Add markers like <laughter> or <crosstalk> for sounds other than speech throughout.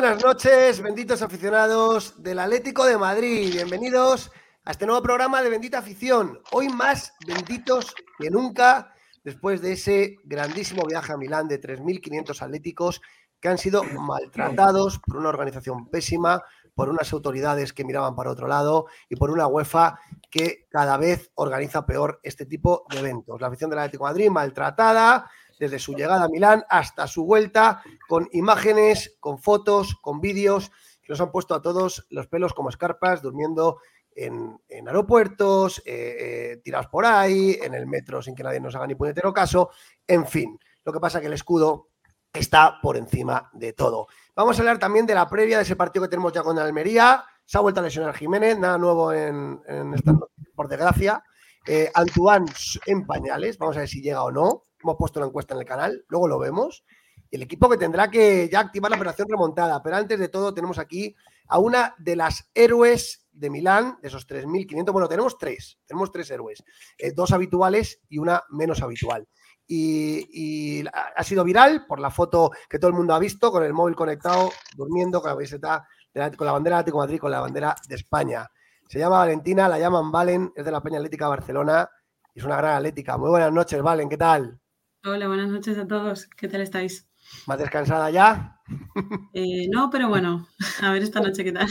Buenas noches, benditos aficionados del Atlético de Madrid. Bienvenidos a este nuevo programa de Bendita Afición. Hoy más benditos que nunca, después de ese grandísimo viaje a Milán de 3.500 atléticos que han sido maltratados por una organización pésima, por unas autoridades que miraban para otro lado y por una UEFA que cada vez organiza peor este tipo de eventos. La afición del Atlético de Madrid maltratada desde su llegada a Milán hasta su vuelta, con imágenes, con fotos, con vídeos que nos han puesto a todos los pelos como escarpas, durmiendo en, aeropuertos, eh, eh, tirados por ahí, en el metro sin que nadie nos haga ni puñetero caso, en fin. Lo que pasa es que el escudo está por encima de todo. Vamos a hablar también de la previa de ese partido que tenemos ya con Almería. Se ha vuelto a lesionar Jiménez, nada nuevo en, esta por desgracia. Eh, en pañales, vamos a ver si llega o no. Hemos puesto la encuesta en el canal, luego lo vemos. El equipo que tendrá que ya activar la operación remontada. Pero antes de todo, tenemos aquí a una de las héroes de Milán, de esos 3.500. Bueno, tenemos tres, tenemos tres héroes, eh, dos habituales y una menos habitual y, ha sido viral por la foto que todo el mundo ha visto con el móvil conectado, durmiendo con la camiseta, con la bandera de Madrid, con la bandera de España. Se llama Valentina, la llaman Valen, es de la Peña Atlética Barcelona y es una gran atlética. Muy buenas noches, Valen, ¿qué tal? Hola, buenas noches a todos. ¿Qué tal estáis? ¿Más descansada ya? Eh, no, pero bueno, <laughs> a ver esta noche qué tal.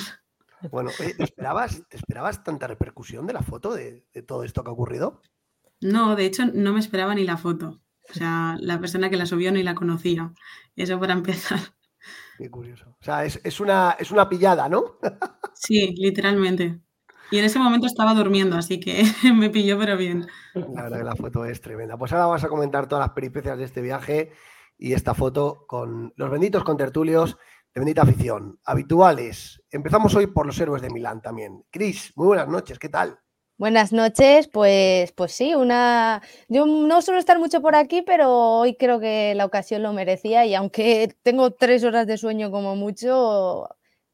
Bueno, ¿te, esperabas, ¿te esperabas tanta repercusión de la foto, de todo esto que ha ocurrido? No, de hecho no me esperaba ni la foto. O sea, la persona que la subió ni la conocía. Eso para empezar. Qué curioso. O sea, es, una, es una pillada, ¿no? <laughs> sí, literalmente. Y en ese momento estaba durmiendo, así que <laughs> me pilló, pero bien. La verdad que la foto es tremenda. Pues ahora vamos a comentar todas las peripecias de este viaje y esta foto con los benditos contertulios de Bendita Afición. Habituales. Empezamos hoy por los héroes de Milán también. Cris, muy buenas noches, ¿qué tal? Buenas noches, pues, pues sí, una. Yo no suelo estar mucho por aquí, pero hoy creo que la ocasión lo merecía y aunque tengo tres horas de sueño como mucho,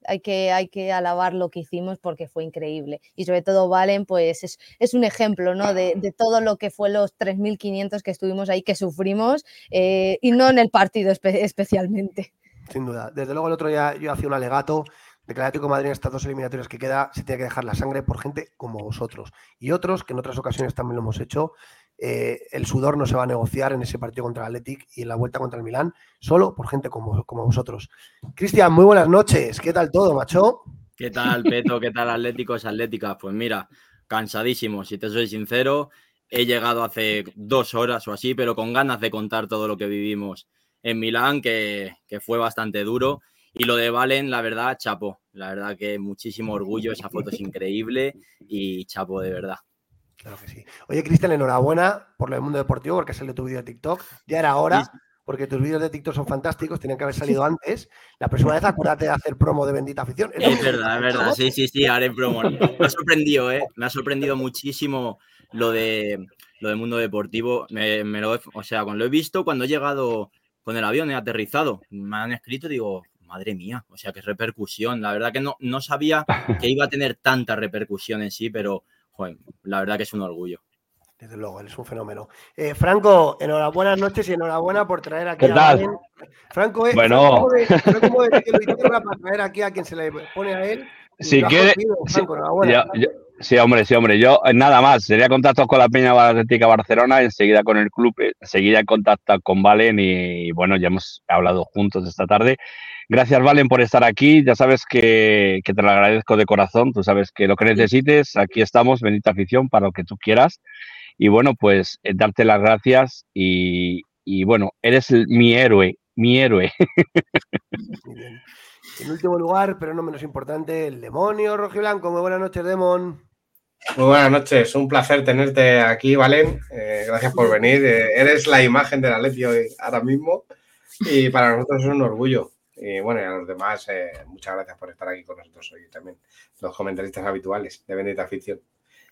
hay que, hay que alabar lo que hicimos porque fue increíble. Y sobre todo Valen, pues es, es un ejemplo ¿no? de, de, todo lo que fue los 3.500 que estuvimos ahí, que sufrimos, eh, y no en el partido especialmente. Sin duda. Desde luego el otro día yo hacía un alegato de que el Madrid estas dos eliminatorias que queda se tiene que dejar la sangre por gente como vosotros. Y otros, que en otras ocasiones también lo hemos hecho, eh, el sudor no se va a negociar en ese partido contra el Athletic y en la vuelta contra el Milán, solo por gente como, como vosotros. Cristian, muy buenas noches. ¿Qué tal todo, macho? ¿Qué tal, Peto? ¿Qué tal, Atléticos, Atléticas? Pues mira, cansadísimo, si te soy sincero. He llegado hace dos horas o así, pero con ganas de contar todo lo que vivimos en Milán, que, que fue bastante duro. Y lo de Valen, la verdad, chapo. La verdad que muchísimo orgullo, esa foto es increíble y chapo de verdad. Claro que sí. Oye, Cristian, enhorabuena por lo del mundo deportivo, porque salió tu vídeo de TikTok. Ya era hora, porque tus vídeos de TikTok son fantásticos, tenían que haber salido antes. La próxima vez acuérdate de hacer promo de Bendita Afición. Es, verdad, es verdad. Sí, sí, sí, haré promo. <laughs> Me ha sorprendido, ¿eh? Me ha sorprendido muchísimo lo de lo del mundo deportivo. Me, lo o sea, cuando lo he visto, cuando he llegado con el avión, he aterrizado, me han escrito, digo, madre mía, o sea, qué repercusión. La verdad que no, no sabía que iba a tener tanta repercusión en sí, pero la verdad que es un orgullo. Desde luego, él es un fenómeno. Eh, Franco, enhorabuena noches y enhorabuena por traer aquí ¿Qué tal? Franco, eh, bueno. Que lo para traer aquí a quien se le pone a él. Si quiere, Franco, enhorabuena. Sí, hombre, sí, hombre. Yo eh, nada más, sería contactos con la Peña Atlética Barcelona, enseguida con el club, eh, enseguida en contacto con Valen y bueno, ya hemos hablado juntos esta tarde. Gracias, Valen, por estar aquí. Ya sabes que, te lo agradezco de corazón. Tú sabes que lo que necesites, aquí estamos, bendita afición, para lo que tú quieras. Y bueno, pues eh, darte las gracias y, bueno, eres mi héroe, mi héroe. <laughs> En último lugar, pero no menos importante, el demonio rojiblanco. Muy buenas noches, Demon. Muy buenas noches, un placer tenerte aquí, Valen. Eh, gracias por venir. Eh, eres la imagen del Atleti hoy, ahora mismo y para nosotros es un orgullo. Y bueno, y a los demás, eh, muchas gracias por estar aquí con nosotros hoy también, los comentaristas habituales de Bendita Afición.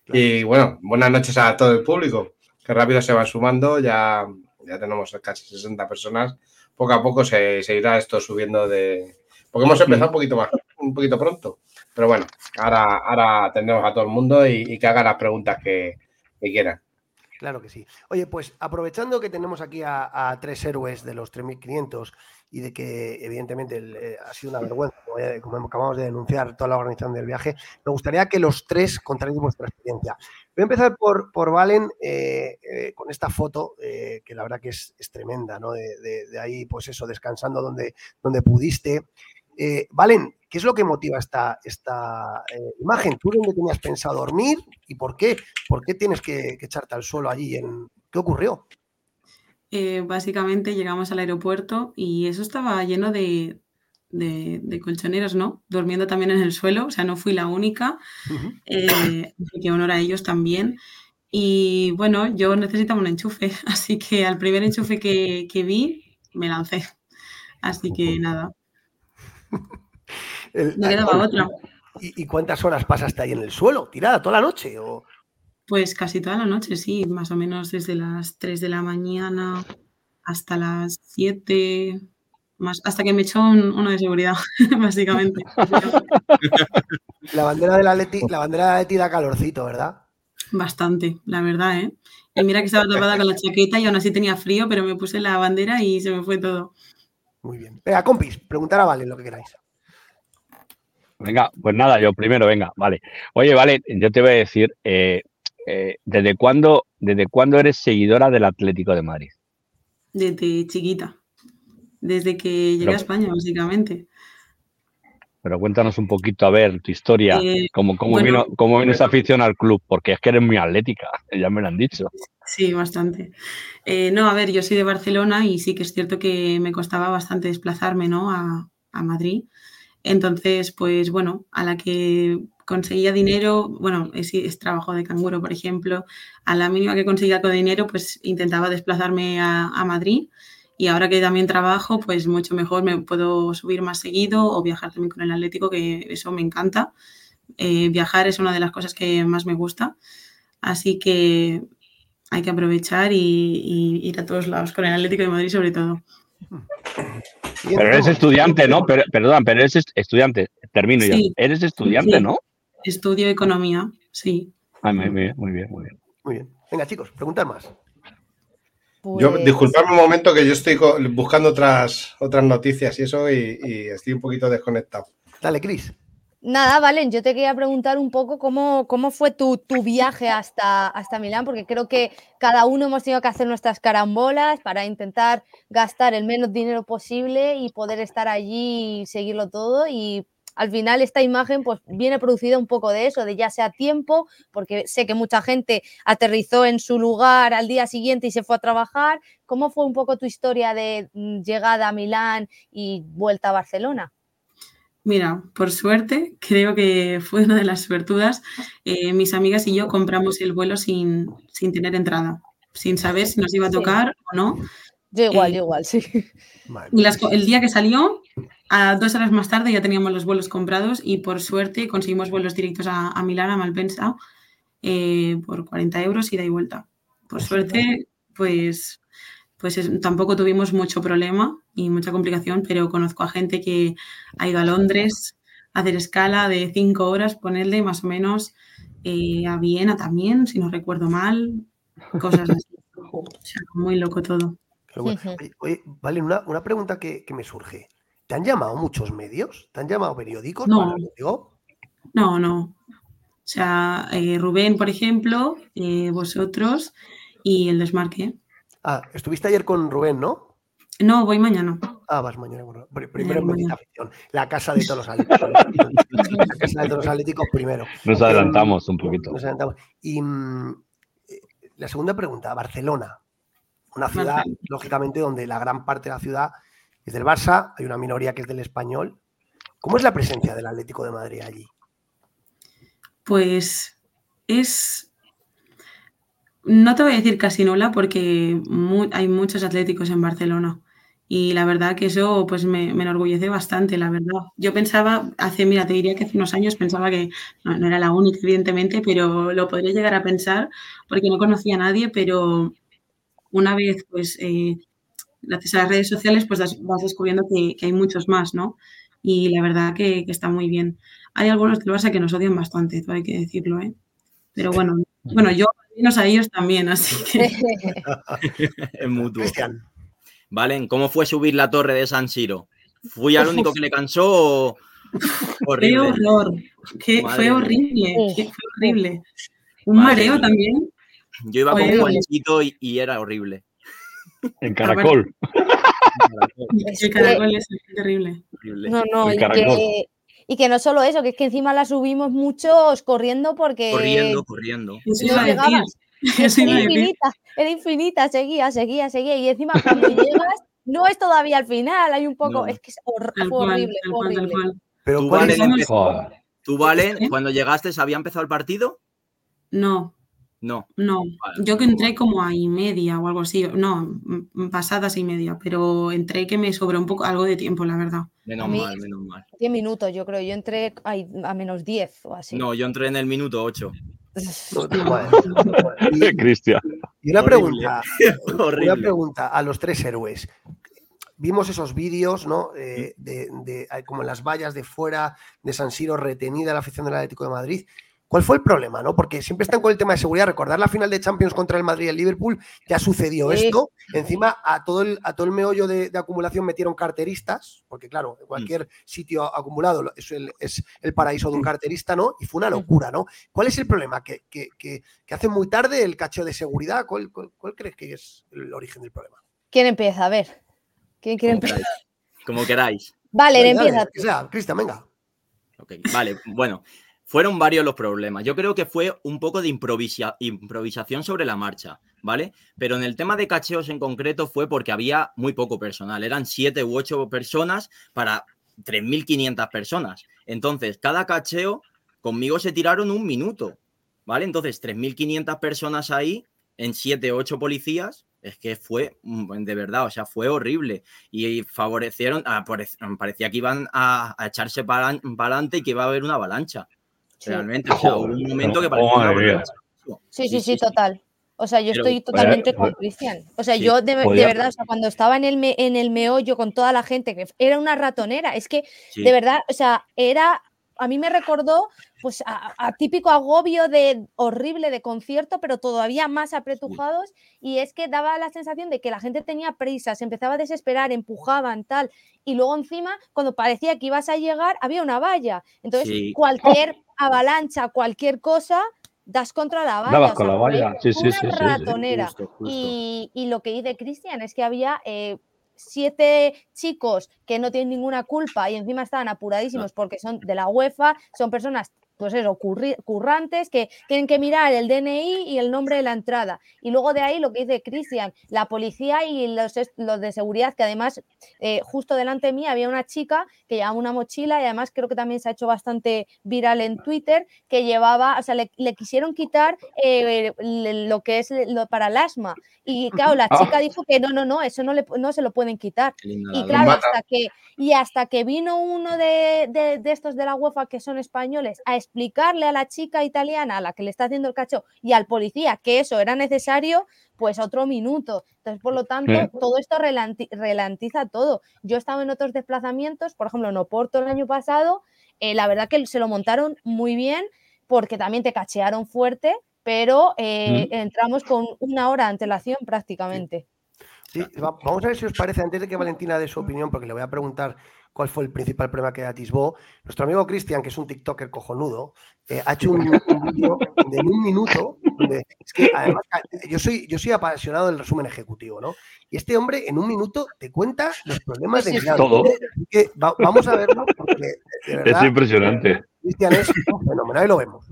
Y bueno, buenas noches a todo el público, que rápido se van sumando, ya, ya tenemos casi 60 personas. Poco a poco se, se irá esto subiendo de, porque hemos empezado un poquito más, un poquito pronto. Pero bueno, ahora, ahora tendremos a todo el mundo y, que haga las preguntas que, quieran. Claro que sí. Oye, pues aprovechando que tenemos aquí a, tres héroes de los 3.500 y de que evidentemente eh, ha sido una vergüenza, como, acabamos de denunciar toda la organización del viaje, me gustaría que los tres contarais vuestra experiencia. Voy a empezar por, por Valen eh, eh, con esta foto, que la verdad que es, tremenda, ¿no? De, de, ahí, pues eso, descansando donde, donde pudiste. Valen, ¿Qué es lo que motiva esta, esta eh, imagen? ¿Tú dónde tenías pensado dormir y por qué? ¿Por qué tienes que, echarte al suelo allí? En... ¿Qué ocurrió? Eh, básicamente llegamos al aeropuerto y eso estaba lleno de, colchoneros, ¿no? Durmiendo también en el suelo, o sea, no fui la única, eh, <coughs> que honor a ellos también. Y bueno, yo necesitaba un enchufe, <laughs> así que al primer enchufe que, que vi, me lancé. Así que nada. Otra. ¿Y, cuántas horas pasaste ahí en el suelo? ¿Tirada toda la noche? O... Pues casi toda la noche, sí, más o menos desde las 3 de la mañana hasta las 7, más, hasta que me echó uno de seguridad, <laughs> básicamente. la bandera de la Leti, la bandera de Leti da calorcito, ¿verdad? Bastante, la verdad, ¿eh? Y mira que estaba tapada con la chaqueta y aún así tenía frío, pero me puse la bandera y se me fue todo. Muy bien. Venga, compis, preguntar a Vale lo que queráis. Venga, pues nada, yo primero, venga, vale. Oye, vale, yo te voy a decir, eh, eh, ¿desde, cuándo, ¿desde cuándo eres seguidora del Atlético de Madrid? Desde chiquita, desde que llegué a España, básicamente. Pero cuéntanos un poquito, a ver, tu historia, eh, cómo, vino, cómo vino esa afición al club, porque es que eres muy atlética, <laughs> ya me lo han dicho. Sí, bastante. no, a ver, yo soy de Barcelona y sí que es cierto que me costaba bastante desplazarme ¿no? a, a Madrid. Entonces, pues bueno, a la que conseguía dinero, bueno, es, trabajo de canguro, por ejemplo, a la mínima que conseguía con dinero, pues intentaba desplazarme a, Madrid. Y ahora que también trabajo, pues mucho mejor me puedo subir más seguido o viajar también con el Atlético, que eso me encanta. Eh, viajar es una de las cosas que más me gusta. Así que hay que aprovechar y, y ir a todos lados con el Atlético de Madrid sobre todo. Pero eres estudiante, ¿no? Pero, perdón, pero eres estudiante. Termino ya. Eres estudiante, ¿no? Estudio economía, sí. Ah, muy bien, muy bien, muy bien. Muy bien. Venga, chicos, preguntar más. Yo, pues disculpadme un momento que yo estoy buscando otras, otras noticias y eso y, y estoy un poquito desconectado. Dale, Cris. Nada, Valen, yo te quería preguntar un poco cómo, cómo fue tu, tu, viaje hasta, hasta Milán, porque creo que cada uno hemos tenido que hacer nuestras carambolas para intentar gastar el menos dinero posible y poder estar allí y seguirlo todo. Y al final esta imagen pues viene producida un poco de eso, de ya sea tiempo, porque sé que mucha gente aterrizó en su lugar al día siguiente y se fue a trabajar. ¿Cómo fue un poco tu historia de mm, llegada a Milán y vuelta a Barcelona? Mira, por suerte, creo que fue una de las suertudas. Eh, mis amigas y yo compramos el vuelo sin, tener entrada, sin saber si nos iba a tocar o no. Yo igual, eh, yo igual, sí. Y el día que salió, a dos horas más tarde ya teníamos los vuelos comprados y por suerte conseguimos vuelos directos a, Milán, a Malpensa, eh, por 40 euros ida y vuelta. Por suerte, pues pues tampoco tuvimos mucho problema y mucha complicación, pero conozco a gente que ha ido a Londres a hacer escala de cinco horas, ponerle más o menos eh, a Viena también, si no recuerdo mal, cosas así. <laughs> O sea, muy loco todo. oye, vale, una, pregunta que, me surge. ¿Te han llamado muchos medios? ¿Te han llamado periódicos? No, no, no. O sea, eh, Rubén, por ejemplo, eh, vosotros y el desmarque. Ah, estuviste ayer con Rubén, ¿no? No, voy mañana. Ah, vas mañana. primero en Bendita Afición. La casa de todos los atléticos. la casa de todos los atléticos primero. Nos adelantamos un poquito. Nos adelantamos. Y mm, eh, la segunda pregunta, Barcelona. Una ciudad, lógicamente, donde la gran parte de la ciudad es del Barça, hay una minoría que es del español. ¿Cómo es la presencia del Atlético de Madrid allí? Pues es no te voy a decir casi nula porque hay muchos atléticos en Barcelona y la verdad que eso pues me, enorgullece bastante, la verdad. Yo pensaba, hace, mira, te diría que hace unos años pensaba que no, era la única, evidentemente, pero lo podría llegar a pensar porque no conocía a nadie, pero una vez, pues, eh, gracias a las redes sociales, pues vas descubriendo que, hay muchos más, ¿no? Y la verdad que, está muy bien. Hay algunos del Barça que nos odian bastante, todo hay que decirlo, ¿eh? Pero bueno, <laughs> bueno, yo Nos a ellos también, así que. <laughs> es mutuo. Valen, ¿cómo fue subir la torre de San Siro? ¿Fui al único que le cansó Horrible. Qué horror. fue horrible. fue horrible. Un mareo también. Yo iba con Juanchito y, y, era horrible. En caracol. <laughs> El caracol es terrible. No, no, y que, y que, no solo eso, que es que encima la subimos muchos corriendo porque. Corriendo, corriendo. No llegabas. <laughs> Era infinita, era infinita, seguía, seguía, seguía. Y encima cuando <laughs> llegas, no es todavía al final, hay un poco. Es que es horrible, horrible. Pero ¿Tú, Valen, ¿Tú, Valen, cuando llegaste, ¿había empezado el partido? No. No. No. Yo que entré como a y media o algo así. No, pasadas y media, pero entré que me sobró un poco algo de tiempo, la verdad. Menos mal, menos mal. 10 minutos, yo creo. Yo entré a, menos 10 o así. No, yo entré en el minuto 8. <laughs> <laughs> Cristian. Y una pregunta, <laughs> una pregunta a los tres héroes vimos esos vídeos, ¿no? de, como en las vallas de fuera de San Siro retenida la afición del Atlético de Madrid. ¿Cuál fue el problema, no? Porque siempre están con el tema de seguridad. Recordar la final de Champions contra el Madrid y el Liverpool, ya sucedió esto. Encima, a todo el, a todo el meollo de, acumulación metieron carteristas, porque claro, mm. cualquier sitio acumulado es el, es el, paraíso de un carterista, ¿no? Y fue una locura, ¿no? ¿Cuál es el problema? ¿Que, que, que, hace muy tarde el cacheo de seguridad? ¿Cuál, cuál crees que es el origen del problema? ¿Quién empieza? A ver. ¿Quién quiere empezar? Como queráis. Vale, empieza. sea, Cristian, venga. vale, bueno, fueron varios los problemas. Yo creo que fue un poco de improvisación sobre la marcha, ¿vale? Pero en el tema de cacheos en concreto fue porque había muy poco personal. Eran siete u ocho personas para 3.500 personas. Entonces, cada cacheo, conmigo se tiraron un minuto, ¿vale? Entonces, 3.500 personas ahí, en siete o ocho policías, es que fue mm, de verdad, o sea, fue horrible. Y favorecieron, parecía que iban a, echarse para adelante y que iba a haber una avalancha. Realmente, o sea, hubo un momento que parecía una Sí, sí, sí, total. O sea, yo estoy totalmente con Cristian. O sea, yo de, verdad, o sea, cuando estaba en el, en el meollo con toda la gente, que era una ratonera, es que de verdad, o sea, era a mí me recordó pues a, típico agobio de horrible de concierto, pero todavía más apretujados. Y es que daba la sensación de que la gente tenía prisa, se empezaba a desesperar, empujaban tal. Y luego encima cuando parecía que ibas a llegar había una valla. Entonces, cualquier avalancha, cualquier cosa das contra la valla. con la valla, sí, sí, sí, ratonera. Y, lo que dice Cristian es que había eh, siete chicos que no tienen ninguna culpa y encima estaban apuradísimos porque son de la UEFA, son personas pues eso, currantes que tienen que mirar el DNI y el nombre de la entrada. Y luego de ahí lo que dice Cristian, la policía y los, los, de seguridad, que además eh, justo delante de mí había una chica que llevaba una mochila y además creo que también se ha hecho bastante viral en Twitter, que llevaba, o sea, le, quisieron quitar eh, lo que es lo para el asma. Y claro, la chica <laughs> dijo que no, no, no, eso no, le, no se lo pueden quitar. Y claro, hasta que, y hasta que vino uno de, de, de estos de la UEFA que son españoles a explicarle a la chica italiana a la que le está haciendo el cacho y al policía que eso era necesario, pues otro minuto. Entonces, por lo tanto, todo esto relantiza todo. Yo he estado en otros desplazamientos, por ejemplo, en Oporto el año pasado, eh, la verdad que se lo montaron muy bien porque también te cachearon fuerte, pero eh, entramos con una hora de antelación prácticamente. Sí, vamos a ver si os parece, antes de que Valentina dé su opinión, porque le voy a preguntar cuál fue el principal problema que atisbó. Nuestro amigo Cristian, que es un TikToker cojonudo, eh, ha hecho un, vídeo de un minuto. es que además, yo soy, yo soy apasionado del resumen ejecutivo, ¿no? Y este hombre en un minuto te cuenta los problemas de Todo. que vamos a verlo porque es impresionante. Cristian es un fenómeno, y lo vemos.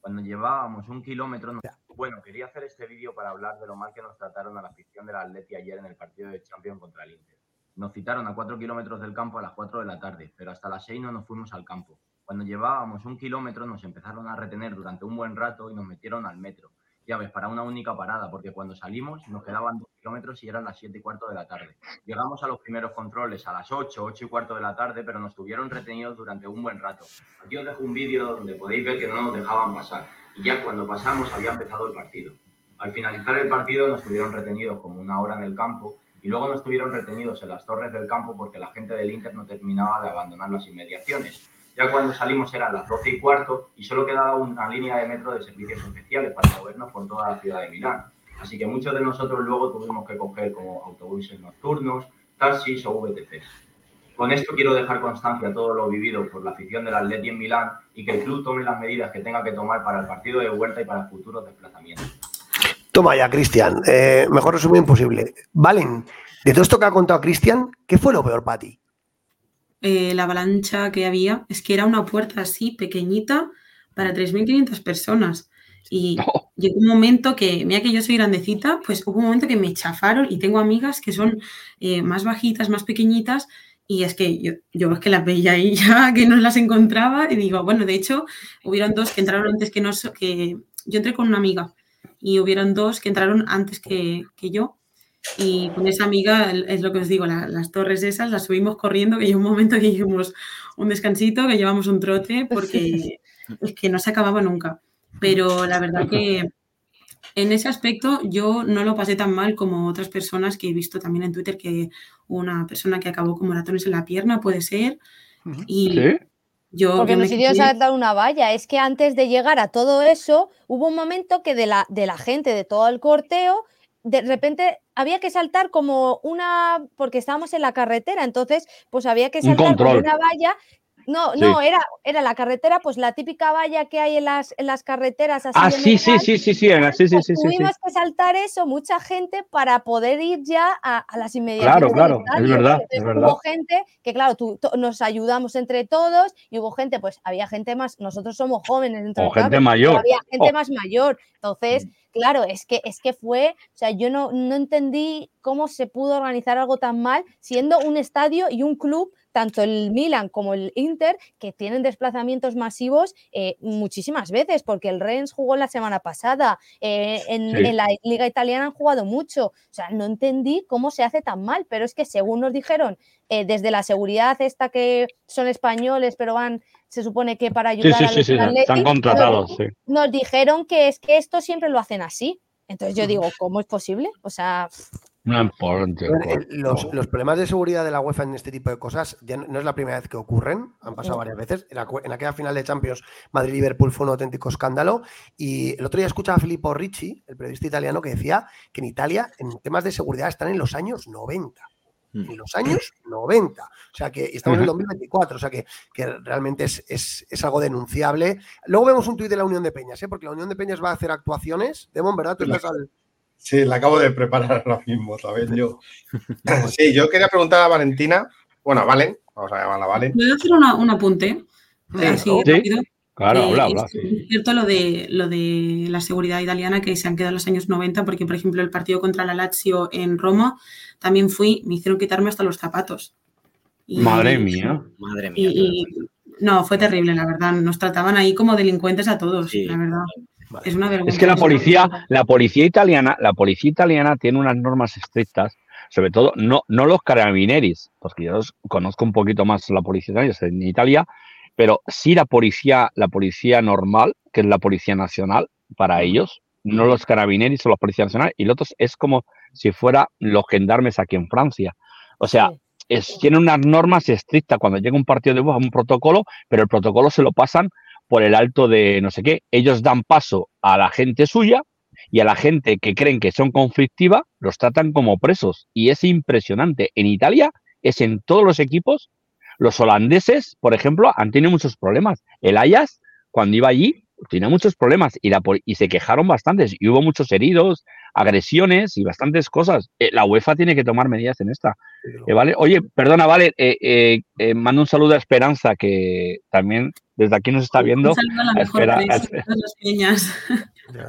Cuando llevábamos un kilómetro, bueno, quería hacer este vídeo para hablar de lo mal que nos trataron a la afición del Atleti ayer en el partido de Champions contra el Inter. Nos citaron a cuatro kilómetros del campo a las cuatro de la tarde, pero hasta las seis no nos fuimos al campo. Cuando llevábamos un kilómetro nos empezaron a retener durante un buen rato y nos metieron al metro. Ya ves, para una única parada, porque cuando salimos nos quedaban dos kilómetros y eran las siete y cuarto de la tarde. Llegamos a los primeros controles a las ocho, ocho y cuarto de la tarde, pero nos tuvieron retenidos durante un buen rato. Aquí os dejo un vídeo donde podéis ver que no nos dejaban pasar. Y ya cuando pasamos había empezado el partido. Al finalizar el partido nos tuvieron retenidos como una hora en el campo y luego no estuvieron retenidos en las torres del campo porque la gente del Inter no terminaba de abandonar las inmediaciones. Ya cuando salimos eran las 12 y cuarto y solo quedaba una línea de metro de servicios especiales para movernos por toda la ciudad de Milán. Así que muchos de nosotros luego tuvimos que coger como autobuses nocturnos, taxis o VTCs. Con esto quiero dejar constancia todo lo vivido por la afición del Atleti en Milán y que el club tome las medidas que tenga que tomar para el partido de vuelta y para futuros desplazamientos. Toma ya, Cristian. Eh, mejor resumen imposible. Valen, de todo esto que ha contado Cristian, ¿qué fue lo peor para ti? Eh, la avalancha que había, es que era una puerta así pequeñita para 3.500 personas. Y llegó un momento que, mira que yo soy grandecita, pues hubo un momento que me chafaron y tengo amigas que son eh, más bajitas, más pequeñitas, y es que yo, yo, es que las veía ahí <laughs> ya, que no las encontraba, y digo, bueno, de hecho, hubieron dos que entraron antes que nosotros, que yo entré con una amiga, y hubieron dos que entraron antes que, que yo, y con esa amiga, es lo que os digo, las torres esas las subimos corriendo, que llegó un momento que hicimos un descansito, que llevamos un trote, porque es que no se acababa nunca. Pero la verdad que en ese aspecto yo no lo pasé tan mal como otras personas que he visto también en Twitter, que una persona que acabó con moratones en la pierna puede ser. Y yo, Porque no se saltar una valla. Es que antes de llegar a todo eso, hubo un momento que de la, de la gente, de todo el corteo, de repente había que saltar como una, porque estábamos en la carretera, entonces pues había que saltar como una valla no, no, era, era la carretera, pues la típica valla que hay en las, en las carreteras. Así ah, sí, sí, sí, sí, sí, sí, Tuvimos que saltar eso, mucha gente, para poder ir ya a, las inmediaciones. Claro, claro, es verdad, Hubo gente que, claro, tú, nos ayudamos entre todos y hubo gente, pues había gente más, nosotros somos jóvenes. Entonces, o gente mayor. Había gente oh. más mayor. Entonces, mm. claro, es que, es que fue, o sea, yo no, no entendí cómo se pudo organizar algo tan mal siendo un estadio y un club tanto el Milan como el Inter, que tienen desplazamientos masivos eh, muchísimas veces, porque el Rennes jugó la semana pasada, eh, en, la Liga Italiana han jugado mucho. O sea, no entendí cómo se hace tan mal, pero es que según nos dijeron, eh, desde la seguridad esta que son españoles, pero van se supone que para ayudar a los Están contratados, nos dijeron que es que esto siempre lo hacen así. Entonces yo digo, ¿cómo es posible? O sea, eh, los, problemas de seguridad de la UEFA en este tipo de cosas ya no, es la primera vez que ocurren, han pasado varias veces. En, aquella final de Champions, Madrid-Liverpool fue un auténtico escándalo. Y el otro día escuchaba a Filippo Ricci, el periodista italiano, que decía que en Italia, en temas de seguridad, están en los años 90 mm. en los años 90. O sea que estamos en el 2024, o sea que, realmente es, algo denunciable. Luego vemos un tuit de la Unión de Peñas, ¿eh? porque la Unión de Peñas va a hacer actuaciones. Demon, ¿verdad? Tú estás al, Sí, la acabo de preparar ahora mismo también yo. <laughs> Sí, yo quería preguntar a Valentina, bueno, a Valen, vamos a llamarla Valen. Voy a hacer un apunte, así rápido. Claro, habla, habla. Es cierto lo de, lo de la seguridad italiana que se han quedado en los años 90, porque, por ejemplo, el partido contra la Lazio en Roma, también fui, me hicieron quitarme hasta los zapatos. madre mía. Madre mía. no, fue terrible, la verdad. Nos trataban ahí como delincuentes a todos, la verdad. Es que la policía, la policía italiana, la policía italiana tiene unas normas estrictas, sobre todo no, no los carabineris, porque yo conozco un poquito más la policía italiana, en Italia, pero sí la policía, la policía normal, que es la policía nacional para ellos, no los carabineris o la policía nacional, y los otros es como si fuera los gendarmes aquí en Francia. O sea, es, tienen unas normas estrictas cuando llega un partido de voz, un protocolo, pero el protocolo se lo pasan por el alto de no sé qué. Ellos dan paso a la gente suya y a la gente que creen que son conflictiva los tratan como presos. Y es impresionante. En Italia es en todos los equipos. Los holandeses, por ejemplo, han tenido muchos problemas. El Ajax, cuando iba allí, tenía muchos problemas y, la, y se quejaron bastantes. Y hubo muchos heridos, agresiones y bastantes cosas. Eh, la UEFA tiene que tomar medidas en esta. Eh, ¿vale? Oye, perdona, vale, eh, mando un saludo a Esperanza, que también desde aquí nos está viendo.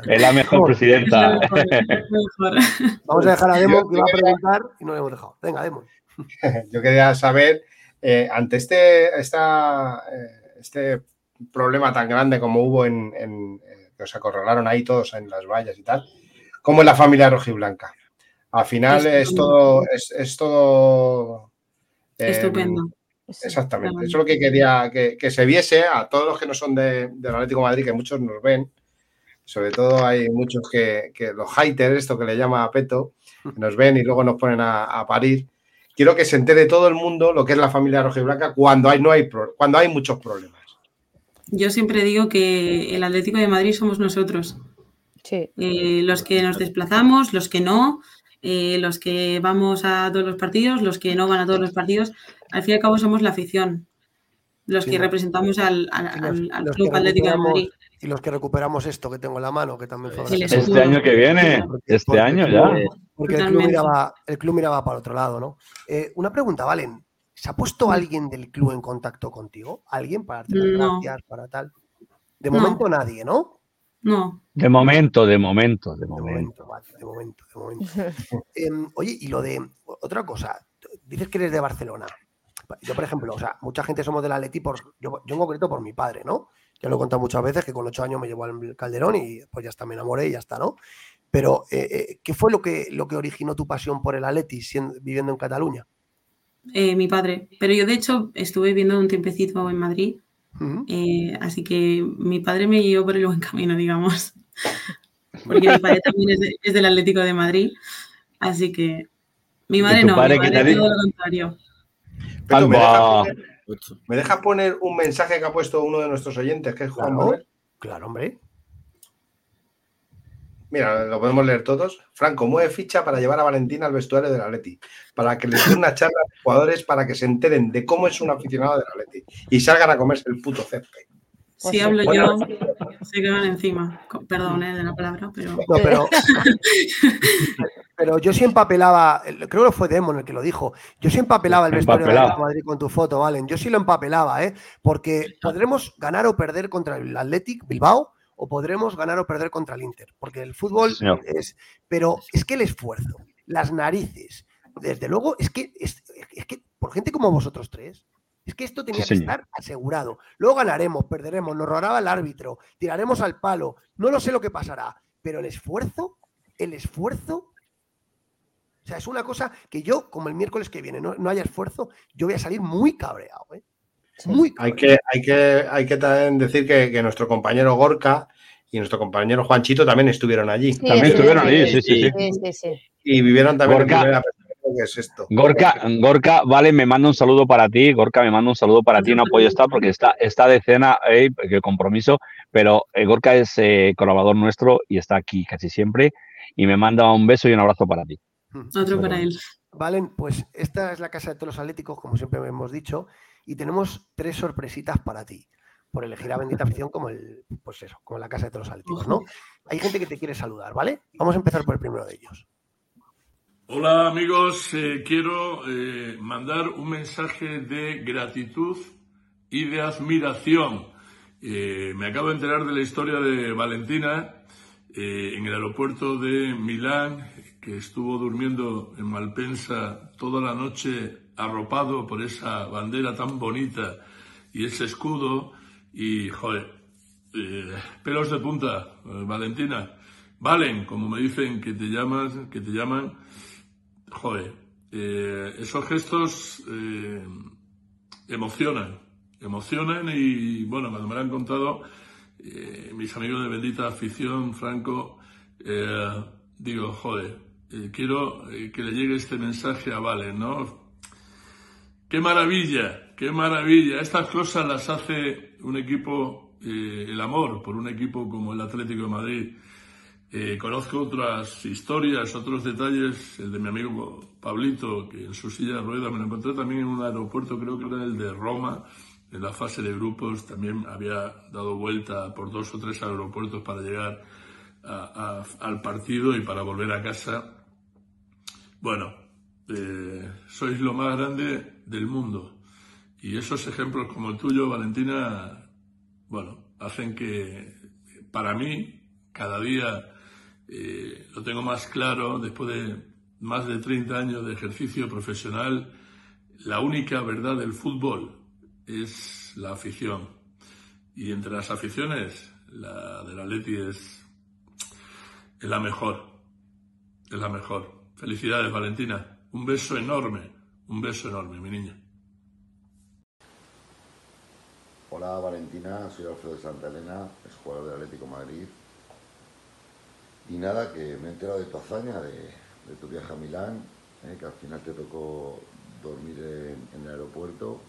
Es la mejor presidenta. Vamos a dejar a Demo que va a preguntar y no le hemos dejado. Venga, Demo. <laughs> Yo quería saber, ante este, esta, este problema tan grande como hubo en, en que os acorralaron ahí todos en las vallas y tal, como en la familia rojiblanca. Al final es todo, es, todo estupendo. Exactamente. Eso es lo que quería que, se viese a todos los que no son de, del Atlético de Madrid, que muchos nos ven. Sobre todo hay muchos que, los haters, esto que le llama a Peto, nos ven y luego nos ponen a, parir. Quiero que se entere todo el mundo lo que es la familia rojiblanca cuando hay, no hay, cuando hay muchos problemas. yo siempre digo que el Atlético de Madrid somos nosotros. Sí. Eh, los que nos desplazamos, los que no, eh, los que vamos a todos los partidos, los que no van a todos los partidos. Al fin y al cabo somos la afición, los que representamos al, Club Atlético de Madrid. Y los que recuperamos esto que tengo en la mano, que también fue Este año que viene, este año ya. Porque el club, miraba, el club, miraba, para otro lado, ¿no? Eh, una pregunta, Valen. ¿Se ha puesto alguien del club en contacto contigo? ¿Alguien para darte gracias, para tal? De momento nadie, ¿no? No. De momento, de momento, de momento. De momento, de momento. <laughs> Em, oye, y lo de otra cosa, dices que eres de Barcelona. Yo, por ejemplo, o sea, mucha gente somos del Atleti por, yo, yo en concreto por mi padre, ¿no? Ya lo he contado muchas veces que con ocho años me llevó al Calderón y pues ya está, me enamoré y ya está, ¿no? Pero, eh, eh, ¿qué fue lo que, lo que originó tu pasión por el Atleti viviendo en Cataluña? Eh, mi padre, pero yo de hecho estuve viviendo un tiempecito en Madrid eh, así que mi padre me guió por el buen camino, digamos. <laughs> Porque mi padre también es, del Atlético de Madrid. Así que mi madre no, mi padre todo lo contrario. ¿Me, deja poner, un mensaje que ha puesto uno de nuestros oyentes, que es Juan Claro, claro hombre. Mira, lo podemos leer todos. Franco, mueve ficha para llevar a Valentina al vestuario del Atleti, para que les dé una charla a los jugadores para que se enteren de cómo es un aficionado del Atleti y salgan a comerse el puto césped. Si hablo yo, se quedan encima. Perdón eh, de la palabra, pero. pero, <laughs> yo siempre apelaba, creo que fue Demon el que lo dijo. Yo siempre apelaba el vestuario de Madrid con tu foto, Valen. Yo sí lo empapelaba, ¿eh? Porque podremos ganar o perder contra el Athletic Bilbao, o podremos ganar o perder contra el Inter, porque el fútbol es, pero es que el esfuerzo, las narices, desde luego, es que, es, que por gente como vosotros tres, es que esto tenía que estar asegurado. Luego ganaremos, perderemos, nos robará el árbitro, tiraremos al palo, no lo sé lo que pasará, pero el esfuerzo, el esfuerzo, o sea, es una cosa que yo, como el miércoles que viene, no, haya esfuerzo, yo voy a salir muy cabreado, ¿eh? Hay que, hay que, hay que también decir que, nuestro compañero Gorka y nuestro compañero Juanchito también estuvieron allí. también estuvieron allí, sí, sí, sí. Y vivieron también Gorka, ¿Qué es esto? Gorka, Gorka, vale, me manda un saludo para ti. Gorka, me manda un saludo para ti. No puede estar porque está, está de cena, eh, qué compromiso. Pero eh, Gorka es eh, colaborador nuestro y está aquí casi siempre. Y me manda un beso y un abrazo para ti. Otro para él. Valen, pues esta es la casa de todos los atléticos, como siempre hemos dicho y tenemos tres sorpresitas para ti por elegir a Bendita Afición como el, pues eso, como la casa de todos los atléticos, ¿no? Hay gente que te quiere saludar, ¿vale? Vamos a empezar por el primero de ellos. Hola amigos, eh, quiero eh, mandar un mensaje de gratitud y de admiración. Eh, me acabo de enterar de la historia de Valentina en el aeropuerto de Milán, que estuvo durmiendo en Malpensa toda la noche arropado por esa bandera tan bonita y ese escudo y, joder, eh, pelos de punta, eh, Valentina, valen, como me dicen que te llamas, que te llaman, joder, eh, esos gestos emocionan, emocionan y, bueno, cuando me lo han contado mis amigos de Bendita Afición, Franco, digo, joder, quiero que le llegue este mensaje a Valen, ¿no? Qué maravilla, qué maravilla. Estas cosas las hace un equipo, eh, el amor por un equipo como el Atlético de Madrid. Eh, conozco otras historias, otros detalles, el de mi amigo Pablito, que en su silla de ruedas me lo encontré también en un aeropuerto, creo que era el de Roma, en la fase de grupos, también había dado vuelta por dos o tres aeropuertos para llegar al partido y para volver a casa. Bueno, eh, sois lo más grande del mundo. Y esos ejemplos como el tuyo, Valentina, bueno, hacen que para mí cada día eh, lo tengo más claro, después de más de 30 años de ejercicio profesional, la única verdad del fútbol es la afición. Y entre las aficiones, la de la Leti es, es la mejor. Es la mejor. Felicidades, Valentina. Un beso enorme, un beso enorme, mi niña. Hola Valentina, soy Alfredo de Santa Elena, es jugador del Atlético Madrid. Y nada, que me he enterado de tu hazaña, de, tu viaje a Milán, eh, que al final te tocó dormir en, el aeropuerto.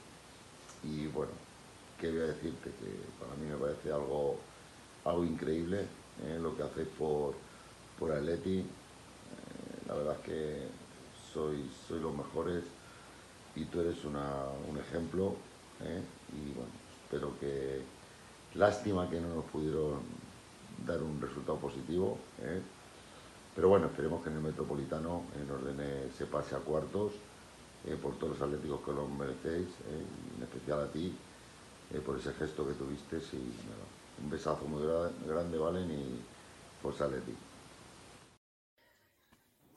Y bueno, ¿qué voy a decirte? Que para mí me parece algo, algo increíble ¿eh? lo que hacéis por, por Atleti. Eh, la verdad es que sois, soy los mejores y tú eres una, un ejemplo. ¿eh? Y bueno, espero que. Lástima que no nos pudieron dar un resultado positivo. Pero bueno, esperemos que en el Metropolitano en orden se pase a cuartos por todos los atléticos que lo merecéis, en especial a ti, por ese gesto que tuviste. Y un besazo muy grande, Valen, y Forza Atleti.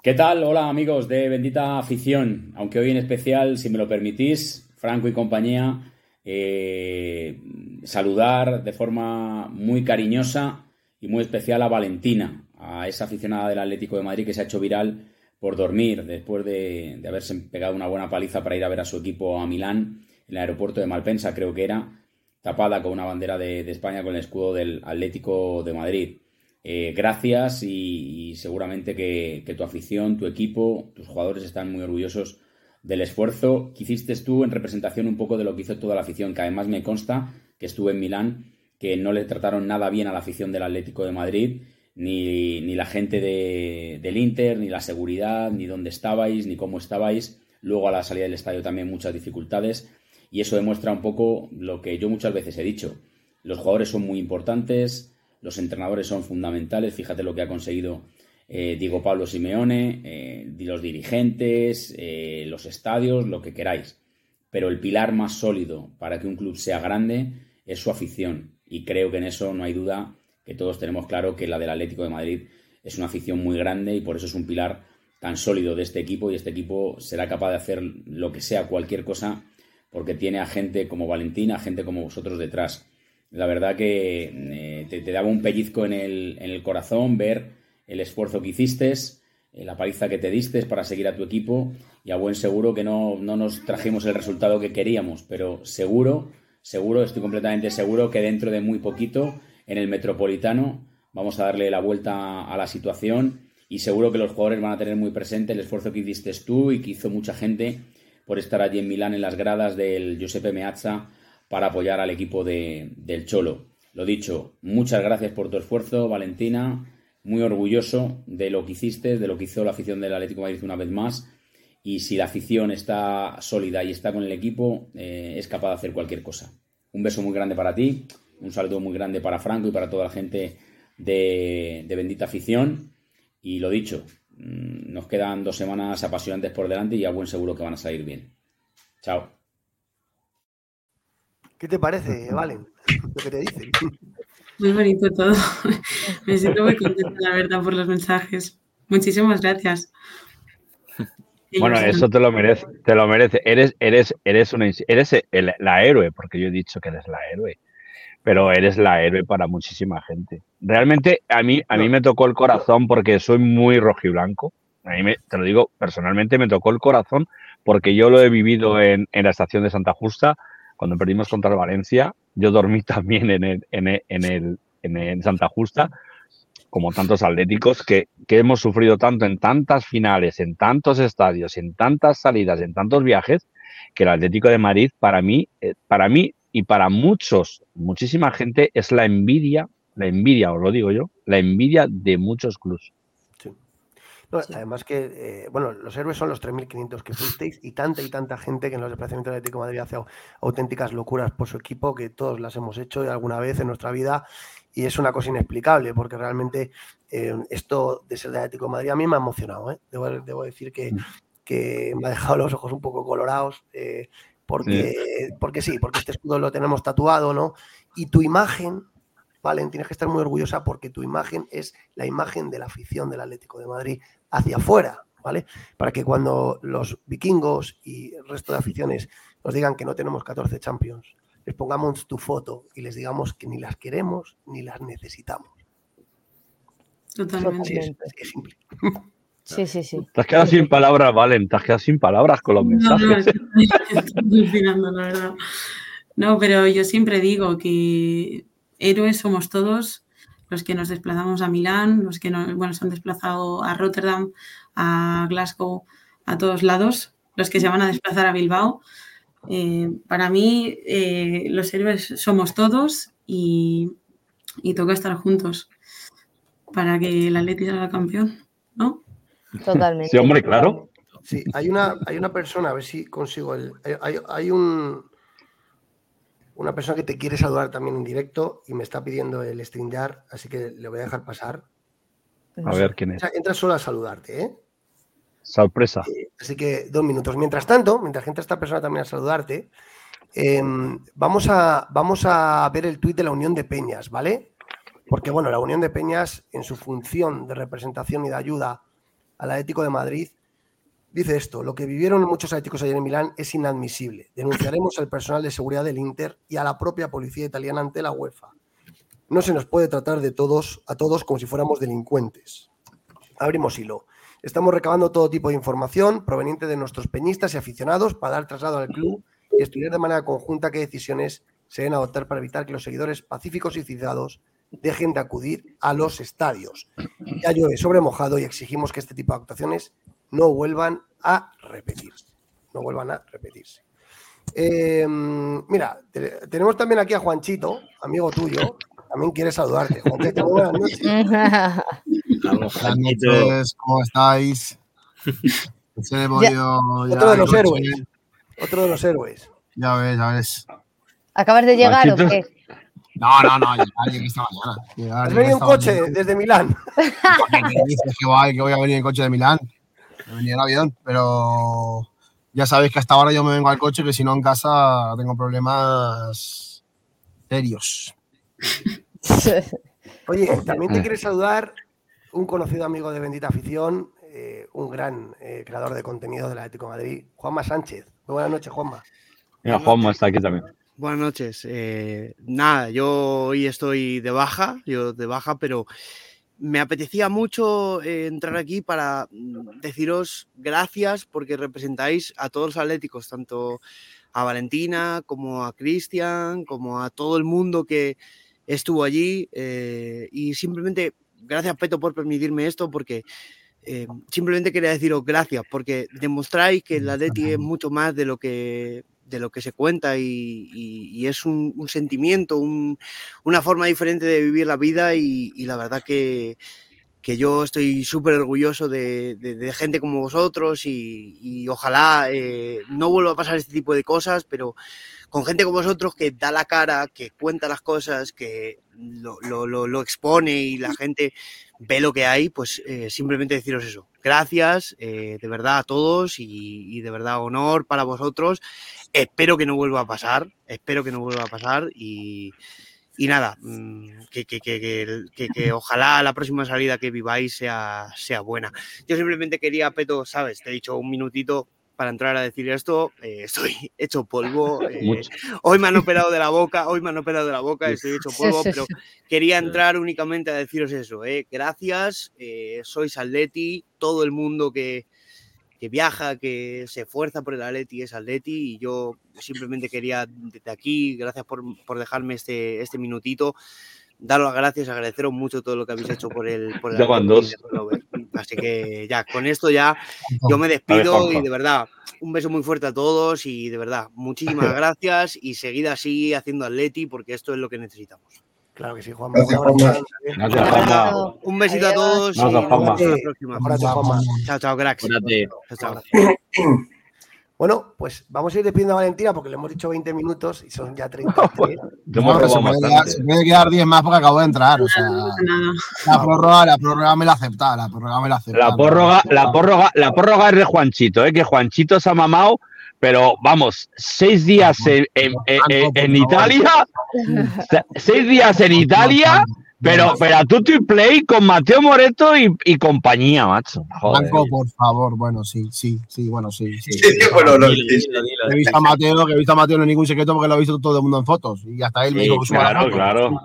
¿Qué tal? Hola amigos de Bendita Afición. Aunque hoy en especial, si me lo permitís, Franco y compañía, eh, saludar de forma muy cariñosa y muy especial a Valentina, a esa aficionada del Atlético de Madrid que se ha hecho viral por dormir después de, haberse pegado una buena paliza para ir a ver a su equipo a Milán, en el aeropuerto de Malpensa, creo que era, tapada con una bandera de España con el escudo del Atlético de Madrid. Eh, gracias y, seguramente que, tu afición, tu equipo, tus jugadores están muy orgullosos del esfuerzo que hiciste tú en representación un poco de lo que hizo toda la afición, que además me consta que estuve en Milán, que no le trataron nada bien a la afición del Atlético de Madrid, ni, la gente del Inter, ni la seguridad, ni dónde estabais, ni cómo estabais. Luego a la salida del estadio también muchas dificultades y eso demuestra un poco lo que yo muchas veces he dicho. Los jugadores son muy importantes, los entrenadores son fundamentales, fíjate lo que ha conseguido eh, Diego Pablo Simeone, eh, los dirigentes, eh, los estadios, lo que queráis. Pero el pilar más sólido para que un club sea grande es su afición. Y creo que en eso no hay duda que todos tenemos claro que la del Atlético de Madrid es una afición muy grande y por eso es un pilar tan sólido de este equipo y este equipo será capaz de hacer lo que sea, cualquier cosa, porque tiene a gente como Valentina, a gente como vosotros detrás la verdad que eh, te, daba un pellizco en el, corazón ver el esfuerzo que hiciste, eh, la paliza que te diste para seguir a tu equipo y a buen seguro que no, nos trajimos el resultado que queríamos, pero seguro, seguro, estoy completamente seguro que dentro de muy poquito en el Metropolitano vamos a darle la vuelta a la situación y seguro que los jugadores van a tener muy presente el esfuerzo que hiciste tú y que hizo mucha gente por estar allí en Milán en las gradas del Giuseppe Meazza para apoyar al equipo de, del Cholo. Lo dicho, muchas gracias por tu esfuerzo, Valentina. Muy orgulloso de lo que hiciste, de lo que hizo la afición del Atlético Madrid una vez más. Y si la afición está sólida y está con el equipo, eh, es capaz de hacer cualquier cosa. Un beso muy grande para ti, un saludo muy grande para Franco y para toda la gente de, de Bendita Afición. Y lo dicho, mm, nos quedan dos semanas apasionantes por delante y a buen seguro que van a salir bien. Chao. ¿Qué te parece, <laughs> Valen? Lo que te dicen. Muy bonito todo. <laughs> Me siento muy contenta, la verdad, por los mensajes. Muchísimas gracias. Bueno, eso te lo merece, te lo merece. Eres, eres, eres una, eres la héroe, porque yo he dicho que eres la héroe, pero eres la héroe para muchísima gente. Realmente a mí, a mí me tocó el corazón porque soy muy rojiblanco. A mí me, te lo digo personalmente, me tocó el corazón porque yo lo he vivido en, en la estación de Santa Justa cuando perdimos contra el Valencia, yo dormí <laughs> también en, el, en, el, en, el, en Santa Justa, como tantos atléticos, que, que, hemos sufrido tanto en tantas finales, en tantos estadios, en tantas salidas, en tantos viajes, que el Atlético de Madrid, para mí, eh, para mí y para muchos, muchísima gente, es la envidia, la envidia, os lo digo yo, la envidia de muchos clubes. Además que, eh, bueno, los héroes son los 3.500 que fuisteis y tanta y tanta gente que en los desplazamientos del Atlético de Madrid hace auténticas locuras por su equipo, que todos las hemos hecho alguna vez en nuestra vida y es una cosa inexplicable porque realmente eh, esto de ser de Atlético de Madrid a mí me ha emocionado. ¿eh? Debo, decir que, mm. que, me ha dejado los ojos un poco colorados porque, porque sí, porque este escudo lo tenemos tatuado, ¿no? Y tu imagen Valen, tienes que estar muy orgullosa porque tu imagen es la imagen de la afición del Atlético de Madrid hacia afuera, ¿vale? Para que cuando los vikingos y el resto de aficiones nos digan que no tenemos 14 Champions, les pongamos tu foto y les digamos que ni las queremos ni las necesitamos. Totalmente. es, simple. Sí, sí, sí. Te has quedado sin palabras, Valen, te has quedado sin palabras con los mensajes. No, la verdad. No, pero yo siempre digo que héroes somos todos los que nos desplazamos a Milán, los que no, bueno, se han desplazado a Rotterdam, a Glasgow, a todos lados, los que se van a desplazar a Bilbao, Eh, para mí, eh, los héroes somos todos y, toca estar juntos para que el Atleti salga campeón, ¿no? Totalmente. Sí, hombre, claro. Sí, hay una, hay una persona, a ver si consigo el. Hay, un. Una persona que te quiere saludar también en directo y me está pidiendo el StreamYard, así que le voy a dejar pasar. A ver quién es. Entra solo a saludarte, ¿eh? Sorpresa. Eh, así que dos minutos. Mientras tanto, mientras entra esta persona también a saludarte, em, vamos, a, vamos a ver el tuit de la Unión de Peñas, ¿vale? Porque, bueno, la Unión de Peñas, en su función de representación y de ayuda al Atlético de Madrid, dice esto: lo que vivieron muchos atléticos ayer en Milán es inadmisible. Denunciaremos al personal de seguridad del Inter y a la propia policía italiana ante la UEFA. No se nos puede tratar de todos a todos como si fuéramos delincuentes. Abrimos hilo. Estamos recabando todo tipo de información proveniente de nuestros peñistas y aficionados para dar traslado al club y estudiar de manera conjunta qué decisiones se deben adoptar para evitar que los seguidores pacíficos y civilizados dejen de acudir a los estadios. Ya llueve sobre mojado y exigimos que este tipo de actuaciones no vuelvan a repetirse. No vuelvan a repetirse. Eh, mira, tenemos también aquí a Juanchito, amigo tuyo, también quiere saludarte. Juanchito, buenas noches. <laughs> Buenas noches, ¿cómo estáis? otro de los héroes. Otro de los héroes. Ya ves, ya ves. ¿Acabas de llegar o qué? No, no, no, llegué esta mañana. ¿Has venido en coche desde Milán? <laughs> ¿Qué dices que voy a venir en coche de Milán? Me venía en avión, pero ya sabéis que hasta ahora yo me vengo al coche, que si no en casa tengo problemas serios. <laughs> Oye, también te quiere saludar un conocido amigo de Bendita Afición, eh, un gran eh, creador de contenido de la Atlético Madrid, Juanma Sánchez. Muy buenas noches, Juanma. Mira, Juanma está aquí también. Buenas noches. Eh, nada, yo hoy estoy de baja, yo de baja, pero me apetecía mucho entrar aquí para mm, deciros gracias porque representáis a todos los atléticos, tanto a Valentina como a Cristian, como a todo el mundo que estuvo allí y simplemente gracias Peto por permitirme esto porque eh, simplemente quería deciros gracias porque demostráis que la Atleti es mucho más de lo que de lo que se cuenta y, es un, sentimiento, una forma diferente de vivir la vida y, la verdad que, yo estoy súper orgulloso de, gente como vosotros y, ojalá eh, no vuelva a pasar este tipo de cosas, pero con gente como vosotros que da la cara, que cuenta las cosas, que lo, expone y la gente ve lo que hay, pues eh, simplemente deciros eso. Gracias eh, de verdad a todos y, de verdad honor para vosotros. Espero que no vuelva a pasar, espero que no vuelva a pasar y, nada, mm, que, que, ojalá la próxima salida que viváis sea, sea buena. Yo simplemente quería, Peto, sabes, te he dicho un minutito, para entrar a decir esto, eh, estoy <laughs> hecho polvo. <laughs> Eh, hoy me han operado de la boca, hoy me han operado de la boca, estoy hecho polvo, pero quería entrar únicamente a deciros eso. Eh, gracias, sois Atleti, todo el mundo que, que, viaja, que se esfuerza por el Atleti es Atleti y yo simplemente quería desde aquí, gracias por, por dejarme este, este minutito daros las gracias, agradeceros mucho todo lo que habéis hecho por el, por Así que ya, con esto ya yo me despido y de verdad, un beso muy fuerte a todos y de verdad, muchísimas <laughs> gracias y seguid así haciendo atleti porque esto es lo que necesitamos. Claro que sí, Juan. Un besito a todos y nos vemos la próxima. Chao, chao, cracks. Chao, chao. Bueno, pues vamos a ir despidiendo a Valentina porque le hemos dicho 20 minutos y son ya 30. Pues, se, puede quedar, 10 más porque acabo de entrar. O sea, la prórroga, la prórroga me la acepta, la prórroga me la acepta. La prórroga, la prórroga, la prórroga es de Juanchito, ¿eh? que Juanchito se ha mamado, pero vamos, seis días en, en Italia, <laughs> seis días en Italia pero, pero tú te play con Mateo Moreto y, y compañía, macho. Blanco, por favor. Bueno, sí, sí, sí, bueno, sí. sí, bueno, no, he visto a Mateo, que he visto a Mateo no es ningún secreto porque lo ha visto todo el mundo en fotos. Y hasta él me dijo que Claro, claro.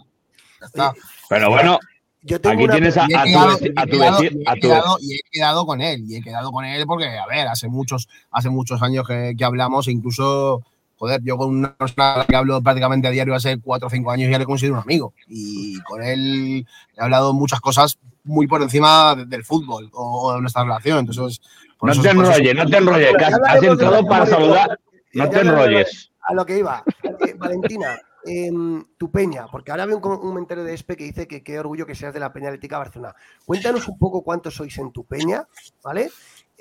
Pero bueno, Aquí tienes a, a, tu, a, tu, y he quedado con él, y he quedado con él porque, a ver, hace muchos, hace muchos años que, que hablamos, e incluso joder, yo con una persona que hablo prácticamente a diario hace cuatro o cinco años ya le considero un amigo. Y con él he hablado muchas cosas muy por encima del fútbol o de nuestra relación. Entonces, no te enrolles, no te enrolles, has, entrado para saludar. No te enrolles. A lo que iba. Eh, Valentina, em, tu peña, porque ahora veo un comentario de Espe que dice que qué orgullo que seas de la Peña Atlética Barcelona. Cuéntanos un poco cuántos sois en tu peña, ¿vale?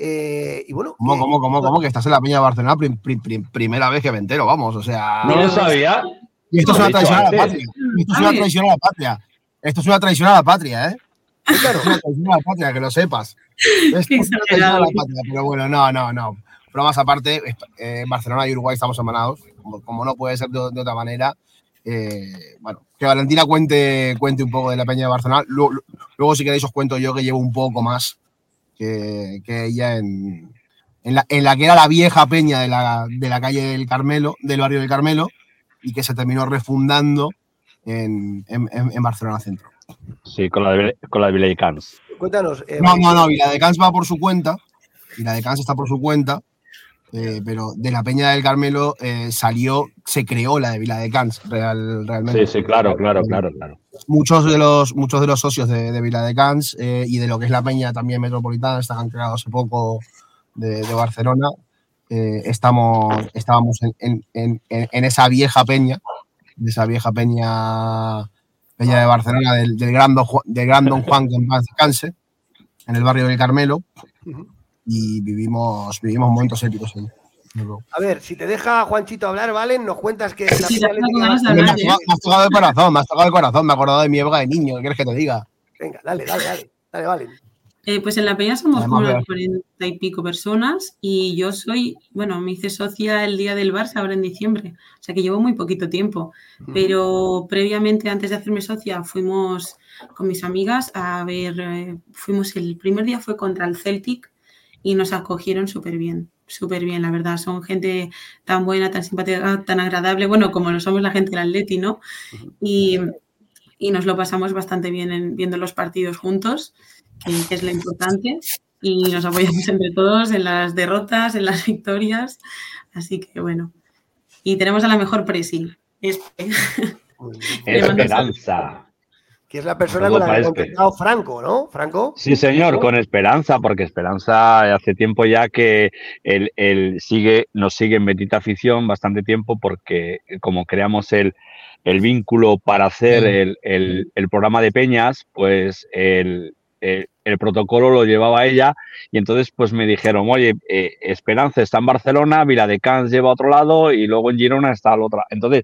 Eh, y bueno. ¿Cómo, cómo, cómo, cómo? Que estás en la Peña de Barcelona primera vez que me entero, vamos, o sea. No lo sabía. Y esto es una traición a la patria. Esto es una traición a la patria. Esto es una traición a la patria, ¿eh? <laughs> Claro, es una traición a la patria, que lo sepas. <laughs> Esto es una traición a la patria, pero bueno, no, no, no. Pero más aparte, eh, Barcelona y Uruguay estamos hermanados, como, no puede ser de, otra manera. Eh, bueno, que Valentina cuente, cuente un poco de la Peña de Barcelona. Luego, si queréis, os cuento yo que llevo un poco más que, ella en, en, la, en, la, que era la vieja Peña de la, de la calle del Carmelo, del barrio del Carmelo, y que se terminó refundando en, en Barcelona Centro. Sí, con la de, con la de Vila de Cans. Cuéntanos. Eh, no, no, no, Vila de Cans va por su cuenta. Vila de Cans está por su cuenta. Eh, pero de la Peña del Carmelo eh, salió, se creó la de Vila de Cans, real, realmente. Sí, sí, claro, claro, claro, claro. Muchos de los, muchos de los socios de, Vila de Cans eh, y de lo que es la Peña también metropolitana, están creados hace poco de, Barcelona, estamos, estábamos en, en, en, esa vieja peña, de esa vieja peña, peña de Barcelona, del, del, gran, don, del gran Don Juan que en paz descanse, en el barrio del Carmelo y vivimos, vivimos momentos épicos ahí. A ver, si te deja Juanchito hablar, ¿vale? Nos cuentas que... me, has tocado el corazón, me has tocado el corazón, me he acordado de mi época de niño, ¿qué quieres que te diga? Venga, dale, dale, dale, dale, vale. Eh, pues en la peña somos como unas cuarenta y pico personas y yo soy, bueno, me hice socia el día del Barça ahora en diciembre, o sea que llevo muy poquito tiempo, pero previamente antes de hacerme socia fuimos con mis amigas a ver, eh, fuimos el primer día fue contra el Celtic y nos acogieron súper bien, súper bien, la verdad. Son gente tan buena, tan simpática, tan agradable, bueno, como lo somos la gente del Atleti, ¿no? Y, y nos lo pasamos bastante bien en, viendo los partidos juntos, que, es lo importante. Y nos apoyamos entre todos en las derrotas, en las victorias. Así que bueno. Y tenemos a la mejor presi. <laughs> Esperanza que es la persona con la que ha contactado Franco, ¿no? Franco. Sí, señor, con Esperanza, porque Esperanza hace tiempo ya que él, sigue, nos sigue en Betita Afición bastante tiempo, porque como creamos el, vínculo para hacer el, programa de Peñas, pues el, protocolo lo llevaba ella y entonces pues me dijeron, oye, eh, Esperanza está en Barcelona, Vila de Cans lleva a otro lado y luego en Girona está al otro. Entonces,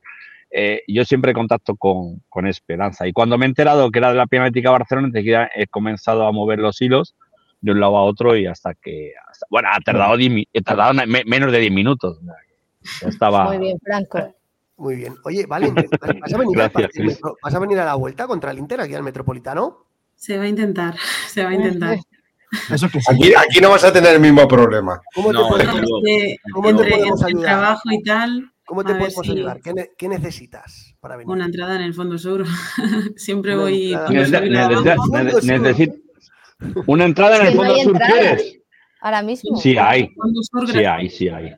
eh, yo siempre contacto con, con, Esperanza. Y cuando me he enterado que era de la Pianética Barcelona, enseguida he comenzado a mover los hilos de un lado a otro y hasta que. bueno, ha tardado, he tardado menos de 10 minutos. estaba... Muy bien, Franco. Muy bien. Oye, vale, ¿vas a, venir ¿vas a venir a la vuelta contra el Inter aquí al Metropolitano? Se va a intentar, <laughs> se va a intentar. Eso que aquí, aquí, no vas a tener el mismo problema. ¿Cómo te podemos, entre, entre trabajo y tal, ¿Cómo te podemos ayudar? ¿Qué, necesitas para venir? Una entrada en el Fondo Sur. <laughs> Siempre voy. Necesito una entrada en el Fondo Sur, ¿quieres? Ahora mismo. Sí hay. Sí hay, sí hay.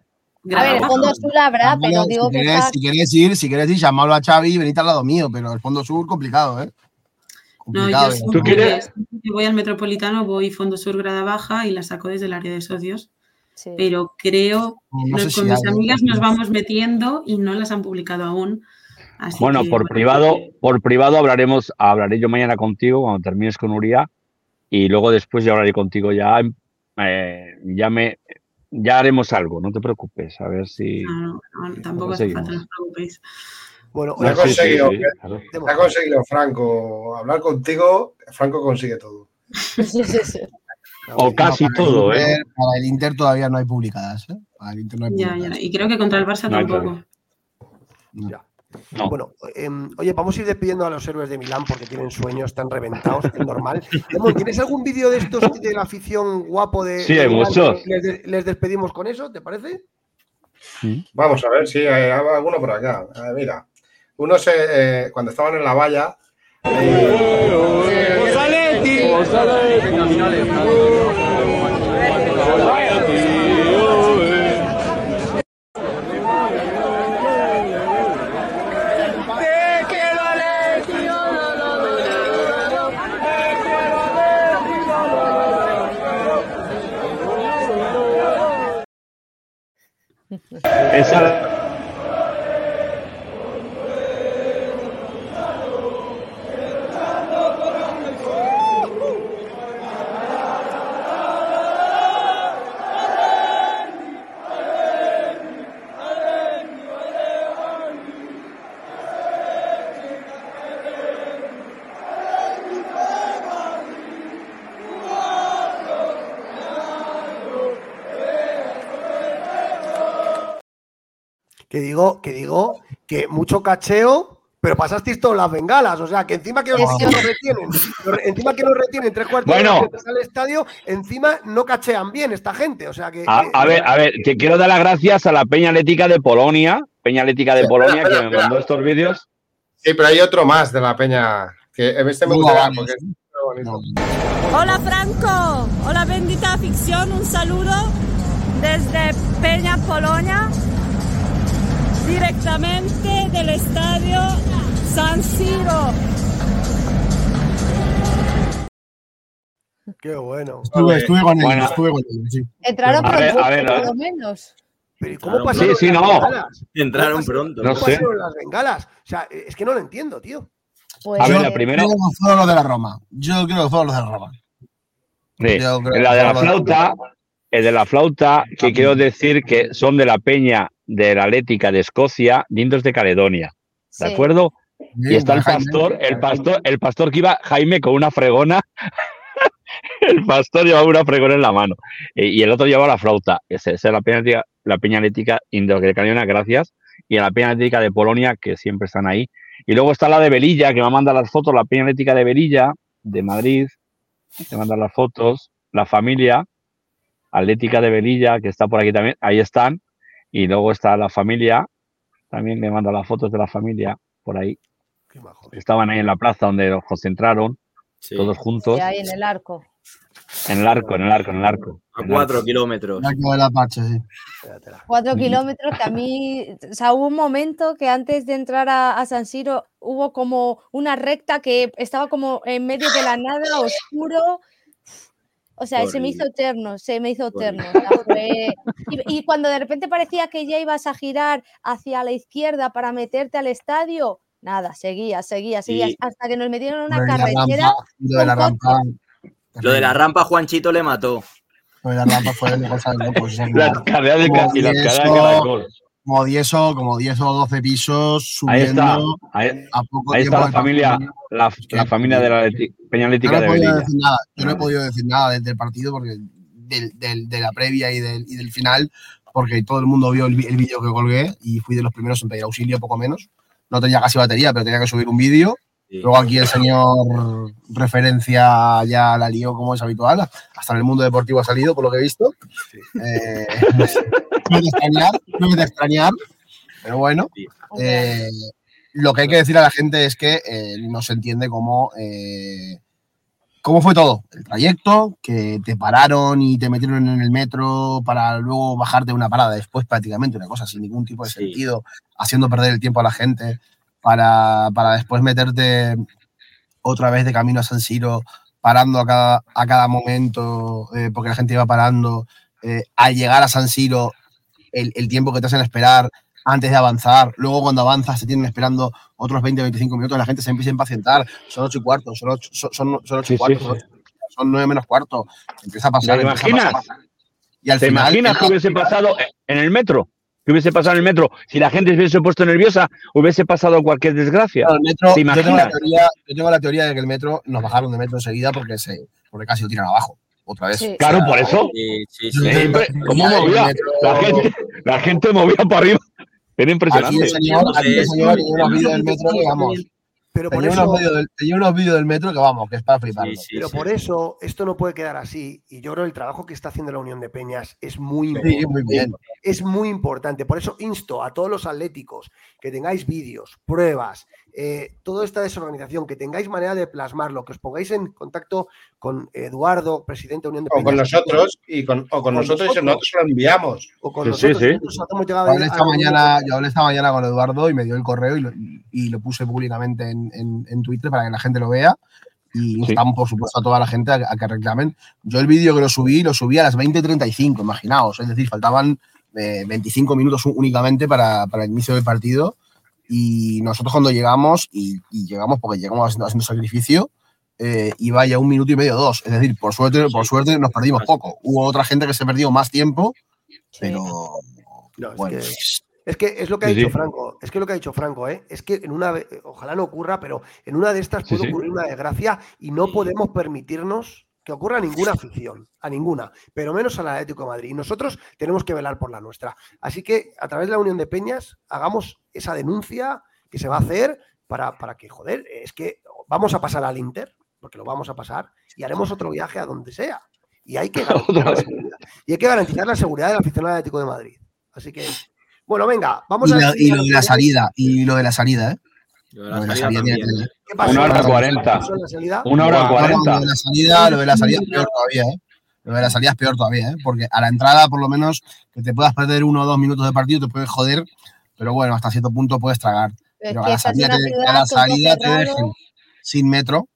A ver, el Fondo Sur habrá, pero digo si que. Si quieres ir, si quieres ir, llamarlo a Xavi y venir al lado mío, pero el Fondo Sur complicado, ¿eh? Complicado, no, yo ¿Tú quieres? voy al Metropolitano, voy Fondo Sur Grada Baja y la saco desde el área de socios. Pero creo, que con mis amigas nos vamos metiendo y no las han publicado aún. bueno, por privado, por privado hablaremos, hablaré yo mañana contigo cuando termines con Uria y luego después ya hablaré contigo ya, eh, ya me, ya haremos algo, no te preocupes, a ver si. No, no, tampoco hace falta, no os preocupéis. Bueno, ha conseguido, ha conseguido Franco hablar contigo, Franco consigue todo. Sí, sí, sí. O casi todo, ¿eh? Para el Inter todavía no hay publicadas, ¿eh? Para el Inter no hay publicadas. Ya, ya. Y creo que contra el Barça tampoco. Ya. Bueno, em, oye, vamos a ir despidiendo a los héroes de Milán porque tienen sueños tan reventados, es normal. <laughs> ¿Tienes algún vídeo de estos de la afición guapo de. Sí, hay muchos. Les, despedimos con eso, ¿te parece? Vamos a ver, sí, hay alguno por acá. mira, uno se, eh, cuando estaban en la valla. Eh, cosa de Esa digo, que digo que mucho cacheo, pero pasasteis todas las bengalas, o sea, que encima que, os, que nos retienen, encima que nos retienen tres cuartos Bueno. de al estadio, encima no cachean bien esta gente, o sea que... A, que- a ver, a ver, que quiero dar las gracias a la Peña Atlética de Polonia, Peña Atlética de Espera, Polonia, espera, que me espera. mandó estos vídeos. Sí, pero hay otro más de la peña. Que este me No, gusta vale, porque es sí. bonito. Hola Franco, hola bendita afición, un saludo desde Peña, Polonia, directamente del estadio San Siro. Qué bueno. Estuve, estuve con Bueno. ellos, estuve con ellos, sí. Entraron A por ver, a ver, por lo menos. Pero ¿y cómo pasaron sí, sí, las no. bengalas? Entraron ¿Cómo pasaron- pronto. No ¿Cómo sé. pasaron las bengalas? O sea, es que no lo entiendo, tío. Pues, A ver, Yo la primera- creo que los de la Roma. Yo creo que fueron los de la Roma. Sí, Yo la de la flauta, el de la flauta, que quiero decir que son de la Peña de la Atlética de Escocia, Lindos de Caledonia. ¿De sí. acuerdo? Y está el pastor, el pastor, el pastor que iba, Jaime, con una fregona. <laughs> el pastor llevaba una fregona en la mano. Y el otro llevaba la flauta. Esa es la peña atlética, la peña atlética Indo de Caledonia, gracias. Y la peña atlética de Polonia, que siempre están ahí. Y luego está la de Velilla, que me manda las fotos, la peña atlética de Velilla, de Madrid, que manda las fotos. La familia atlética de Velilla, que está por aquí también, ahí están. Y luego está la familia, también me manda las fotos de la familia por ahí. Qué majo. Estaban ahí en la plaza donde los concentraron, Sí. todos juntos, Y ahí en el arco. en el arco, en el arco, en el arco. A en el cuatro arco. kilómetros. Apache, sí. Cuatro kilómetros que a mí, o sea, hubo un momento que antes de entrar a, a San Siro hubo como una recta que estaba como en medio de la nada, oscuro. O sea, se me hizo eterno, se me hizo eterno. fue- <laughs> y, y cuando de repente parecía que ya ibas a girar hacia la izquierda para meterte al estadio, nada, seguías, seguías, seguías, Y- hasta que nos metieron en Lo una de la carretera. rampa, lo de la rampa. Lo de la rampa, Juanchito le mató. Lo de la rampa fue una cosa de locos. Las carreras de, de caracol. Como 10 o, como 10 o 12 pisos Ahí está, subiendo ahí, a poco ahí está la familia, la, la familia de la Atleti- Peña Yo Atlética no he de nada, yo no he podido decir nada desde el partido porque del, del- de la previa y del, y del final, porque todo el mundo vio el, el vídeo que colgué y fui de los primeros en pedir auxilio, poco menos. No tenía casi batería, pero tenía que subir un vídeo. Sí. Luego aquí el señor referencia ya la lió como es habitual. Hasta en el mundo deportivo ha salido, por lo que he visto. Eh, <laughs> no es de extrañar, no es de extrañar, pero bueno. Eh, lo que hay que decir a la gente es que eh, no se entiende cómo, eh, cómo fue todo. El trayecto, que te pararon y te metieron en el metro para luego bajarte una parada después, prácticamente, una cosa sin ningún tipo de Sí. sentido, haciendo perder el tiempo a la gente, para, para después meterte otra vez de camino a San Siro, parando a cada, a cada momento, eh, porque la gente iba parando. al llegar a San Siro, el, el tiempo que te hacen esperar antes de avanzar. Luego, cuando avanzas, te tienen esperando otros 20, 25 minutos. La gente se empieza a impacientar. Son ocho y cuarto, son ocho, son, son, son ocho Sí, y cuarto, sí. ocho- son nueve menos cuarto. Empieza a pasar. ¿Te imaginas? pasar. Y al ¿Te final, imaginas que hubiese pasado en el metro? ¿Qué hubiese pasado en el metro? Si la gente se hubiese puesto nerviosa, hubiese pasado cualquier desgracia. el metro, ¿Te yo, tengo la imaginas? teoría, yo tengo la teoría de que el metro nos bajaron de metro enseguida porque, se, porque casi lo tiran abajo. Otra vez. Sí. Claro, por eso. Sí, sí, sí. Siempre- ¿Cómo movía? La gente, la gente movía para arriba. Era Aquí impresionante. el señor, aquí el señor tenía unos vídeos del metro que vamos. Pero por Tenía eso, unos vídeos del, tenía unos vídeos del metro que vamos, que es para fliparlo. Sí, sí, pero sí. por eso esto no puede quedar así. Y yo creo que el trabajo que está haciendo la Unión de Peñas es muy Sí, importante. muy bien. Es muy importante. Por eso insto a todos los atléticos que tengáis vídeos, pruebas, eh, toda esta desorganización, que tengáis manera de plasmarlo, que os pongáis en contacto con Eduardo, presidente de Unión de O con nosotros y con, o con Con nosotros y nosotros. lo enviamos. o con Sí, nosotros. sí, sí. esta mañana, yo hablé esta mañana con Eduardo y me dio el correo y lo, y lo puse públicamente en, en- en Twitter para que la gente lo vea. Y instamos, por supuesto, a toda la gente a, a que reclamen. Yo el vídeo que lo subí, lo subí a las 20.35, imaginaos. Es decir, faltaban 25 minutos únicamente para, para, el inicio del partido. Y nosotros cuando llegamos, y, llegamos porque llegamos haciendo, haciendo sacrificio, eh, iba ya un minuto y medio, dos. Es decir, por suerte, por suerte nos perdimos poco. Hubo otra gente que se perdió más tiempo, pero bueno. Es que es lo que ha dicho Franco, es que lo que ha dicho Franco, ¿eh? es que en una, ojalá no ocurra, pero en una de estas puede ocurrir una desgracia y no podemos permitirnos que ocurra a ninguna afición, a ninguna, pero menos al Atlético de Madrid. Y nosotros tenemos que velar por la nuestra. Así que a través de la Unión de Peñas hagamos esa denuncia que se va a hacer para, para que, joder, es que vamos a pasar al Inter, porque lo vamos a pasar, y haremos otro viaje a donde sea. Y hay que <laughs> garantizar, la, y hay que garantizar la seguridad del aficionado Atlético de Madrid. Así que bueno, venga, vamos y a. y lo de la salida, y lo de la salida, ¿eh? Lo de la salida, ¿Qué pasó? Una hora cuarenta. Una hora cuarenta. Lo de la salida, lo de la salida es peor todavía, ¿eh? Lo de la salida es peor todavía, ¿eh? Porque a la entrada, por lo menos, que te puedas perder uno o dos minutos de partido, te puedes joder, pero bueno, hasta cierto punto puedes tragar. Pero a la salida, te, a la salida te dejen sin metro,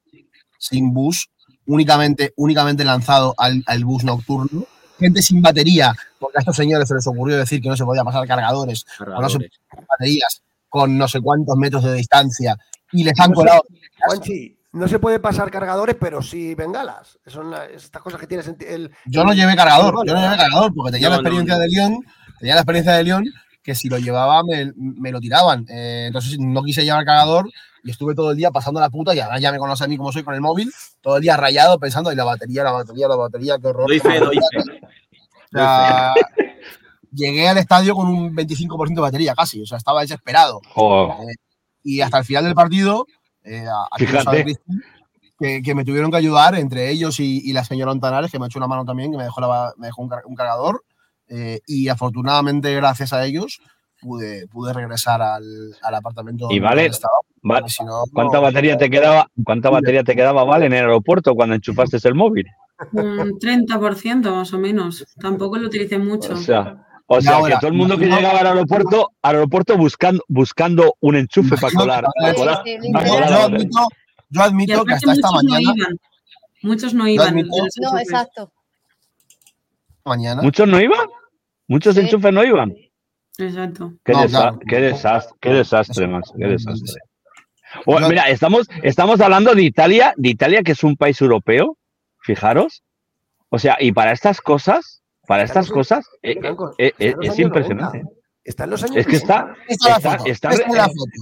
sin bus, únicamente, únicamente lanzado al, al bus nocturno gente sin batería, porque a estos señores se les ocurrió decir que no se podía pasar cargadores, no se baterías con no sé cuántos metros de distancia y les han colado. Juanchi, no se puede pasar cargadores, pero sí bengalas. Son estas cosas que tienes el. Yo no llevé cargador, yo no llevé cargador, porque tenía la experiencia de León, tenía la experiencia de León que si lo llevaba me, lo tiraban. Eh, entonces no quise llevar cargador y estuve todo el día pasando la puta y ahora ya me conoce a mí como soy con el móvil, todo el día rayado pensando en la batería, la batería, la batería, qué horror. Llegué al estadio con un 25% de batería casi, o sea, estaba desesperado. Eh, y hasta el final del partido, eh, que, que, me tuvieron que ayudar, entre ellos y, la señora Ontanares, que me ha hecho una mano también, que me dejó, me dejó un, cargador. Eh, y afortunadamente, gracias a ellos, pude, pude regresar al, al apartamento. Y vale, estaba, ¿cuánta batería te quedaba? ¿Cuánta batería te quedaba, vale, en el aeropuerto cuando enchufaste el móvil? Un 30% más o menos. Tampoco lo utilicé mucho. O sea, o sea que todo el mundo que llegaba al aeropuerto, al aeropuerto buscando, buscando un enchufe para colar. yo admito, que hasta esta mañana. Muchos no iban. No, exacto. Mañana. ¿Muchos no iban? ¿Muchos enchufes no iban? Exacto. Qué, desastre, qué desastre, más, qué desastre. mira, estamos, estamos hablando de Italia, de Italia, que es un país europeo, fijaros. O sea, y para estas cosas, para estas cosas, eh, eh, eh, es impresionante. Está en los años es que está, está, está,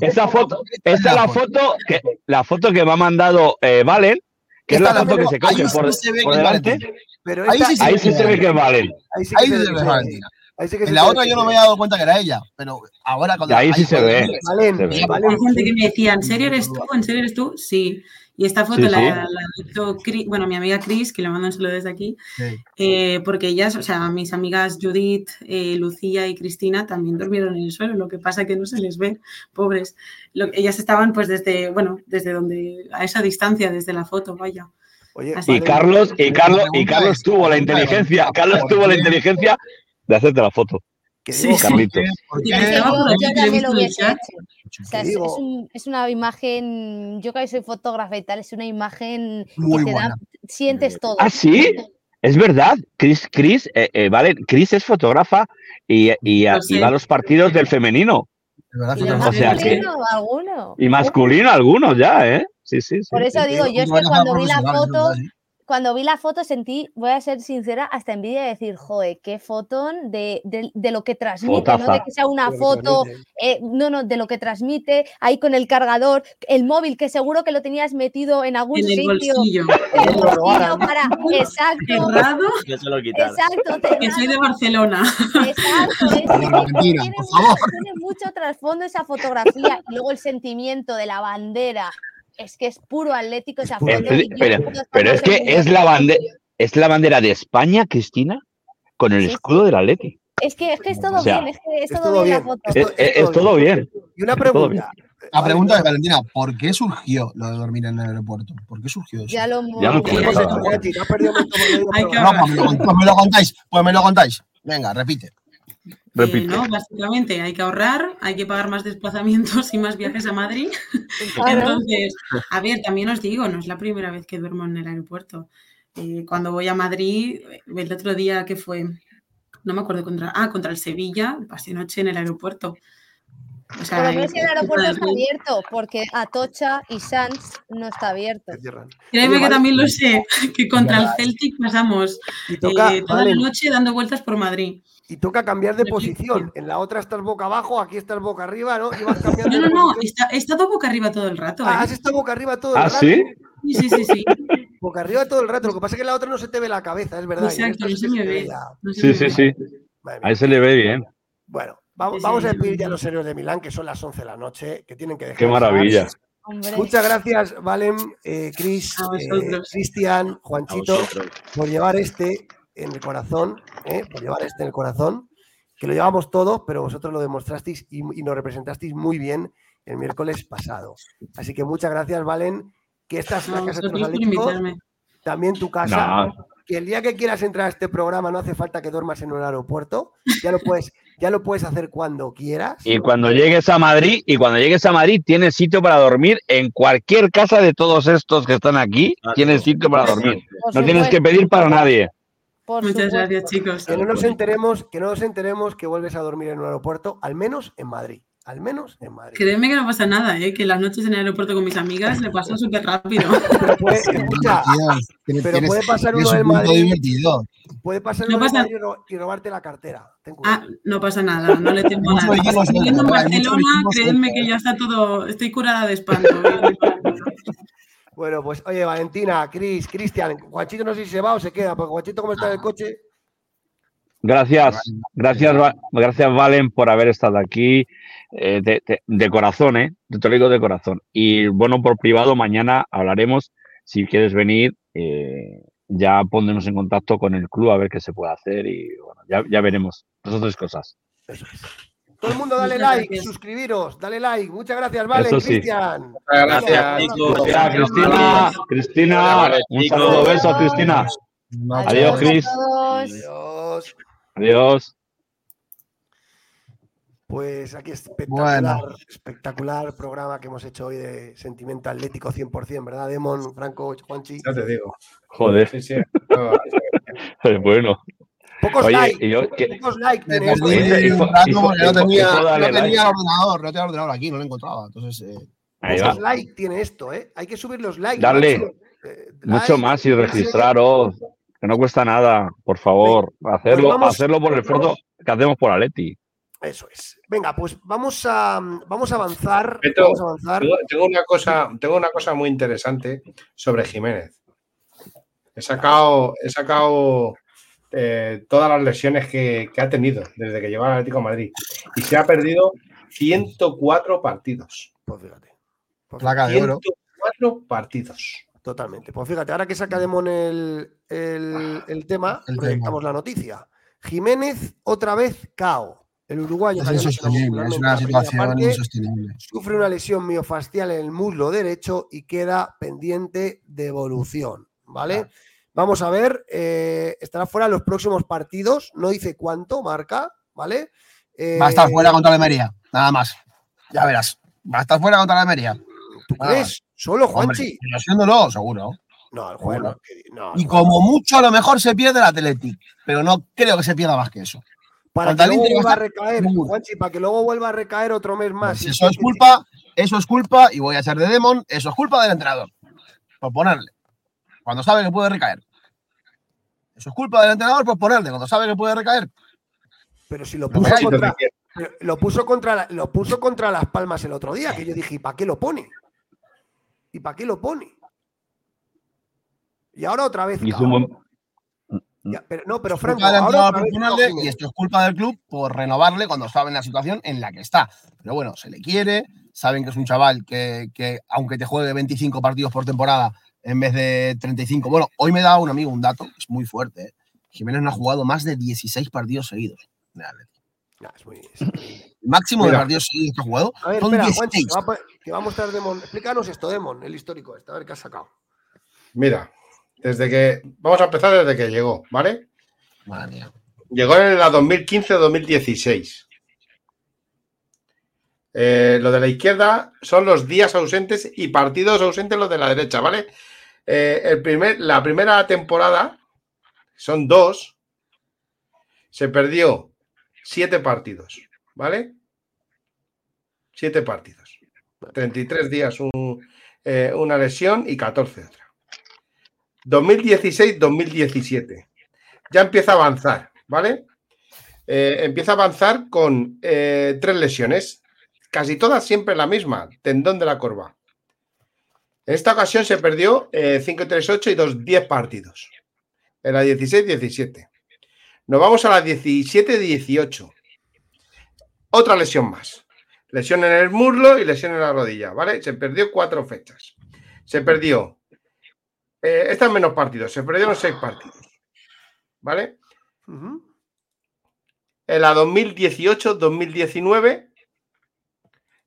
esta foto, esta es la foto que la foto que me ha mandado Valen, que es la foto que se cae por, por delante. Pero ahí, sí, se ve que es Valen. Ahí sí se ve que es Valen en la otra yo no me había dado cuenta que era ella, pero ahora cuando... Ahí sí se ve. Vale, Hay gente que me decía, ¿en serio eres tú? ¿En serio eres tú? Sí. Y esta foto la, hizo bueno, mi amiga Cris, que le mando un saludo desde aquí, eh, porque ellas, o sea, mis amigas Judith, eh, Lucía y Cristina también durmieron en el suelo, lo que pasa que no se les ve, pobres. ellas estaban pues desde, bueno, desde donde, a esa distancia, desde la foto, vaya. y Carlos, y Carlos, y Carlos tuvo la inteligencia, Carlos tuvo la inteligencia de hacerte la foto. Sí, Carlitos. yo, también lo hubiese hecho. O sea, es, un, es, una imagen, yo que soy fotógrafa y tal, es una imagen que te da, sientes todo. ¿Ah, sí? Es verdad, Chris, Chris, eh, eh, vale, Chris es fotógrafa y, y, va a los partidos del femenino. ¿Y o sea que, alguno? Y masculino algunos ya, ¿eh? Sí, sí, sí. Por eso digo, yo es que cuando vi la foto, cuando vi la foto sentí, voy a ser sincera, hasta envidia de decir, joder, qué foto de, lo que transmite, no de que sea una foto, eh, no, no, de lo que transmite, ahí con el cargador, el móvil, que seguro que lo tenías metido en algún en el sitio. Bolsillo. En el bolsillo para, exacto. exacto. Que soy de Barcelona. Exacto. tiene, tiene mucho trasfondo esa fotografía y luego el sentimiento de la bandera es que es puro atlético esa foto. pero, es que es la, bandera, es la bandera de España, Cristina, con el escudo del Atleti. Es que, es que es todo bien, es que es, todo, bien, la foto. Es, todo bien. Y una pregunta. La pregunta de Valentina, ¿por qué surgió lo de dormir en el aeropuerto? ¿Por qué surgió eso? Ya lo, ya lo pues, me lo contáis, pues me lo contáis. Venga, repite. Eh, no, básicamente hay que ahorrar, hay que pagar más desplazamientos y más viajes a Madrid. Entonces, a ver, también os digo, no es la primera vez que duermo en el aeropuerto. Eh, cuando voy a Madrid, el otro día que fue no me acuerdo contra, ah, contra el Sevilla, pasé noche en el aeropuerto. O sea, Por lo menos el aeropuerto está abierto, porque Atocha y Sanz no está abierto. Créeme que también lo sé, que contra el Celtic pasamos eh, toda la noche dando vueltas por Madrid. Y toca cambiar de posición. En la otra estás boca abajo, aquí estás boca arriba, ¿no? <laughs> no, no, no, he estado boca arriba todo el rato. Ah, ¿eh? has estado boca arriba todo el ¿Ah, rato. sí? Sí, sí, sí, <laughs> Boca arriba todo el rato. Lo que pasa es que en la otra no se te ve la cabeza, es verdad. Exacto, no se me ve. Sí, sí, sí. Ahí se le ve bien. Bueno, vamos, vamos a despedir ya a los héroes de Milán, que son las 11 de la noche, que tienen que dejar. Qué maravilla. Muchas gracias, Valen, eh, Cris, eh, Cristian, Juanchito, por llevar este en el corazón, eh, por llevar este en el corazón, que lo llevamos todos, pero vosotros lo demostrasteis y, y nos representasteis muy bien el miércoles pasado. Así que muchas gracias, Valen, que esta es la casa de los atléticos, también tu casa. No. Que el día que quieras entrar a este programa no hace falta que duermas en un aeropuerto, ya lo puedes, ya lo puedes hacer cuando quieras. Y cuando llegues a Madrid, y cuando llegues a Madrid, tienes sitio para dormir en cualquier casa de todos estos que están aquí, tienes sitio para dormir. No tienes que pedir para nadie. Muchas gracias, chicos. Que no nos enteremos, que no nos enteremos que vuelves a dormir en un aeropuerto, al menos en Madrid. Al menos en Madrid. Créeme que no pasa nada, ¿eh? que las noches en el aeropuerto con mis amigas le paso súper rápido. <laughs> Pero puede, <laughs> escucha, pero puede pasar uno en Madrid. Divertido. Puede pasar uno No pasa- en Madrid y robarte la cartera. Ten. Ah, no pasa nada, no le temo nada. Viviendo en Barcelona, créanme que ya está todo, estoy curada de espanto. <laughs> Bueno, pues oye, Valentina, Cris, Cristian, Juanchito no sé si se va o se queda, porque Juanchito como está en el coche. Gracias, gracias, gracias Valen por haber estado aquí eh, de, de- de corazón, ¿eh? Te lo digo de corazón. Y bueno, por privado, mañana hablaremos. Si quieres venir, eh, ya póndonos en contacto con el club a ver qué se puede hacer y bueno, ya, ya veremos. Esas tres cosas. Todo el mundo dale Muchas like, gracias. suscribiros, dale like. Muchas gracias, sí. Cristian. Gracias, chicos. Ya, Cristina, Cristina, Vale, un saludo, besos, Cristina. Adiós, Cris. Adiós. Adiós. Pues aquí espectacular, Bueno. espectacular programa que hemos hecho hoy de sentimiento atlético 100%, ¿verdad, Demon, Franco, Juanchi? Ya te digo. Joder, Sí, sí. No, <laughs> bueno. Pocos Oye, likes, y yo, que- pocos no tenía, ordenador, no tenía el ordenador aquí, no lo encontraba. Entonces, eh, Ahí va. Likes tiene esto, ¿eh? Hay que subir los likes. Darle. Eh, Mucho like, más y registraros. Que no cuesta nada, por favor. Hacerlo, vamos- hacerlo por el esfuerzo que hacemos por Aleti. Eso es. Venga, pues vamos a, vamos a avanzar. Beto, Vamos a avanzar. Tengo, tengo una cosa, tengo una cosa muy interesante sobre Jiménez. He sacado, he sacado eh, todas las lesiones que, que ha tenido desde que llegó al Atlético de Madrid y se ha perdido 104 partidos. Pues fíjate. Pues placa de oro. 104 partidos. Totalmente. Pues fíjate, ahora que saca Demon el, el, el tema, El proyectamos la noticia. Jiménez otra vez KO. El uruguayo Es insostenible, es una situación parte, insostenible. sufre una lesión miofascial en el muslo derecho y queda pendiente de evolución. ¿Vale? Vamos a ver, eh, estará fuera los próximos partidos, no dice cuánto marca, ¿vale? Va a estar Eh, fuera contra la Almería, nada más. Ya verás. Va a estar fuera contra la Almería. ¿Tú crees? ¿Solo, Juanchi? Haciéndolo, seguro. No, el juego. No, Y como mucho, a lo mejor se pierde el Athletic, pero no creo que se pierda más que eso. Para contra que luego vuelva a recaer. Juanchi, para que luego vuelva a recaer otro mes más. Si Y eso es culpa, eso es culpa, y voy a ser de Demon, eso es culpa del entrenador. Por ponerle. Cuando sabe que puede recaer. Eso es culpa del entrenador por ponerle, cuando sabe que puede recaer. Pero si lo puso, contra, lo puso contra la- lo puso contra Las Palmas el otro día, que yo dije, ¿y para qué lo pone? ¿Y para qué lo pone? Y ahora otra vez. Ya, pero, no, pero Es Franco, ahora vez y esto es culpa del club por renovarle cuando saben la situación en la que está. Pero bueno, se le quiere, saben que es un chaval que, que aunque te juegue 25 partidos por temporada en vez de 35. Bueno, hoy me da un amigo un dato, es muy fuerte. ¿eh? Jiménez no ha jugado más de 16 partidos seguidos. Nah, es muy- es- El máximo de partidos seguidos que ha jugado A ver, son espera, Juanchi, 16. que va, a que va a mostrar Demon. Explícanos esto, Demon, el histórico este, a ver qué has sacado. Mira, desde que. Vamos a empezar desde que llegó, ¿vale? Madre mía. Llegó en la 2015-2016. Eh, lo de la izquierda son los días ausentes y partidos ausentes los de la derecha, ¿vale? Eh, el primer, la primera temporada son dos. se perdió siete partidos, ¿vale? Siete partidos. 33 días eh, una lesión y 14 otra. 2016-2017. Ya empieza a avanzar, ¿vale? Eh, empieza a avanzar con eh, tres lesiones, casi todas siempre la misma, tendón de la corva. En esta ocasión se perdió 5-3-8 y 2-10 partidos. En la 16-17. Nos vamos a la 17-18. Otra lesión más. Lesión en el muslo y lesión en la rodilla, ¿vale? Se perdió cuatro fechas. Se perdió. Eh, estas menos partidos. Se perdieron seis partidos. ¿Vale? En la 2018-2019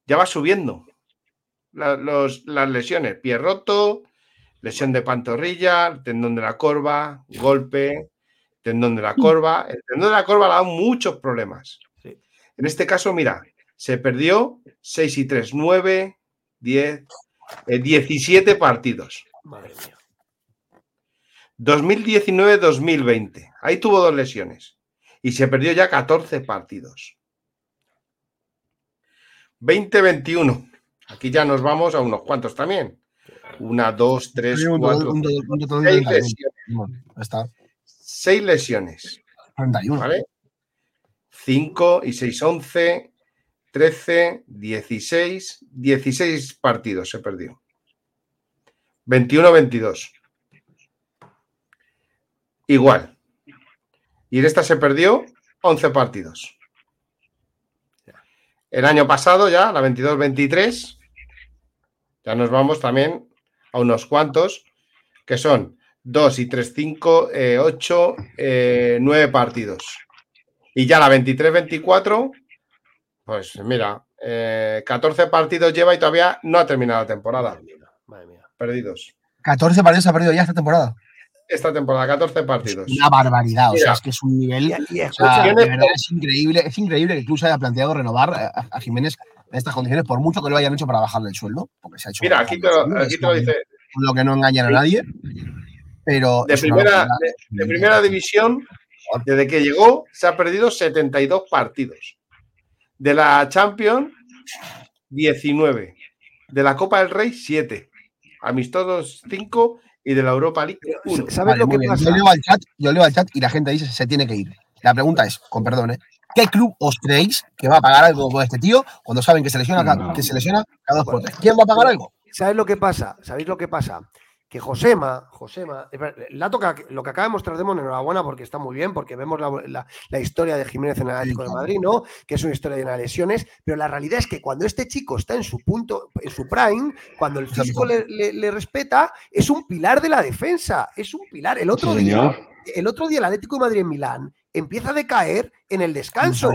ya va subiendo las lesiones. Pie roto, lesión de pantorrilla, tendón de la corva, golpe, tendón de la corva. El tendón de la corva le ha dado muchos problemas. En este caso, mira, se perdió 6 y 3, 9, 10, 17 partidos. Madre mía. 2019-2020. Ahí tuvo dos lesiones. Y se perdió ya 14 partidos. 2021. Aquí ya nos vamos a unos cuantos también. Una, dos, tres, cuatro. seis lesiones. Seis lesiones. 31. ¿Vale? 5 y 6, 11, 13, 16, 16 partidos se perdió. 21-22. Igual. Y en esta se perdió 11 partidos. El año pasado ya, la 22-23, ya nos vamos también a unos cuantos, que son 2 y 3, 5, 8, 9 partidos. Y ya la 23-24, pues mira, 14 partidos lleva y todavía no ha terminado la temporada. Madre mía. Perdidos. 14 partidos ha perdido ya esta temporada. Esta temporada, 14 partidos. una barbaridad, o sea, es que es un nivel. es increíble, es increíble que incluso haya planteado renovar a, Jiménez en estas condiciones, por mucho que lo hayan hecho para bajarle el sueldo, porque se ha hecho. Mira, aquí te, lo, dice. Lo que no engañan a nadie. Pero. De, primera, de primera división, desde que llegó, se ha perdido 72 partidos. De la Champions, 19. De la Copa del Rey, 7. Amistosos, 5. Y de la Europa League, 1. ¿Sabes lo que pasa? Yo leo, al chat, yo leo al chat y la gente dice se tiene que ir. La pregunta es, con perdón, ¿eh? ¿Qué club os creéis que va a pagar algo con este tío cuando saben que se lesiona, que se lesiona cada dos por tres? ¿Quién va a pagar algo? ¿Sabes lo que pasa? ¿Sabéis lo que pasa? que Josema, Josema, la toca, lo que acaba de mostrar Demon, enhorabuena porque está muy bien, porque vemos la, historia de Jiménez en el Atlético de Madrid, ¿no? Que es una historia de lesiones, pero la realidad es que cuando este chico está en su punto, en su prime, cuando el físico le, respeta, es un pilar de la defensa, es un pilar. El otro día, el otro día el Atlético de Madrid en Milán empieza a decaer en el descanso,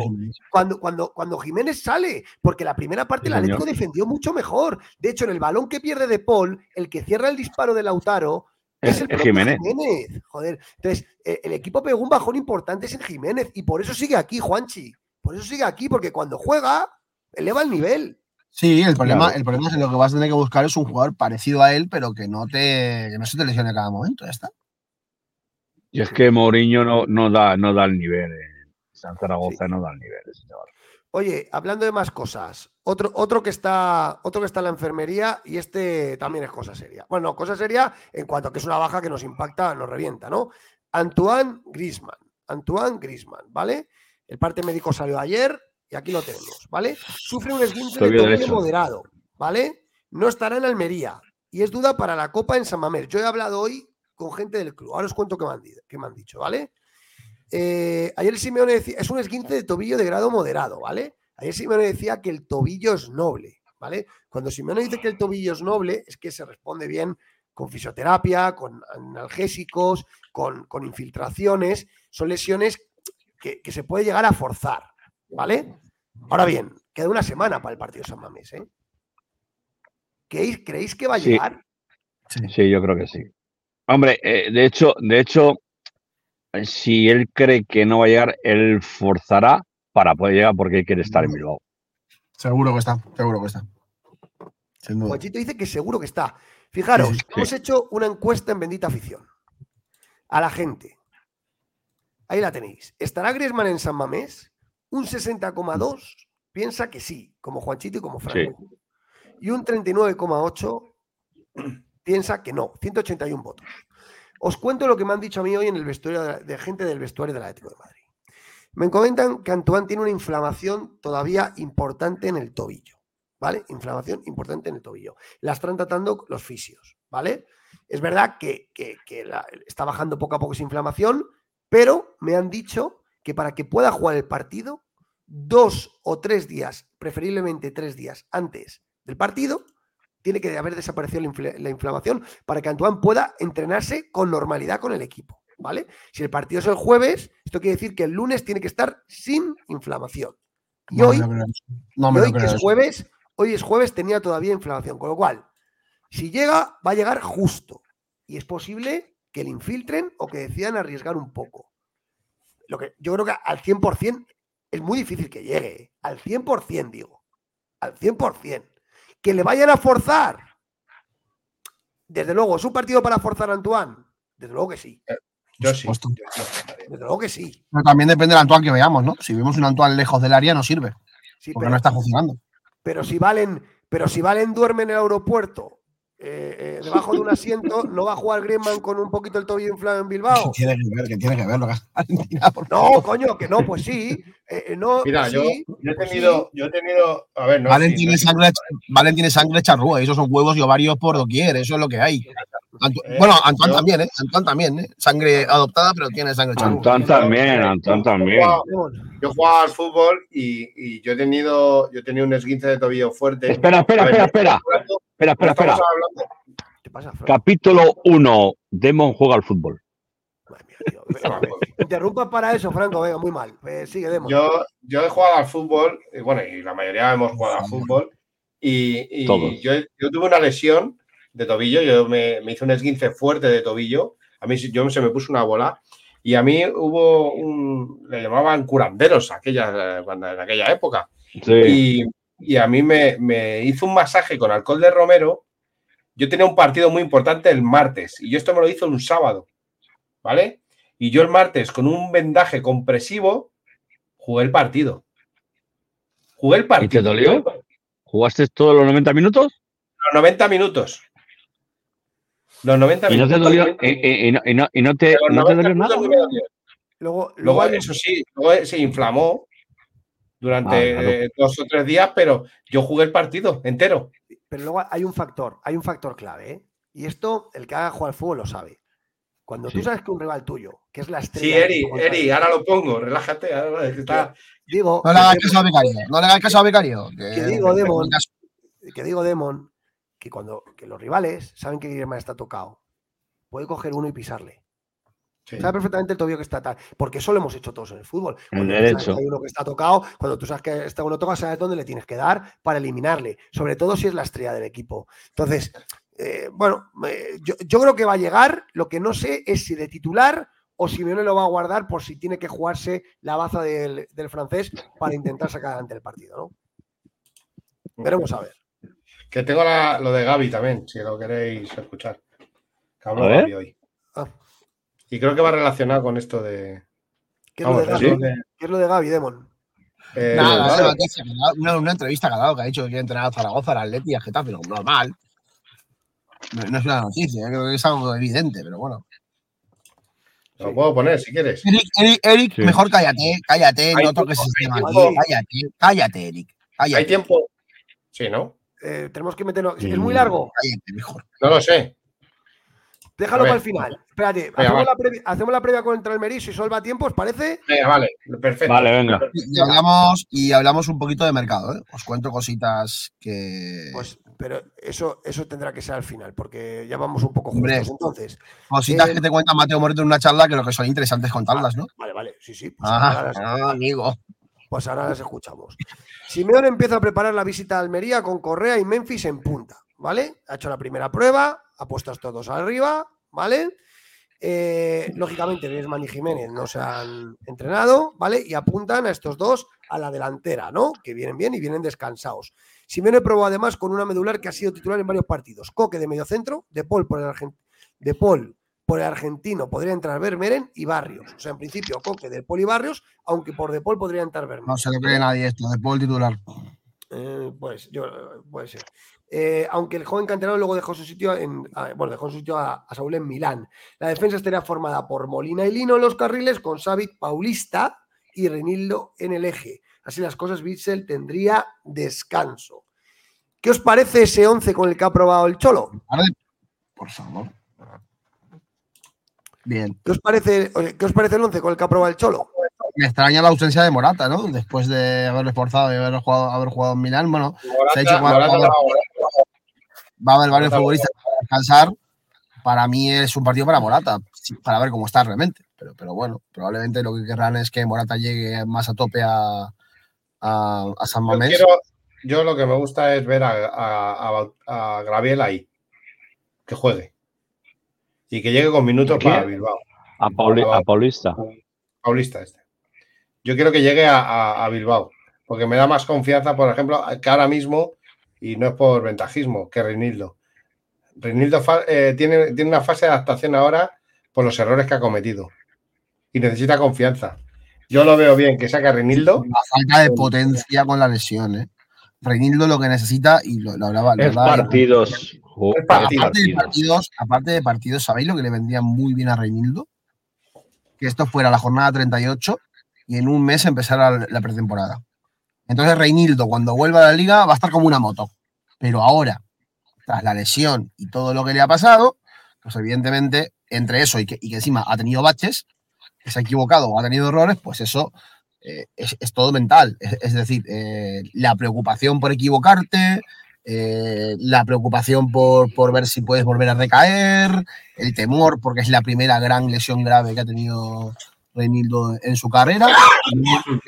cuando, cuando, cuando Jiménez sale, porque la primera parte el Atlético defendió mucho mejor. De hecho, en el balón que pierde de Paul, el que cierra el disparo de Lautaro es, el Jiménez. Joder, entonces e, el, equipo pegó un bajón importante en Jiménez y por eso sigue aquí, Juanchi. Por eso sigue aquí, porque cuando juega, eleva el nivel. Sí, el problema, el problema es que lo que vas a tener que buscar es un jugador parecido a él, pero que no te, que no se te lesione a cada momento, ya está. Y es que Mourinho no, no, da, no da el nivel. En San Zaragoza no da el nivel. Oye, hablando de más cosas, otro, otro, que está, otro que está en la enfermería y este también es cosa seria. Bueno, cosa seria en cuanto a que es una baja que nos impacta, nos revienta, ¿no? Antoine Grisman. Antoine Grisman, ¿vale? El parte médico salió ayer y aquí lo tenemos, ¿vale? Sufre un esguince de tobillo moderado, ¿vale? No estará en Almería y es duda para la Copa en San Mamés. Yo he hablado hoy con gente del club. Ahora os cuento qué me han, qué me han dicho, ¿vale? Eh, ayer Simeone decía, es un esguince de tobillo de grado moderado, ¿vale? Ayer Simeone decía que el tobillo es noble, ¿vale? Cuando Simeone dice que el tobillo es noble, es que se responde bien con fisioterapia, con analgésicos, con, infiltraciones. Son lesiones que, se puede llegar a forzar, ¿vale? Ahora bien, queda una semana para el partido de San Mamés, ¿eh? ¿Creéis, que va a llegar? sí, yo creo que sí. Hombre, eh, de hecho, de hecho, si él cree que no va a llegar, él forzará para poder llegar porque quiere estar en Bilbao. Seguro que está, seguro que está. Juanchito dice que seguro que está. Fijaros, hemos hecho una encuesta en Bendita Afición a la gente. Ahí la tenéis. ¿Estará Griezmann en San Mamés? Un 60,2 piensa que sí, como Juanchito y como Franco. Y un 39,8 piensa que no, 181 votos. Os cuento lo que me han dicho a mí hoy en el vestuario de, gente del vestuario del Atlético de Madrid. Me comentan que Antoine tiene una inflamación todavía importante en el tobillo, ¿vale? Inflamación importante en el tobillo. La están tratando los fisios, ¿vale? Es verdad que, que- está bajando poco a poco esa inflamación, pero me han dicho que para que pueda jugar el partido, dos o tres días, preferiblemente tres días antes del partido, tiene que haber desaparecido la, infla- la inflamación para que Antoine pueda entrenarse con normalidad con el equipo, ¿vale? Si el partido es el jueves, esto quiere decir que el lunes tiene que estar sin inflamación. Y No hoy. No y hoy que es jueves, hoy es jueves, tenía todavía inflamación, con lo cual, si llega, va a llegar justo. Y es posible que le infiltren o que decidan arriesgar un poco. Lo que yo creo que al 100% es muy difícil que llegue. ¿eh? Al 100% digo. Al 100%. Que le vayan a forzar. Desde luego, ¿es un partido para forzar a Antoine? Desde luego que sí. Yo sí. Desde luego que sí. Pero también depende del Antoine que veamos, ¿no? Si vemos un Antoine lejos del área, no sirve. Sí, porque pero- no está funcionando. Pero si Valen, pero si Valen duerme en el aeropuerto, eh, eh, debajo de un asiento, ¿no va a jugar Griezmann con un poquito el tobillo inflado en Bilbao? ¿Qué tiene que tiene que ver que hace Valentina, por No, coño, que no, pues sí. eh, no, Mira, pues yo, sí, yo he pues tenido, sí. yo he tenido, a ver, no, Valen, sí, tiene sangre, Valen tiene sangre charrúa, esos son huevos y ovarios por doquier, eso es lo que hay. Eh, bueno, Antoine yo- también, ¿eh? Antoine también, ¿eh? Sangre adoptada, pero tiene sangre charrúa. Antón también, Antón también. Yo jugaba al fútbol y, y yo he tenido, yo he tenido un esguince de tobillo fuerte. Espera, espera, ver, espera, espera. Espera, espera, espera. ¿Qué pasa, Fran? Capítulo 1. Demon juega al fútbol. Interrumpa para eso, Franco, venga, muy mal. Eh, sigue, Demo. Yo, yo he jugado al fútbol, y bueno, y la mayoría hemos jugado al fútbol, y, y Todos. yo, yo tuve una lesión de tobillo, yo me, me hice un esguince fuerte de tobillo, a mí se- yo se me puso una bola, y a mí hubo un, le llamaban curanderos aquella, cuando, en aquella época, Sí. y, y a mí me, me hizo un masaje con alcohol de romero, yo tenía un partido muy importante el martes, y yo esto me lo hizo un sábado, ¿vale? Y yo el martes con un vendaje compresivo jugué el partido. Jugué el ¿Y partido. te dolió? ¿Jugaste todos los 90 minutos? Los 90 minutos. Los 90 ¿Y no minutos. te dolió? ¿Y, y- y no, y no- y no te, De los no te 90 dolió nada? minutos. Luego, Luego, luego eso sí, luego se inflamó durante Ah, claro. dos o tres días, pero yo jugué el partido entero. pero luego hay un factor, hay un factor clave, ¿eh? Y esto, el que haga jugar al fútbol lo sabe. Cuando tú Sí. sabes que un rival tuyo, que es la Sí, estrella. Eri, del contrario, Eri, ahora lo pongo, relájate. ahora está- Digo, No le hagas caso a Becario, no le hagas caso a Becario. Que, que digo, Demon, que digo, Demon, que cuando que los rivales saben que Guillermo está tocado, puede coger uno y pisarle. Sí. Sabe perfectamente el tobillo que está tal. Porque eso lo hemos hecho todos en el fútbol. El Cuando sabes derecho. que hay uno que está tocado, cuando tú sabes que está uno tocado, sabes dónde le tienes que dar para eliminarle. Sobre todo si es la estrella del equipo. Entonces, eh, bueno, eh, yo, yo creo que va a llegar. Lo que no sé es si de titular o si Simeone lo va a guardar por si tiene que jugarse la baza del, del francés para intentar sacar adelante el partido, ¿no? Veremos a ver. Que tengo la- lo de Gaby también, si lo queréis escuchar. Que ver. Gaby hoy. Ah. Y creo que va relacionado con esto de. ¿Qué es, lo de Gaby? ¿Qué es lo de Gaby, Demon? eh, Nada, vale. que da- una, una entrevista que ha dado que ha dicho que quiere entrenar a Zaragoza, al Atleti y a Getafe, lo normal. No, no es una noticia, creo que es algo evidente, pero bueno. Lo puedo poner si quieres. Eric, Eric, Eric, Sí. mejor cállate, cállate, Hay no toques hay tema aquí, cállate, cállate, Eric. Cállate, Hay tiempo. Sí, ¿no? Eh, tenemos que meterlo. Sí. Es muy largo. cállate, mejor. No lo sé. Déjalo para el final. Espérate, Venga, hacemos, la previa, hacemos la previa contra el Meris y Solva tiempo, ¿os parece? Venga, vale. Perfecto. Vale, venga. Y hablamos, y hablamos un poquito de mercado, ¿eh? Os cuento cositas que. Pues, pero eso, eso tendrá que ser al final, porque ya vamos un poco Hombre. justos. Entonces, cositas eh, que te cuenta Mateo Moreto en una charla que lo que son interesantes contarlas, ¿no? vale, vale, sí, sí. Pues, ahora, Ah, las, ah, amigo. pues ahora las escuchamos. Simeone empieza a preparar la visita a Almería con Correa y Memphis en punta, ¿vale? Ha hecho la primera prueba, ha puesto a estos dos arriba, ¿vale? Eh, lógicamente, Griezmann y Jiménez no se han entrenado, ¿vale? Y apuntan a estos dos a la delantera, ¿no? Que vienen bien y vienen descansados. Simeone probó además con una medular que ha sido titular en varios partidos. Coque de medio centro, De Paul por el De Paul por el argentino podría entrar Vermeeren y Barrios. O sea, en principio, Coque, De Paul y Barrios, aunque por De Paul podría entrar Vermeeren. No se lo cree nadie esto, De Paul titular. Eh, pues yo, puede ser. Eh, aunque el joven canterano luego dejó su sitio en, bueno, dejó su sitio a, Saúl en Milán. La defensa estaría formada por Molina y Lino en los carriles, con Savit Paulista y Renildo en el eje. Así las cosas, Bitzel tendría descanso. ¿Qué os parece ese 11 con el que ha aprobado el Cholo? Por favor. Bien. ¿Qué os parece, ¿qué os parece el 11 con el que ha aprobado el Cholo? Me extraña la ausencia de Morata, ¿no? Después de haberlo esforzado y haber jugado, haber jugado en Milán, bueno, se ha dicho que va, a haber varios futbolistas para descansar. Para mí es un partido para Morata, para ver cómo está realmente. Pero, pero bueno, probablemente lo que querrán es que Morata llegue más a tope a, a, San Mamés. Yo, lo que me gusta es ver a, a, Graviel ahí, que juegue. Y que llegue con minutos para Bilbao. A, Paulista. Paulista este. Yo quiero que llegue a, Bilbao, porque me da más confianza, por ejemplo, que ahora mismo, y no es por ventajismo, que Reinildo. Reinildo eh, tiene, tiene una fase de adaptación ahora por los errores que ha cometido y necesita confianza. Yo lo veo bien que saque a Reinildo. La falta de potencia con la lesión, ¿eh? Reinildo lo que necesita, y lo, hablaba. Es partidos. Aparte, de partidos, aparte de partidos, ¿sabéis lo que le vendría muy bien a Reinildo? Que esto fuera la jornada 38 y en un mes empezará la pretemporada. Entonces Reinildo, cuando vuelva a la liga, va a estar como una moto. Pero ahora, tras la lesión y todo lo que le ha pasado, pues evidentemente, entre eso y que, encima ha tenido baches, que se ha equivocado o ha tenido errores, pues eso eh, es, todo mental. Es, decir, eh, la preocupación por equivocarte, eh, la preocupación por, por, ver si puedes volver a recaer, el temor porque es la primera gran lesión grave que ha tenido Reinildo en su carrera. El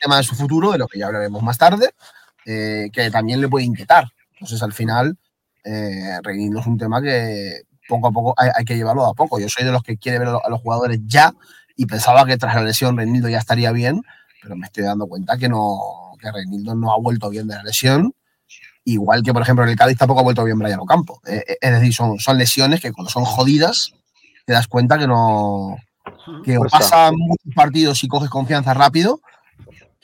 tema de su futuro, de lo que ya hablaremos más tarde, eh, que también le puede inquietar. Entonces, al final, eh, es un tema que poco a poco hay, que llevarlo a poco. Yo soy de los que quiere ver a los jugadores ya y pensaba que tras la lesión Reinildo ya estaría bien, pero me estoy dando cuenta que no que Reinildo no ha vuelto bien de la lesión. Igual que, por ejemplo, en el Cádiz tampoco ha vuelto bien Brian Ocampo. Eh, es decir, son lesiones que cuando son jodidas te das cuenta que no, que o pues pasan muchos partidos y coges confianza rápido,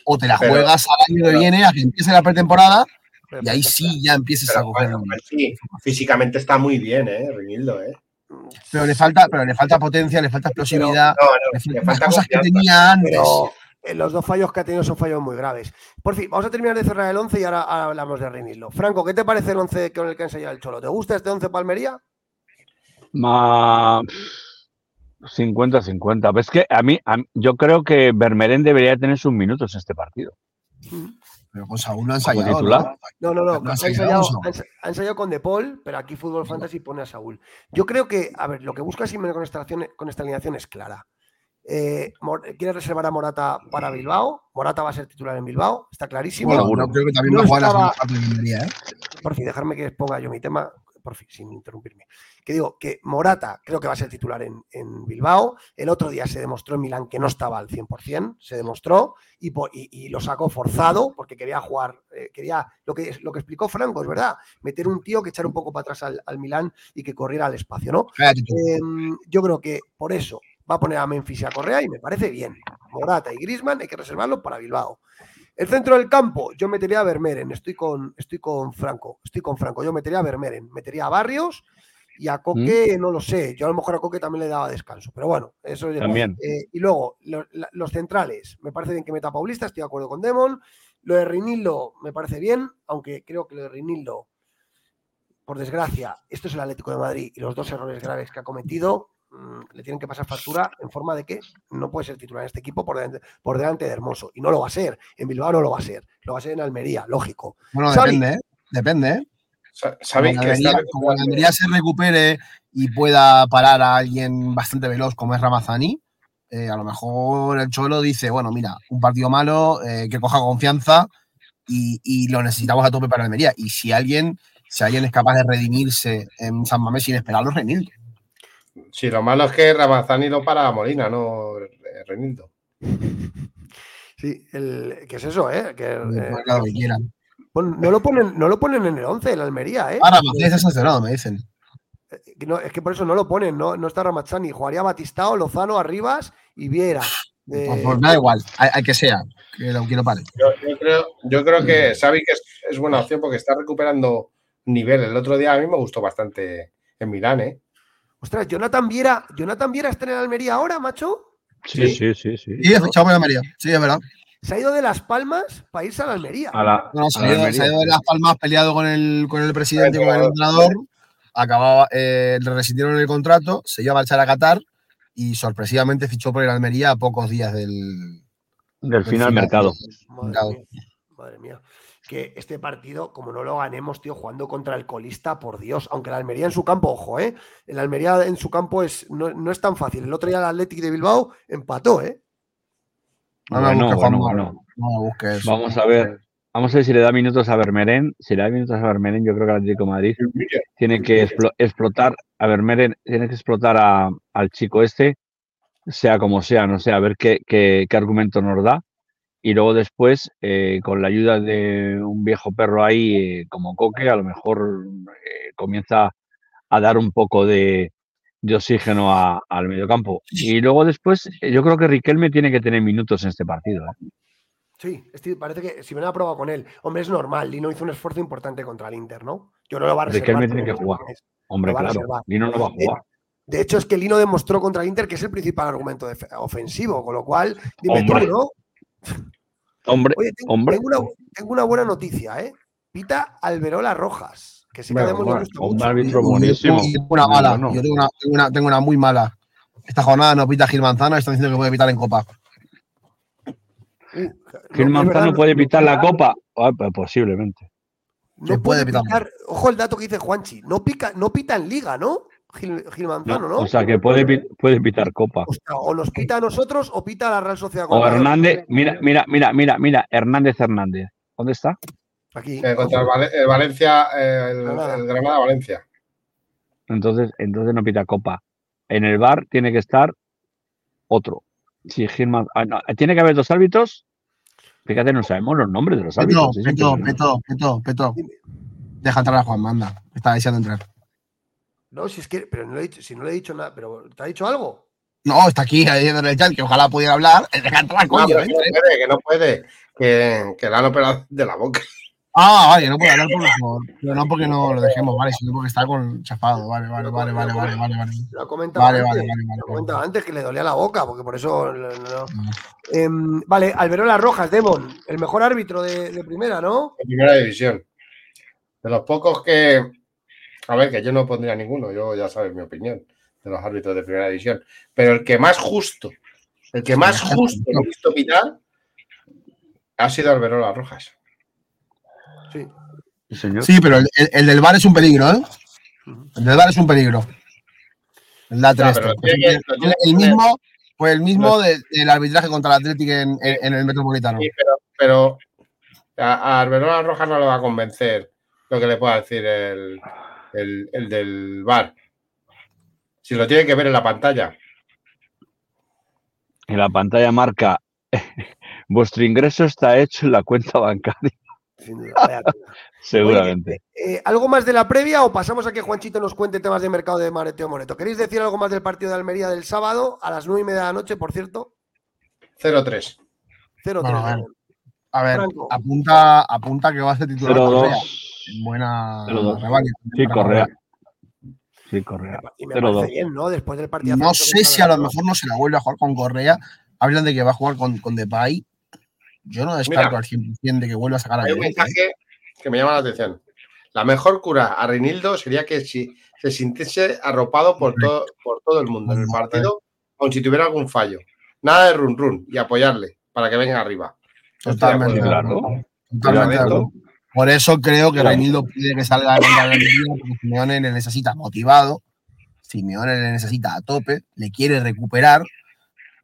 o te la juegas al año que viene a que empiece la pretemporada y ahí sí ya empieces a coger. físicamente está muy bien, ¿eh? Rinildo, ¿eh? Pero le falta, pero le falta potencia, le falta explosividad, le, falta cosas que tenía antes. Eh, los dos fallos que ha tenido son fallos muy graves. Por fin, vamos a terminar de cerrar el 11 y ahora hablamos de Rinildo. Franco, ¿qué te parece el 11 con el que ha ensayado el Cholo? ¿Te gusta este 11 Palmería? Ma... 50-50. Es que a mí, yo creo que Bermerén debería tener sus minutos en este partido. Pero con Saúl no ha ensayado. ¿no? no, no, Ha, ensayado, ha, ensayado, con De Paul, pero aquí Fútbol Fantasy pone a Saúl. Yo creo que, a ver, lo que busca Simeone con esta, con esta alineación es clara. Eh, quiere reservar a Morata para Bilbao. Morata va a ser titular en Bilbao, está clarísimo. Bueno, creo que también va a jugar estaba... la ¿eh? Por fin, dejarme que ponga yo mi tema por fin, sin interrumpirme. Que digo que Morata creo que va a ser titular en, Bilbao. El otro día se demostró en Milán que no estaba al 100%, se demostró y, lo sacó forzado porque quería jugar, eh, quería lo que, lo que explicó Franco, es verdad, meter un tío que echar un poco para atrás al, Milán y que corriera al espacio, ¿no? Em, yo creo que por eso va a poner a Memphis y a Correa y me parece bien. Morata y Grisman hay que reservarlo para Bilbao. El centro del campo, yo metería a Vermeeren, estoy con, estoy con Franco, estoy con Franco, yo metería a Vermeeren, metería a Barrios y a Coque, mm. no lo sé, yo a lo mejor a Coque también le daba descanso, pero bueno, eso es... También. Eh, y luego, los centrales, me parece bien que meta Paulista, estoy de acuerdo con Demon, lo de Rinildo me parece bien, aunque creo que lo de Rinildo, por desgracia, esto es el Atlético de Madrid y los dos errores graves que ha cometido, Mm, le tienen que pasar factura en forma de que no puede ser titular en este equipo por delante, por delante de Hermoso. Y no lo va a ser. En Bilbao no lo va a ser. Lo va a ser en Almería, lógico. Bueno, depende, ¿eh? Depende, ¿eh? ¿Sabéis que como Almería se recupere y pueda parar a alguien bastante veloz como es Ramazani, eh, a lo mejor el Cholo dice, bueno, mira, un partido malo, eh, que coja confianza y, lo necesitamos a tope para Almería. Y si alguien, si alguien es capaz de redimirse en San Mamés sin esperarlo, Renildo. Sí, lo malo es que Ramazani lo para Molina, no Renildo. Sí, el, ¿qué es eso, eh? Que, eh, no, lo ponen, no lo ponen en el 11, en Almería, ¿eh? Ah, Ramazani es sancionado, me dicen. Eh, no, es que por eso no lo ponen, no, no está Ramazzani. Jugaría Batistao, Lozano, Arribas y Viera. Pues, pues, da igual, hay, que sea, que lo, quiero pare. Yo, creo, yo creo que Xavi que es, buena opción porque está recuperando nivel. El otro día a mí me gustó bastante en Milán, ¿eh? Ostras, Jonathan Viera, ¿Jonathan Viera está en Almería ahora, macho? Sí, sí, sí, sí. Y he fichado en Almería, sí, es verdad. Se ha ido de Las Palmas para irse a la Almería. no, se, ha ido, de Las Palmas peleado con el, con el presidente y con el entrenador. Acababa, eh, le rescindieron el contrato, se iba a marchar a Qatar y sorpresivamente fichó por el Almería a pocos días del, del, final, mercado. Madre, mía, Que este partido, como no lo ganemos, tío, jugando contra el colista, por Dios, aunque el Almería en su campo, ojo, ¿eh? El Almería en su campo es, no, es tan fácil. El otro día el Athletic de Bilbao empató, ¿eh? Bueno, Vamos a ver. Vamos a ver si le da minutos a Vermeren. Si le da minutos a Vermeren, yo creo que el Atlético de Madrid tiene que explotar a Vermeren, tiene que explotar al chico este, sea como sea, no sé, a ver qué, qué, argumento nos da. Y luego después, eh, con la ayuda de un viejo perro ahí eh, como Coque, a lo mejor eh, comienza a dar un poco de, de oxígeno al mediocampo. Y luego después, yo creo que Riquelme tiene que tener minutos en este partido. ¿eh? Sí, parece que si me ha probado con él, hombre, es normal. Lino hizo un esfuerzo importante contra el Inter, ¿no? Yo no lo va a reservar. Riquelme tiene que jugar. Hombre, claro. Lino no va a jugar. De hecho, es que Lino demostró contra el Inter que es el principal argumento ofensivo, con lo cual, dime tú, ¿no? Hombre, tengo, hombre. Tengo una, tengo una buena noticia, ¿eh? Pita Alberola Rojas. Que si bueno, bueno, un árbitro buenísimo. Tengo una mala. Yo tengo una, tengo, una, muy mala. Esta jornada no pita Gil Manzano, está diciendo que puede pitar en Copa. Uh, Gil Manzano puede pitar la Copa. Ah, pues posiblemente. No puede, pitar. Ojo el dato que dice Juanchi. No, pica, no pita en Liga, ¿no? Gil, Manzano, ¿no? O sea, que puede, puede pitar Copa. O, nos pita a nosotros o pita a la Real Sociedad. O Hernández, mira, mira, mira, mira, mira, Hernández Hernández. ¿Dónde está? Aquí. Eh, contra el, Valencia, el, Granada. Valencia. Entonces, entonces no pita copa. En el bar tiene que estar otro. Si Gilman, ah, tiene que haber dos árbitros. Fíjate, no sabemos los nombres de los árbitros. Peto, Peto, Peto, Peto, Deja entrar a Juan Manda. Está deseando entrar. No, si es que, pero no le he dicho, si no le he dicho nada, pero ¿te ha dicho algo? No, está aquí diciendo en el chat que ojalá pudiera hablar. <laughs> Deja entrar, coño. que, no puede, que no puede, que, que la han operado de la boca. Ah, vale, no puede hablar por, pero no porque no lo dejemos, vale, sino porque está con chafado. Vale, vale, vale, vale, vale, vale, vale. Lo comentaba vale, antes, vale, vale, lo comentaba antes que le dolía la boca, porque por eso. No. Eh, vale, Alberola Rojas, Demon, el mejor árbitro de, de, primera, ¿no? De primera división. De los pocos que. A ver, que yo no pondría ninguno, yo ya sabes mi opinión de los árbitros de primera división. Pero el que más justo, el que más justo lo he visto pitar ha sido Alberola Rojas. Sí. Sí, pero el, del bar es un peligro, ¿eh? El del bar es un peligro. El da 3 el, mismo, fue el mismo del arbitraje contra el Atlético en, el Metropolitano. Sí, pero, pero a, Arbelola Rojas no le va a convencer lo que le pueda decir el, el, del bar. Si lo tiene que ver en la pantalla. En la pantalla marca <laughs> vuestro ingreso está hecho en la cuenta bancaria. <laughs> Seguramente. Eh, ¿Algo más de la previa o pasamos a que Juanchito nos cuente temas de mercado de Mareteo Moreto? ¿Queréis decir algo más del partido de Almería del sábado a las nueve y media de la noche, por cierto? 0-3. 0-3. a ver, apunta, apunta que va a ser titular Correa. Buena Sí, Correa. Sí, Correa. Y me parece bien, ¿no? Después del partido. No sé si a lo mejor no se la vuelve a jugar con Correa. Hablan de que va a jugar con, con Depay yo no descarto al 100% de que vuelva a sacar a Hay un mensaje que me llama la atención. La mejor cura a Reinildo sería que si se sintiese arropado por todo, por todo el mundo en el partido, aun si tuviera algún fallo. Nada de run run y apoyarle para que venga arriba. Totalmente claro. Totalmente Por eso creo que Reinildo pide que salga contra el porque Simeone le necesita motivado, Simeone le necesita a tope, le quiere recuperar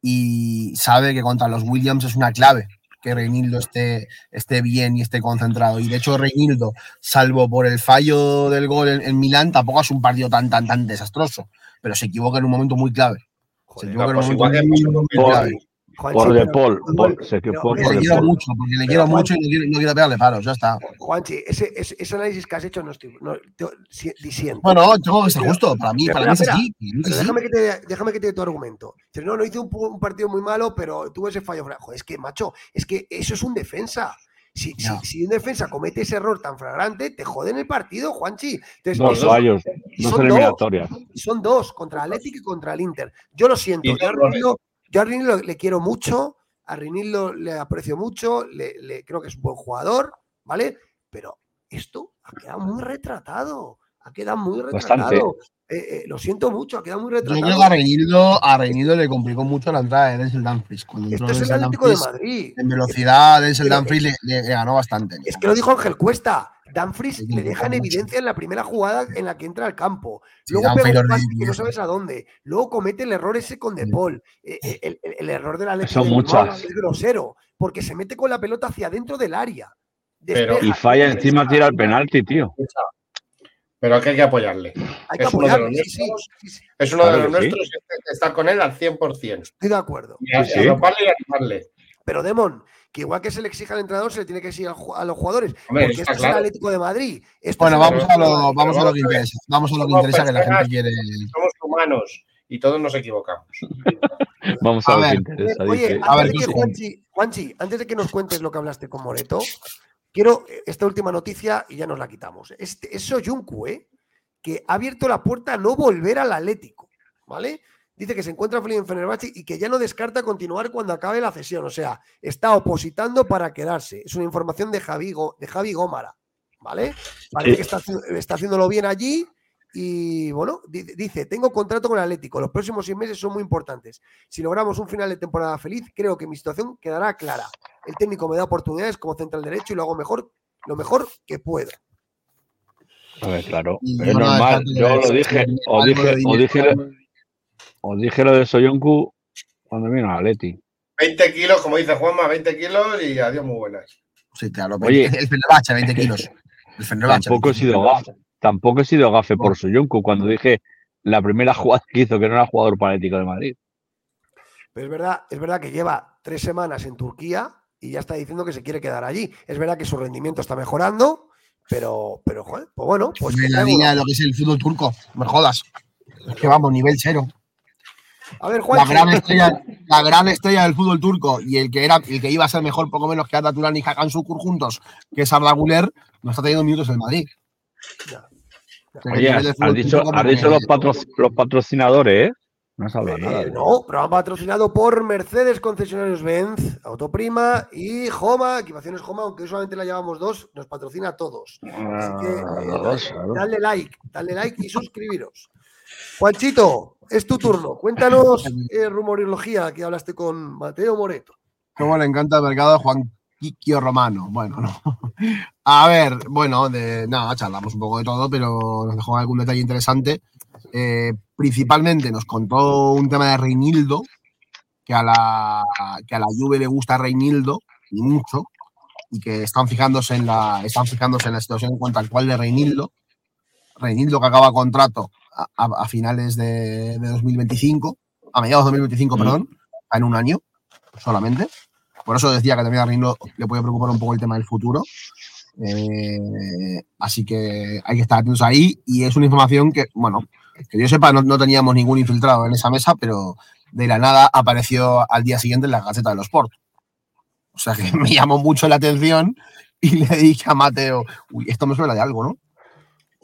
y sabe que contra los Williams es una clave que Reinildo esté, esté bien y esté concentrado. Y de hecho, Reinildo, salvo por el fallo del gol en, Milán, tampoco es un partido tan, tan, tan desastroso, pero se equivoca en un momento muy clave. se equivoca en un pues momento muy, clave. Por De Paul, se que por le quiero mucho, porque le quiero mucho y no quiero, no quiero pegarle paros, ya está. Juanchi, ese, ese, ese, análisis que has hecho no estoy no, diciendo. Bueno, tengo que ser justo, para mí, para mí es así. déjame, que te, déjame que te dé tu argumento. No, no hice un, un, partido muy malo, pero tuve ese fallo. Joder, es que, macho, es que eso es un defensa. Si, si, si, un defensa comete ese error tan flagrante, te joden el partido, Juanchi. Entonces, dos fallos, dos eliminatorias. Son dos, contra el Atlético y contra el Inter. Yo lo siento, yo, yo a Rinildo le quiero mucho, a Rinildo le aprecio mucho, le, le, creo que es un buen jugador, ¿vale? Pero esto ha quedado muy retratado, ha quedado muy retratado. Eh, eh, lo siento mucho, ha quedado muy retratado. Yo creo que a Reinildo, a Reinildo le complicó mucho la entrada de Denzel Dumfries. Cuando Esto es el Atlético de Madrid. En velocidad, Denzel Dumfries le, le, le, ganó bastante. Es que lo dijo Ángel Cuesta. Dumfries le deja en evidencia en la primera jugada en la que entra al campo. Luego sí, pega un pase que no sabes a dónde. Luego comete el error ese con De Paul. Eh, el, el, el, error de la muchas. es grosero, porque se mete con la pelota hacia adentro del área. Pero, y falla encima, tira el penalti, tío. Pero aquí hay que apoyarle. Hay que es, apoyarle uno de los sí, nuestros, sí, sí. es uno de los nuestros y está con él al 100%. Estoy de acuerdo. A, y animarle. Pero Demon, que igual que se le exige al entrenador, se le tiene que exigir a los jugadores. Hombre, porque está este es claro. el Atlético de Madrid. Este Bueno, vamos el- a lo, vamos a lo que interesa. Vamos a lo que Somos interesa que la gente quiere. Somos humanos y todos nos equivocamos. <laughs> Vamos a, A lo que ver, interesa. Oye, dice. A ver, antes de que. Juanchi, Juanchi, antes de que nos cuentes lo que hablaste con Moreto, quiero esta última noticia y ya nos la quitamos. Este, es Soyuncu, ¿eh? que ha abierto la puerta a no volver al Atlético, ¿vale? Dice que se encuentra feliz en Fenerbahce y que ya no descarta continuar cuando acabe la cesión. O sea, está opositando para quedarse. Es una información de Javi, de Javi Gómara, ¿vale? Parece Sí. que está, está haciéndolo bien allí y, bueno, di- dice, tengo contrato con el Atlético. Los próximos seis meses son muy importantes. Si logramos un final de temporada feliz, creo que mi situación quedará clara. El técnico me da oportunidades como central derecho y lo hago mejor, lo mejor que puedo. A ver, claro. Es no, normal. Yo lo dije. Os algo dije, dinero. dije, os dije lo de Soyuncu cuando vino a Leti. 20 kilos, como dice Juanma, 20 kilos y adiós muy buenas. Sí. Oye. el Fenerbahce, 20 kilos. El Fenerbahce. Tampoco he 20 sido gafe. Tampoco he sido gafe por Soyuncu cuando dije la primera jugada que hizo que no era jugador para Atlético de Madrid. Pero es verdad, es verdad que lleva tres semanas en Turquía y ya está diciendo que se quiere quedar allí. Es verdad que su rendimiento está mejorando, pero, pero joder, pues bueno, pues la línea de lo que es el fútbol turco. No me jodas. Es que vamos, nivel cero. A ver, La gran, estrella, la gran estrella del fútbol turco y el que era el que iba a ser mejor poco menos que Arda Turan y Hakan Şükür juntos, que es Arda Güler, no está teniendo minutos en el Madrid. Que Oye, del has, dicho, turco has como dicho que- los, patro- los patrocinadores, ¿eh? No has hablado nada. Eh, no, programa patrocinado por Mercedes Concesionarios Benz, Autoprima y Joma, equipaciones Joma, aunque solamente la llevamos dos, nos patrocina a todos. Así que eh, Ah, claro. dadle like, dadle like y suscribiros. Juanchito, es tu turno. Cuéntanos eh, rumorología que hablaste con Mateo Moreto. Cómo le encanta el mercado de Juan Quiquio Romano. Bueno, no. <laughs> A ver, bueno, de nada, charlamos un poco de todo, pero nos dejó algún detalle interesante. Eh, principalmente nos contó un tema de Reinildo, que a la, que a la Juve le gusta Reinildo y mucho, y que están fijándose en la, están fijándose en la situación en cuanto al cual de Reinildo. Reinildo que acaba contrato a, finales de, de 2025, a mediados de 2025, Mm. perdón, en un año solamente. Por eso decía que también a Reinildo le puede preocupar un poco el tema del futuro. Eh, así que hay que estar atentos ahí y es una información que, bueno, que yo sepa, no, no teníamos ningún infiltrado en esa mesa, pero de la nada apareció al día siguiente en la Gaceta de los Sport. O sea que <laughs> me llamó mucho la atención y le dije a Mateo, uy, esto me suena de algo, ¿no?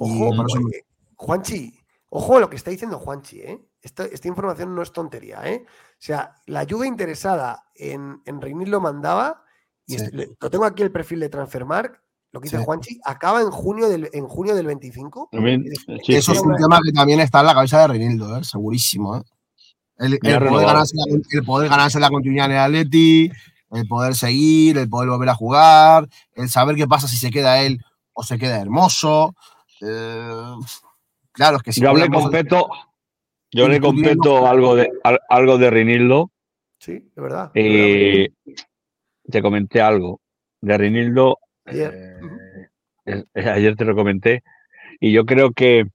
Y Ojo, me- eh, Juanchi, ojo a lo que está diciendo Juanchi, ¿eh? Esta, esta información no es tontería, ¿eh? O sea, la Juve interesada en, en lo mandaba, y Sí. lo tengo aquí el perfil de Transfermark, lo que dice Sí. Juanchi, acaba en junio del, en junio del 25. También, Es decir, sí, eso es un tema que también está en la cabeza de Reinildo, ¿eh? segurísimo. ¿eh? El, Ya el poder renovado. ganarse la, el poder ganarse la continuidad en el Atleti, el poder seguir, el poder volver a jugar, el saber qué pasa si se queda él o se queda hermoso. eh, claro, es que si Yo hablé con Peto, yo hablé con Peto algo de, al- algo de Rinildo. Sí, de verdad. Y te comenté algo de Rinildo. Ayer. eh, eh, ayer te lo comenté. Y yo creo que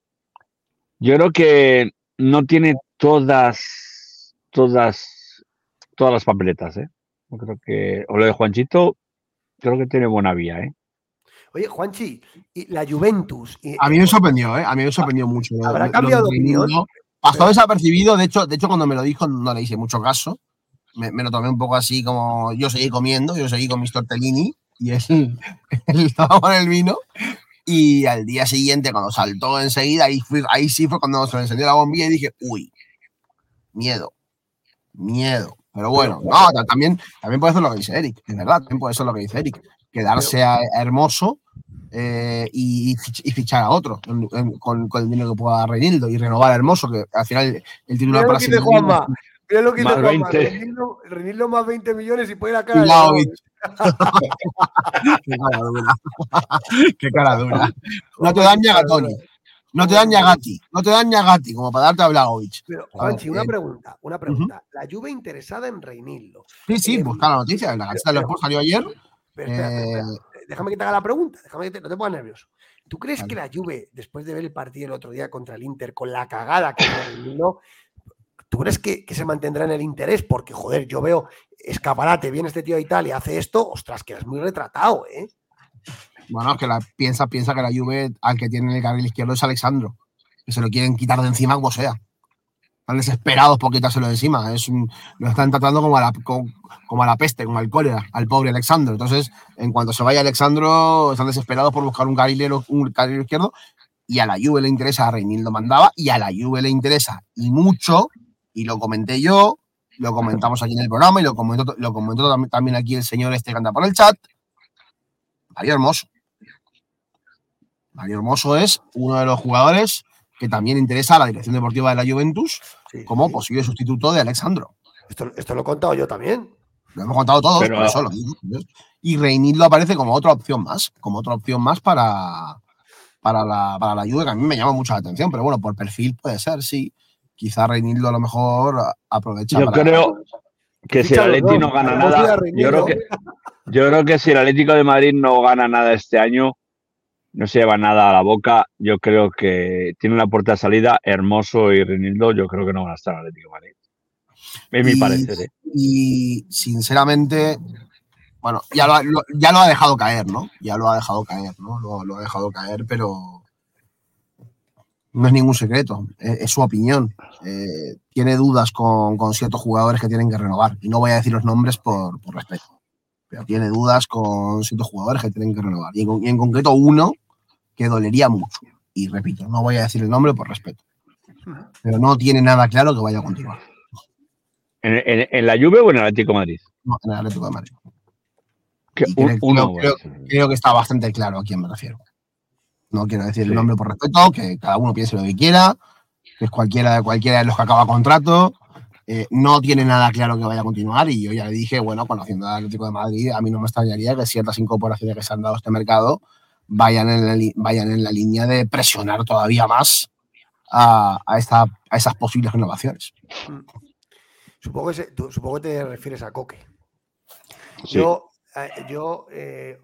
yo creo que no tiene todas, todas, todas las papeletas, ¿eh? Yo creo que, o lo de Juanchito, creo que tiene buena vía, ¿eh? Oye, Juanchi, y la Juventus. Y, a mí me sorprendió, ¿eh? A mí me sorprendió mucho. ¿Habrá cambiado de opinión? Pasó desapercibido, de hecho, de hecho, cuando me lo dijo no le hice mucho caso. Me, me, lo tomé un poco así como yo seguí comiendo, yo seguí con mis tortellini y él, <laughs> él estaba con el vino. Y al día siguiente, cuando saltó enseguida, ahí, fui, ahí sí fue cuando se me encendió la bombilla y dije, uy, miedo, miedo. Pero bueno, no, también, también puede ser lo que dice Eric, es verdad, también puede ser lo que dice Eric. Quedarse a Hermoso eh, y, y, fichar a otro con, con, el dinero que pueda Reinildo y renovar a Hermoso, que al final el titular para sí Mira lo que dice Juanma, Renildo, Renildo, más 20 millones y puede ir a cara. No, <laughs> Qué cara dura. Qué cara dura. No te dan Gatoni. No te dan Gatti, no te dan Gatti, como para darte a Blagovic. Pero, Juanchi, una pregunta, una pregunta. La Juve interesada en Reinildo. Sí, sí, eh, busca la noticia, la Gaceta de los salió ayer. Pero, espera, espera, déjame que te haga la pregunta, déjame que te, no te pongas nervioso. ¿Tú crees vale. que la Juve, después de ver el partido el otro día contra el Inter, con la cagada que Reinildo, ¿tú crees que, que, se mantendrá en el interés? Porque, joder, yo veo escaparate, viene este tío de Italia, hace esto, ostras, que es muy retratado, ¿eh? Bueno, que la piensa, piensa que la Juve al que tiene en el carril izquierdo es Alexandro, que se lo quieren quitar de encima como sea. Están desesperados por quitárselo de encima. Es lo están tratando como a, la, como, a la peste, como al cólera, al pobre Alexandro. Entonces, en cuanto se vaya Alexandro, están desesperados por buscar un carrilero, un carril izquierdo. Y a la Juve le interesa, a Reinildo mandaba, y a la Juve le interesa, y mucho, y lo comenté yo, lo comentamos aquí en el programa, y lo comentó, lo comentó también aquí el señor este que anda por el chat, Mario Hermoso. Mario Hermoso es uno de los jugadores que también interesa a la dirección deportiva de la Juventus sí, como sí. posible sustituto de Alexandro. Esto, esto, lo he contado yo también. Lo hemos contado todos, Pero... por eso lo digo. Y Reinildo aparece como otra opción más, como otra opción más para, para, la, para la Juve, que a mí me llama mucho la atención, pero bueno, por perfil puede ser, sí. Quizá Reinildo a lo mejor aprovecha. Yo para... creo que si el Atleti no gana nada, yo creo, que, yo creo que si el Atlético de Madrid no gana nada este año, no se lleva nada a la boca. Yo creo que tiene una puerta de salida hermoso y Renildo. Yo creo que no van a estar en Atlético de Madrid. Es mi y, parecer. ¿eh? Y sinceramente, bueno, ya lo, ha, lo, ya lo ha dejado caer, ¿no? Ya lo ha dejado caer, ¿no? Lo, lo ha dejado caer, pero no es ningún secreto, es, es su opinión. Eh, tiene dudas con, con, ciertos jugadores que tienen que renovar. Y no voy a decir los nombres por, por respeto pero tiene dudas con ciertos jugadores que tienen que renovar. Y en, y en, concreto uno que dolería mucho. Y repito, no voy a decir el nombre por respeto. Pero no tiene nada claro que vaya a continuar. ¿En, en, en la Juve o en el Atlético de Madrid? No, en el Atlético de Madrid. Que creo, uno, creo, creo, que está bastante claro a quién me refiero. No quiero decir sí. el nombre por respeto, que cada uno piense lo que quiera, que es cualquiera, cualquiera de los que acaba contrato, eh, no tiene nada claro que vaya a continuar y yo ya le dije, bueno, conociendo al Atlético de Madrid, a mí no me extrañaría que ciertas incorporaciones que se han dado a este mercado vayan en la, vayan en la línea de presionar todavía más a, a, esta, a esas posibles renovaciones. Supongo que, se, tú, supongo que te refieres a Coque. Sí. Yo, eh, yo eh,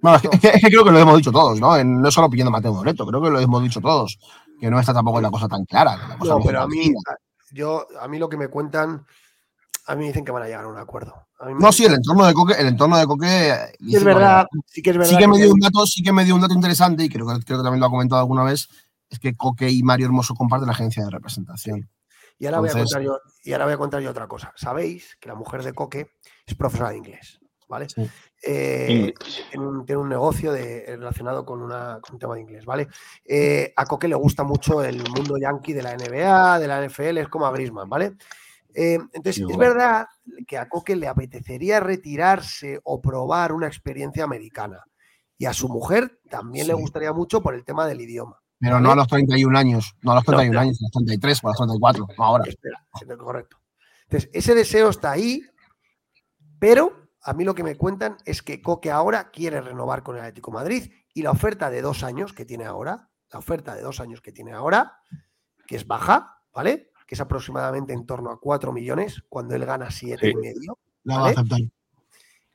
no, es, que, es, que, es, que, creo que lo hemos dicho todos, ¿no? En, no solo pidiendo Mateo Moreto, creo que lo hemos dicho todos, que no está tampoco la cosa tan clara. La cosa no, pero a mí, yo, a mí lo que me cuentan, a mí me dicen que van a llegar a un acuerdo. no, sí, el entorno de Coque, el entorno de Coque. Sí, es verdad, sí que es verdad. Sí que, me dio un dato, sí que me dio un dato interesante, y creo que, creo que también lo ha comentado alguna vez, es que Coque y Mario Hermoso comparten la agencia de representación. Y ahora, Entonces, voy a contar yo, y ahora voy a contar yo otra cosa. Sabéis que la mujer de Coque es profesora de inglés, ¿vale? Sí. Eh, tiene, un, negocio de, relacionado con, una, con, un tema de inglés, ¿vale? Eh, a Coque le gusta mucho el mundo yankee de la NBA, de la NFL, es como a Grisman, ¿vale? Eh, entonces, es verdad que a Coque le apetecería retirarse o probar una experiencia americana. Y a su mujer también sí. le gustaría mucho por el tema del idioma. Pero ¿vale? no a los 31 años, no a los 31 no, años, a los 33 o a los 34, no ahora. Espera, correcto. Entonces, ese deseo está ahí, pero a mí lo que me cuentan es que Coque ahora quiere renovar con el Atlético Madrid y la oferta de dos años que tiene ahora, la oferta de dos años que tiene ahora, que es baja, ¿vale? Que es aproximadamente en torno a 4 millones, cuando él gana 7 sí. y medio. ¿vale?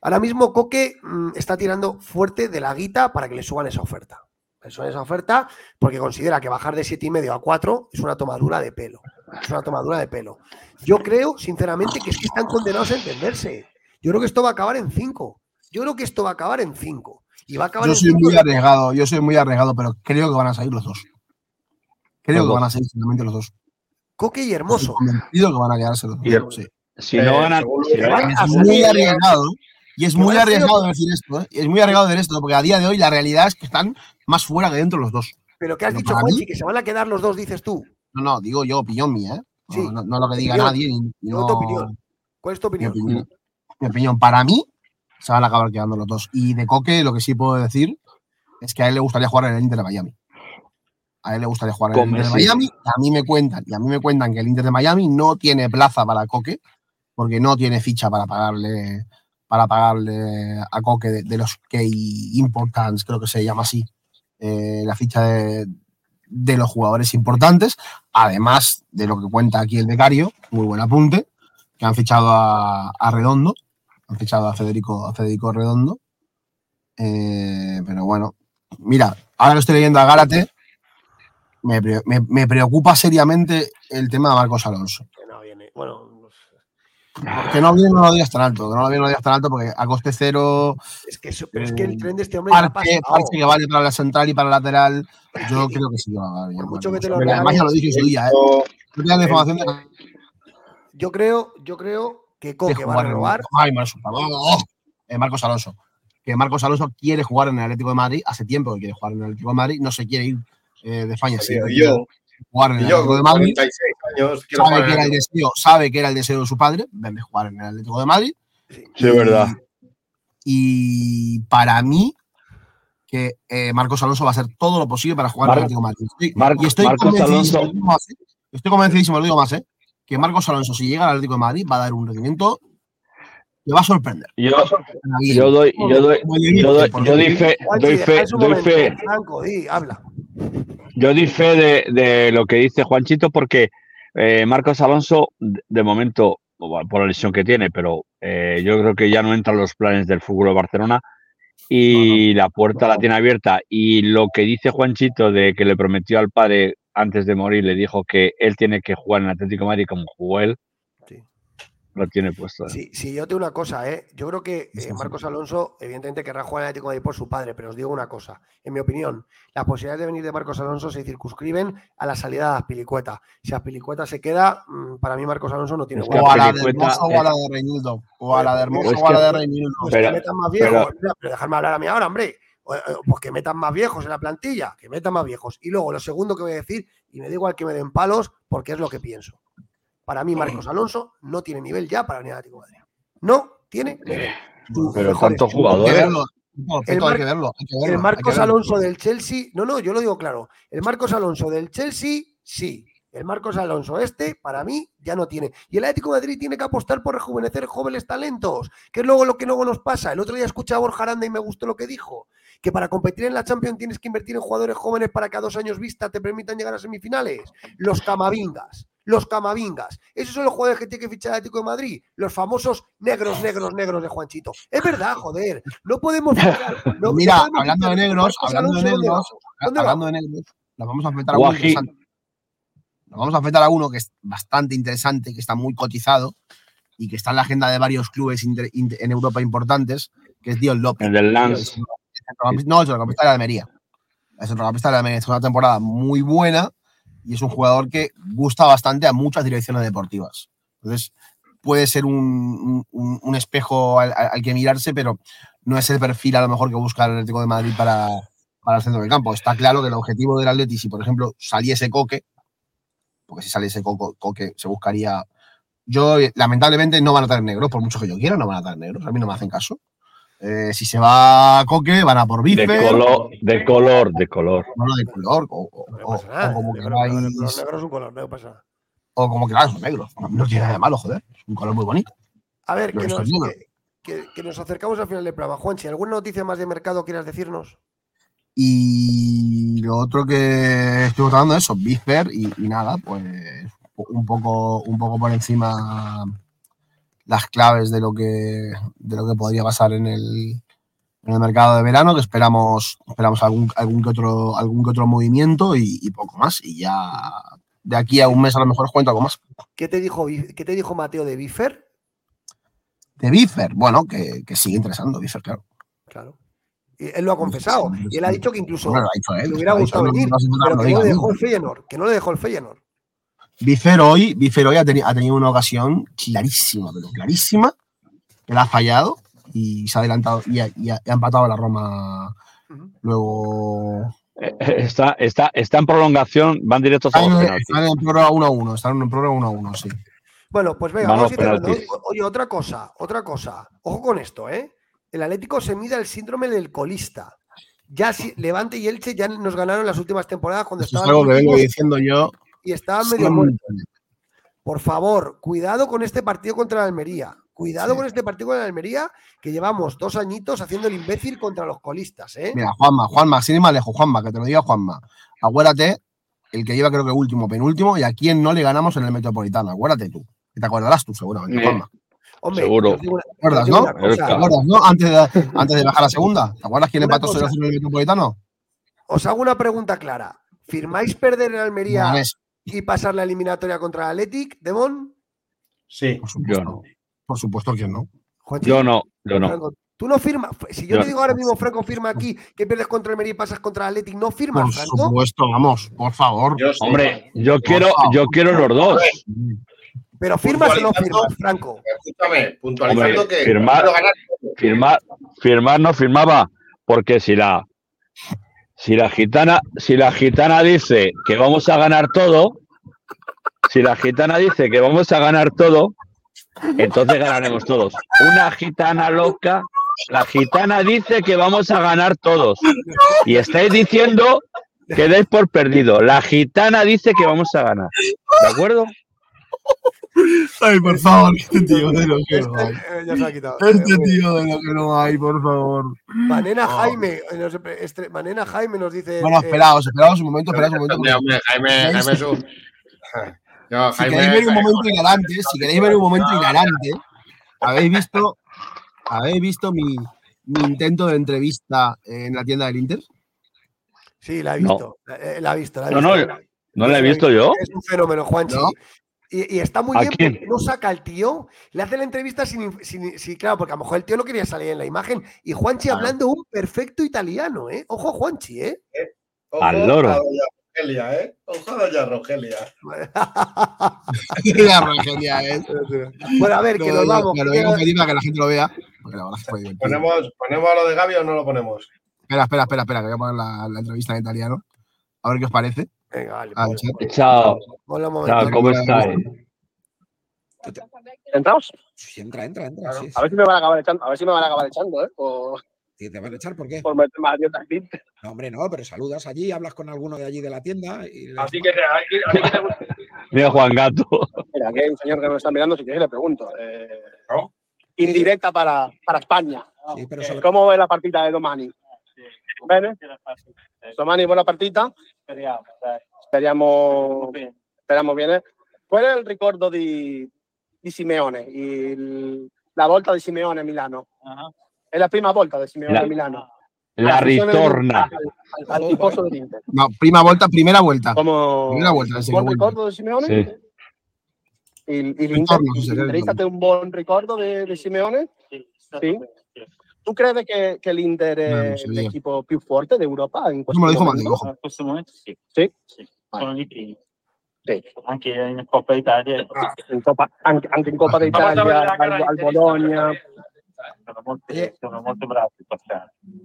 Ahora mismo Coque mmm, está tirando fuerte de la guita para que le suban esa oferta. Le suban esa oferta porque considera que bajar de 7 y medio a 4 es una tomadura de pelo. es una tomadura de pelo. Yo creo, sinceramente, que es que están condenados a entenderse. Yo creo que esto va a acabar en cinco. Yo creo que esto va a acabar en cinco. Y va a acabar yo en soy cinco muy arriesgado, yo soy muy arriesgado, pero creo que van a salir los dos. Creo que van a salir finalmente los dos. Coque y Hermoso. Estoy convencido que van a quedarse los Y dos. el- sí. Si no ganan, si no ganan- Es muy arriesgado. Y es muy arriesgado decir esto, ¿eh? Es muy arriesgado decir esto, porque a día de hoy la realidad es que están más fuera que dentro los dos. Pero ¿qué has Pero dicho, Juanchi? Que se van a quedar los dos, dices tú. No, no, digo yo, opinión mía, ¿eh? No, Sí, no, no lo que diga opinión. nadie. ni- ni Yo no- tu opinión. ¿Cuál es tu mi opinión? Mi opinión, para mí, se van a acabar quedando los dos. Y de Coque, lo que sí puedo decir es que a él le gustaría jugar en el Inter de Miami. A él le gustaría jugar en el Inter de. Miami. A mí me cuentan, y a mí me cuentan que el Inter de Miami no tiene plaza para Coque, porque no tiene ficha para pagarle para pagarle a Coque de, de los key importants, creo que se llama así, eh, la ficha de, de los jugadores importantes, además de lo que cuenta aquí el becario, muy buen apunte, que han fichado a, a Redondo, han fichado a Federico, a Federico Redondo. Eh, pero bueno, mira, ahora que estoy leyendo a Gárate, me, me- me preocupa seriamente el tema de Marcos Alonso. Que no viene. Bueno, no sé. Que no viene, no lo digas tan alto, que no lo viene, no lo digas tan alto, porque a coste cero, es que, eso- pero es que el tren de este hombre parche, que vale para la central y para la lateral, yo <laughs> creo que sí que va a. Por mucho que te lo Además, ya lo dije en su día, ¿eh? Información de Yo creo, yo creo que de Coque va a jugar en- renovar. Ay, Marcos, ¡oh! Eh, Marcos Alonso. Que Marcos Alonso quiere jugar en el Atlético de Madrid, hace tiempo que quiere jugar en el Atlético de Madrid, no se quiere ir eh, de España. sí, yo, jugar en el yo Atlético de Madrid. 46 años quiero Sabe que, era el deseo, sabe que era el deseo de su padre, verle jugar en el Atlético de Madrid. Sí, es verdad. Y para mí, que eh, Marcos Alonso va a hacer todo lo posible para jugar en el Atlético de Madrid. Estoy- Mar- y estoy Marcos convencidísimo, Alonso- más, ¿eh? estoy convencidísimo, lo digo más, ¿eh? Que Marcos Alonso, si llega al Atlético de Madrid, va a dar un rendimiento que va a sorprender. Yo, yo doy, yo doy, yo doy, yo doy fe, Juanchi, doy fe, doy momento. fe, Franco, di, habla. yo doy fe de, de lo que dice Juanchito porque eh, Marcos Alonso, de momento, por la lesión que tiene, pero eh, yo creo que ya no entran los planes del fútbol de Barcelona y la puerta la tiene abierta. Y lo que dice Juanchito de que le prometió al padre antes de morir, le dijo que él tiene que jugar en Atlético de Madrid como jugó él, Sí. lo tiene puesto. ¿eh? Sí, sí, yo tengo una cosa, ¿eh? Yo creo que eh, Marcos Alonso, evidentemente, querrá jugar en Atlético de Madrid por su padre, pero os digo una cosa. En mi opinión, las posibilidades de venir de Marcos Alonso se circunscriben a la salida de Aspilicueta. Si Aspilicueta se queda, mm, para mí Marcos Alonso no tiene Es que O a la de Hermoso o a la de Reinildo. O a la de Hermoso es o a la de Reinildo. Pues Pero- que metan más viejos. pero- pero dejadme hablar a mí ahora, hombre. O- Pues que metan más viejos en la plantilla, que metan más viejos. Y luego, lo segundo que voy a decir, y me da igual que me den palos, porque es lo que pienso. Para mí, Marcos Alonso no tiene nivel ya para venir al Atlético de Madrid. No tiene nivel. Pero tantos que jugadores. El Mar- que verlo. hay que el verlo, hay que Marcos. Alonso del Chelsea, no, no, yo lo digo claro. El Marcos Alonso del Chelsea, sí. El Marcos Alonso este, para mí, ya no tiene. Y el Atlético de Madrid tiene que apostar por rejuvenecer jóvenes talentos, que es luego lo que luego nos pasa. El otro día escuché a Borja Aranda y me gustó lo que dijo, que para competir en la Champions tienes que invertir en jugadores jóvenes para que a dos años vista te permitan llegar a semifinales. Los camavingas, los camavingas. Esos son los jugadores que tiene que fichar el Atlético de Madrid, los famosos negros, negros, negros de Juanchito. Es verdad, joder, no podemos <laughs> fichar. no- no Mira, podemos hablando de negros, hablando de Alonso, ¿dónde negros, hablando de negros, nos vamos a enfrentar a uno interesante. Nos vamos a enfrentar a uno que es bastante interesante, que está muy cotizado y que está en la agenda de varios clubes inter- inter- en Europa importantes, que es Dion López. El del Lance. No, el centrocampista de la Almería. El centrocampista de la Almería es una temporada muy buena y es un jugador que gusta bastante a muchas direcciones deportivas. Entonces, puede ser un, un- espejo al, que mirarse, pero no es el perfil a lo mejor que busca el Atlético de Madrid para, para el centro del campo. Está claro que el objetivo del Atleti, si por ejemplo saliese Coque, porque si saliese Coco- Coque se buscaría... Yo, lamentablemente, no van a traer negros, por mucho que yo quiera, no van a traer negros. A mí no me hacen caso. Eh, si se va Coque, van a por De Bifer. color, de color, de color. Bueno, de color, o, o- No o- pasa nada. o como negro, queráis, negro, negro, negro es un color, no pasa nada. o como queráis, son negros. No tiene nada de malo, joder. Es un color muy bonito. A ver, que nos, que, que- que nos acercamos al final del programa. Juanchi, ¿alguna noticia más de mercado quieras decirnos? Y lo otro que estoy votando es eso, Bisper y, y nada, pues un poco, un poco por encima las claves de lo que, de lo que podría pasar en el, en el mercado de verano, que esperamos, esperamos algún, algún, que otro, algún que otro movimiento y, y poco más. Y ya de aquí a un mes a lo mejor os cuento algo más. ¿Qué te dijo, qué te dijo Mateo de Bifer? De Bifer, bueno, que, que sigue interesando Bifer, claro. Claro. Y él lo ha confesado. Y él ha dicho que incluso Bueno, lo ha dicho él, le hubiera gustado venir, no pero que no le dejó el Feyenoord. Que no le dejó el Feyenoord. Bifer hoy, Bifer hoy ha, teni- ha tenido una ocasión clarísima, pero clarísima, que la ha fallado y se ha adelantado y ha, y ha- y ha empatado a la Roma. Luego. Eh, Está, está, está en prolongación, van directos a Están los están en prórroga 1-1, están en prórroga 1-1, sí. Bueno, pues venga, vamos los a. Oye, Oye, otra cosa, otra cosa. Ojo con esto, ¿eh? El Atlético se mide el síndrome del colista. Ya si Levante y Elche ya nos ganaron las últimas temporadas cuando Esto es estaban algo que vengo diciendo yo. Y estaban medio siempre. muertos. Por favor, cuidado con este partido contra la Almería. Cuidado con este partido contra la Almería, que llevamos dos añitos haciendo el imbécil contra los colistas, ¿eh? Mira, Juanma, Juanma, sin ir más lejos, Juanma, que te lo diga Juanma. Acuérdate, el que lleva creo que último, penúltimo, y a quién no le ganamos en el Metropolitano. Acuérdate tú. Que te acordarás tú, seguramente, Juanma. Hombre, Seguro. ¿Te acuerdas, no? ¿Te acuerdas, no? Antes de, antes de bajar a segunda. ¿Te acuerdas quién empató cosa. 0 en el Metropolitano? Os hago una pregunta clara. ¿Firmáis perder en Almería Leganés. Y pasar la eliminatoria contra el Athletic, Demon? Sí. Por supuesto. Por supuesto que no. Juanchi, Yo no, yo no. Franco, Tú no firmas. Si yo Yo te digo no. ahora mismo, Franco, firma aquí que pierdes contra Almería y pasas contra el Athletic, ¿no firmas, Por Franco? supuesto, vamos, por favor. Yo. Hombre, yo quiero, yo quiero los dos. Pero firmas o no firmas, Franco. Escúchame, puntualizando Hombre, que firmar-. Firmar, firmar no firmaba, porque si la si la gitana, si la gitana dice que vamos a ganar todo, si la gitana dice que vamos a ganar todo, entonces ganaremos todos. Una gitana loca, la gitana dice que vamos a ganar todos. Y estáis diciendo que dais por perdido. La gitana dice que vamos a ganar. ¿De acuerdo? Ay, por favor, este tío de lo que no hay. Eh, ya se ha quitado. Este Eh, tío de lo que no hay, por favor. Manena Oh. Jaime, eh, nos, estre- Manena Jaime nos dice. Bueno, esperaos, esperaos un momento, esperaos un momento. Hombre, hombre, Jaime. Jaime es un. <laughs> Yo, Si Jaime, queréis ver un Jaime- momento hilarante, si queréis ver un momento hilarante, habéis visto, habéis visto mi, mi intento de entrevista en la tienda del Inter. Sí, la he No. visto. La, eh, la he visto. La he No, no, no la he visto yo. Es un fenómeno, Juanchi. ¿No? Y, y está muy ¿A bien quién? porque no saca al tío, le hace la entrevista sin, claro, porque a lo mejor el tío no quería salir en la imagen. Y Juanchi hablando un perfecto italiano, ¿eh? Ojo, Juanchi, ¿eh? Ojo Al loro. a doña Rogelia, ¿eh? Ojo a doña Rogelia. <laughs> La Rogelia, ¿eh? bueno, a ver, que No, nos no, vamos. que lo que llega- pedir para que la gente lo vea. La que fue. ¿Ponemos, ¿Ponemos a lo de Gaby o no lo ponemos? Espera, espera, espera, espera, que voy a poner la, la entrevista en italiano. A ver qué os parece. Venga, vale. Ah, pues. Chao. ponlo Chao. ¿cómo estáis? ¿Entramos? Sí, entra, entra, entra. sí, sí. A ver si me van a acabar echando, a ver si me van a acabar echando, ¿eh? Sí, ¿Te van a echar por qué? por meter más Inter. No, hombre, no, pero saludas allí, hablas con alguno de allí de la tienda y les- Así que, así, así que te gusta. Mira Juan Gato. Mira, aquí hay un señor que me está mirando, si quieres le pregunto. Eh, indirecta para, para España. Sí, pero sobre- ¿Cómo ve la partita de Domani? Domani buona partita? Speriamo, speriamo bene. Qual è il ricordo di, di Simeone? Il- la volta di Simeone a Milano? È la prima volta di Simeone La- a Milano? La ritorna. Al, al tifoso dell'Inter. No, prima vuelta, primera vuelta. Como Primera vuelta, ricordo di Simeone? Sí. Il, il, Inter- un buon ricordo di, di Simeone? Sì. Tu credi che, che l'Inter No, è vede. l'equipo più forte d'Europa in questo me lo dijo momento? Matteo. In questo momento sì, Sì? sono i primi. Sì. Anche in Coppa Italia Ah, in Coppa- anche, anche in Coppa Ma d'Italia, al, al Bologna. sono molto, sono molto bravi.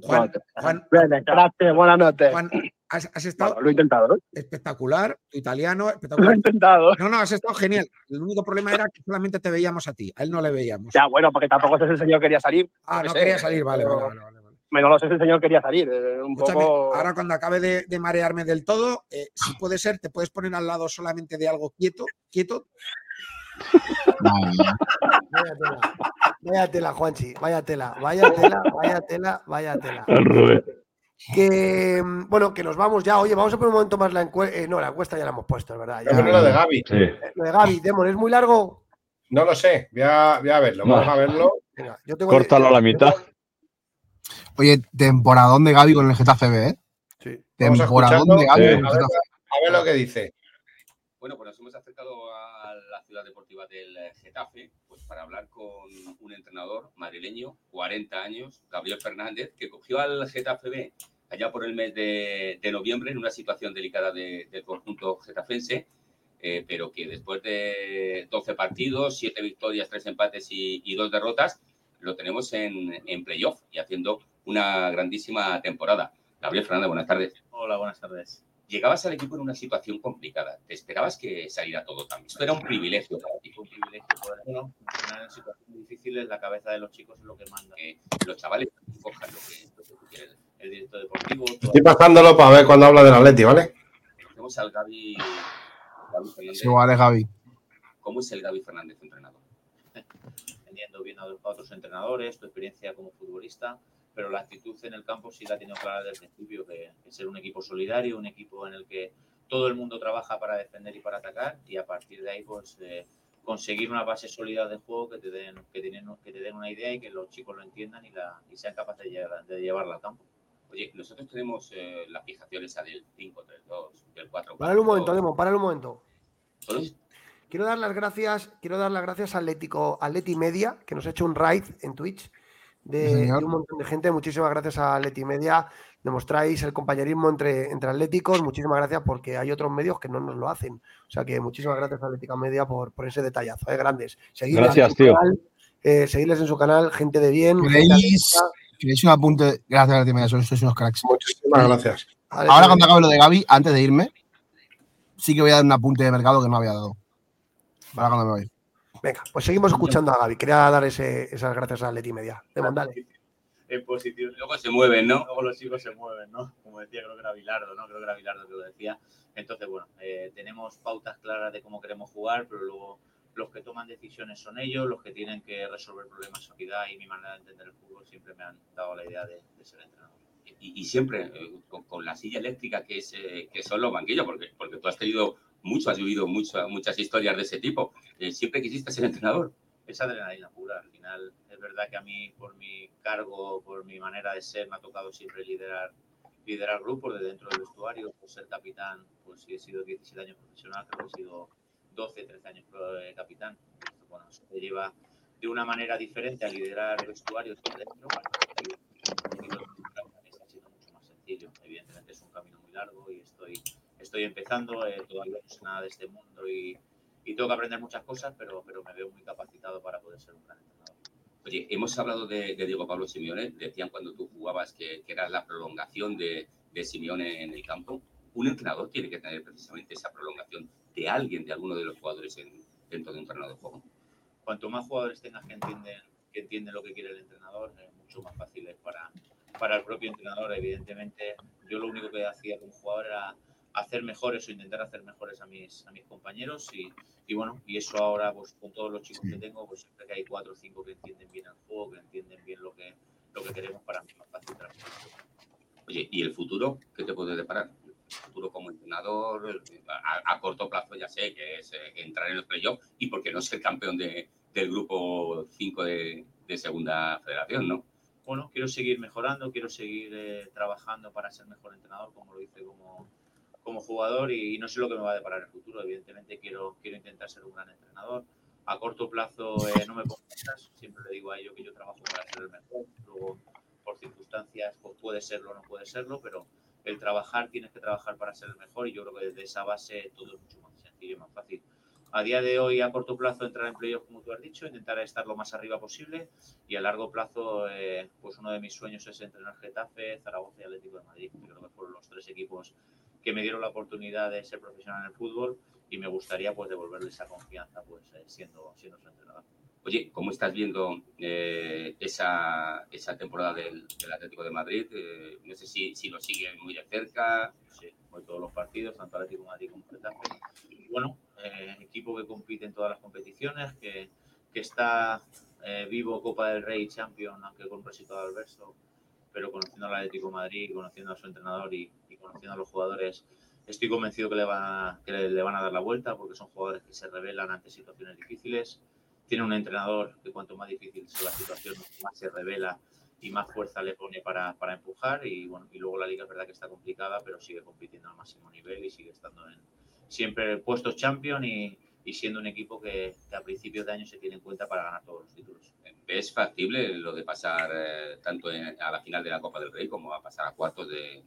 Juan, Juan, Bene, grazie, buonanotte. Juan, has, has estado Bueno, lo he intentado, ¿no? espectacular, tu italiano, <laughs> Lo he espectacular. intentado. No, no, has estado genial. El único problema era que solamente te veíamos a ti, a él no le veíamos. Ya, bueno, porque tampoco el señor quería salir. Ah, no sé, quería salir, vale, pero- vale, vale. vale. Me no lo sé si el señor quería salir. eh, un Escúchame, poco. ahora cuando acabe de, de marearme del todo, eh, si puede ser, te puedes poner al lado solamente de algo quieto, quieto. Madre mía. Vaya tela, vaya tela, Juanchi. Vaya tela, vaya tela, Que, bueno, que nos vamos ya. Oye, vamos a poner un momento más la encuesta. no, la encuesta ya la hemos puesto, es verdad. ya. Creo lo de Gaby. Sí. Eh, Lo de Gaby, Demon, ¿es muy largo? No lo sé, voy a, voy a verlo, No. vamos a verlo. Venga, yo tengo. Córtalo a la mitad. Oye, temporadón de Gaby con el Getafe B, ¿eh? Sí. Temporadón de Gaby Sí. con el a ver, a ver lo que dice. Bueno, pues nos hemos acercado a la ciudad deportiva del Getafe para hablar con un entrenador madrileño, 40 años, Gabriel Fernández, que cogió al Getafe B allá por el mes de, noviembre en una situación delicada del conjunto getafense, eh, pero que después de 12 partidos, 7 victorias, 3 empates y, y 2 derrotas, lo tenemos en, en playoff y haciendo una grandísima temporada. Gabriel Fernández, buenas tardes. Hola, buenas tardes llegabas al equipo en una situación complicada. ¿Te esperabas que saliera todo también? Esto era un privilegio para ti. Un privilegio poder bueno, en situaciones difíciles, la cabeza de los chicos es lo que manda. Que los chavales cojan lo que, lo que tú quieres. El director deportivo. Estoy pasándolo para ver cuando habla del Atleti, ¿vale? Conocemos al Gaby, Gaby. Sí, vale, Gaby. ¿Cómo es el Gaby Fernández entrenador? Entendiendo bien a otros entrenadores, tu experiencia como futbolista pero la actitud en el campo sí la ha tenido clara desde el principio, que, es ser un equipo solidario, un equipo en el que todo el mundo trabaja para defender y para atacar y a partir de ahí pues eh, conseguir una base sólida de juego que te den que, tienen, que te den una idea y que los chicos lo entiendan y, la, y sean capaces de, llevar, de llevarla al campo. Oye, nosotros tenemos eh, la fijación esa del 5, 3, 2, del 4. Para un momento, Demo, para un momento. Quiero dar las gracias, quiero dar las gracias a Atlético, Atleti Media, que nos ha hecho un raid en Twitch de, un montón de gente. Muchísimas gracias a Leti Media. Demostráis el compañerismo entre, entre atléticos. Muchísimas gracias porque hay otros medios que no nos lo hacen. O sea que muchísimas gracias a Atlética Media por, por ese detallazo. ¿eh? Grandes. gracias, tío. Eh, seguirles en su canal, gente de bien. ¿Queréis, un apunte? Gracias, Leti Media. Sois, unos cracks. Muchísimas gracias. Ahora, cuando acabe lo de Gaby, antes de irme, sí que voy a dar un apunte de mercado que no había dado. Ahora cuando me voy. Venga, pues seguimos escuchando a Gaby. Quería dar esas gracias a Leti Media. De dale. En positivo. Luego se mueven, ¿no? Luego los chicos se mueven, ¿no? Como decía, creo que era Bilardo, ¿no? Creo que era Bilardo que lo decía. Entonces, bueno, eh, tenemos pautas claras de cómo queremos jugar, pero luego los que toman decisiones son ellos, los que tienen que resolver problemas son unidad y mi manera de entender el fútbol siempre me han dado la idea de, ser entrenador. Y, siempre eh, con, la silla eléctrica que, es, eh, que son los banquillos, porque, porque tú has tenido mucho, has vivido mucho, muchas historias de ese tipo. Eh, siempre quisiste ser entrenador. Es adrenalina pura. Al final, es verdad que a mí, por mi cargo, por mi manera de ser, me ha tocado siempre liderar liderar grupos de dentro del vestuario, por ser capitán, pues he sido 17 años profesional, creo que he sido 12, 13 años eh, capitán. Bueno, eso te lleva de una manera diferente a liderar el vestuario desde dentro. Está siendo mucho más sencillo. Evidentemente es un camino muy largo y estoy estoy empezando, eh, todavía no sé nada de este mundo y, y, tengo que aprender muchas cosas, pero, pero me veo muy capacitado para poder ser un gran entrenador. Oye, hemos hablado de, Diego Pablo Simeone, decían cuando tú jugabas que, que era la prolongación de, de Simeone en el campo. Un entrenador tiene que tener precisamente esa prolongación de alguien, de alguno de los jugadores en, dentro de un terreno de juego. Cuanto más jugadores tengas que entienden, que entienden lo que quiere el entrenador, eh, mucho más fácil es para, para el propio entrenador. Evidentemente, yo lo único que hacía como jugador era hacer mejores o intentar hacer mejores a mis, a mis compañeros y, y, bueno, y eso ahora pues con todos los chicos que tengo, pues siempre que hay cuatro o cinco que entienden bien el juego, que entienden bien lo que, lo que queremos para mí más fácil Oye, ¿y el futuro qué te puede deparar? El futuro como entrenador, a, corto plazo ya sé que es eh, entrar en el playoff y porque no ser campeón de, del grupo 5 de, de segunda federación, ¿no? Bueno, quiero seguir mejorando, quiero seguir eh, trabajando para ser mejor entrenador, como lo hice como, como jugador y, no sé lo que me va a deparar el futuro. Evidentemente quiero, quiero intentar ser un gran entrenador. A corto plazo eh, no me pongo siempre le digo a ellos que yo trabajo para ser el mejor. Luego, por circunstancias, pues puede serlo o no puede serlo, pero el trabajar tienes que trabajar para ser el mejor y yo creo que desde esa base todo es mucho más sencillo y más fácil. A día de hoy, a corto plazo, entrar en playoff, como tú has dicho, intentar estar lo más arriba posible y a largo plazo, eh, pues uno de mis sueños es entrenar Getafe, Zaragoza y Atlético de Madrid. Yo creo que fueron los tres equipos que me dieron la oportunidad de ser profesional en el fútbol y me gustaría pues devolverle esa confianza pues eh, siendo, siendo su entrenador. Oye, ¿cómo estás viendo eh, esa, esa, temporada del, Atlético de Madrid? Eh, no sé si, si, lo sigue muy de cerca. Sí, voy todos los partidos, tanto Atlético de Madrid como Getafe. Bueno, equipo que compite en todas las competiciones, que, que está vivo Copa del Rey, Champions, aunque con un resultado adverso, pero conociendo al Atlético de Madrid, conociendo a su entrenador y, conociendo a los jugadores, estoy convencido que le, van a, que le, van a dar la vuelta porque son jugadores que se revelan ante situaciones difíciles. Tiene un entrenador que cuanto más difícil sea la situación, más se revela y más fuerza le pone para, para, empujar. Y bueno, y luego la liga es verdad que está complicada, pero sigue compitiendo al máximo nivel y sigue estando en, siempre puestos champion y, y siendo un equipo que, que, a principios de año se tiene en cuenta para ganar todos los títulos. ¿Es factible lo de pasar eh, tanto en, a la final de la Copa del Rey como a pasar a cuartos de,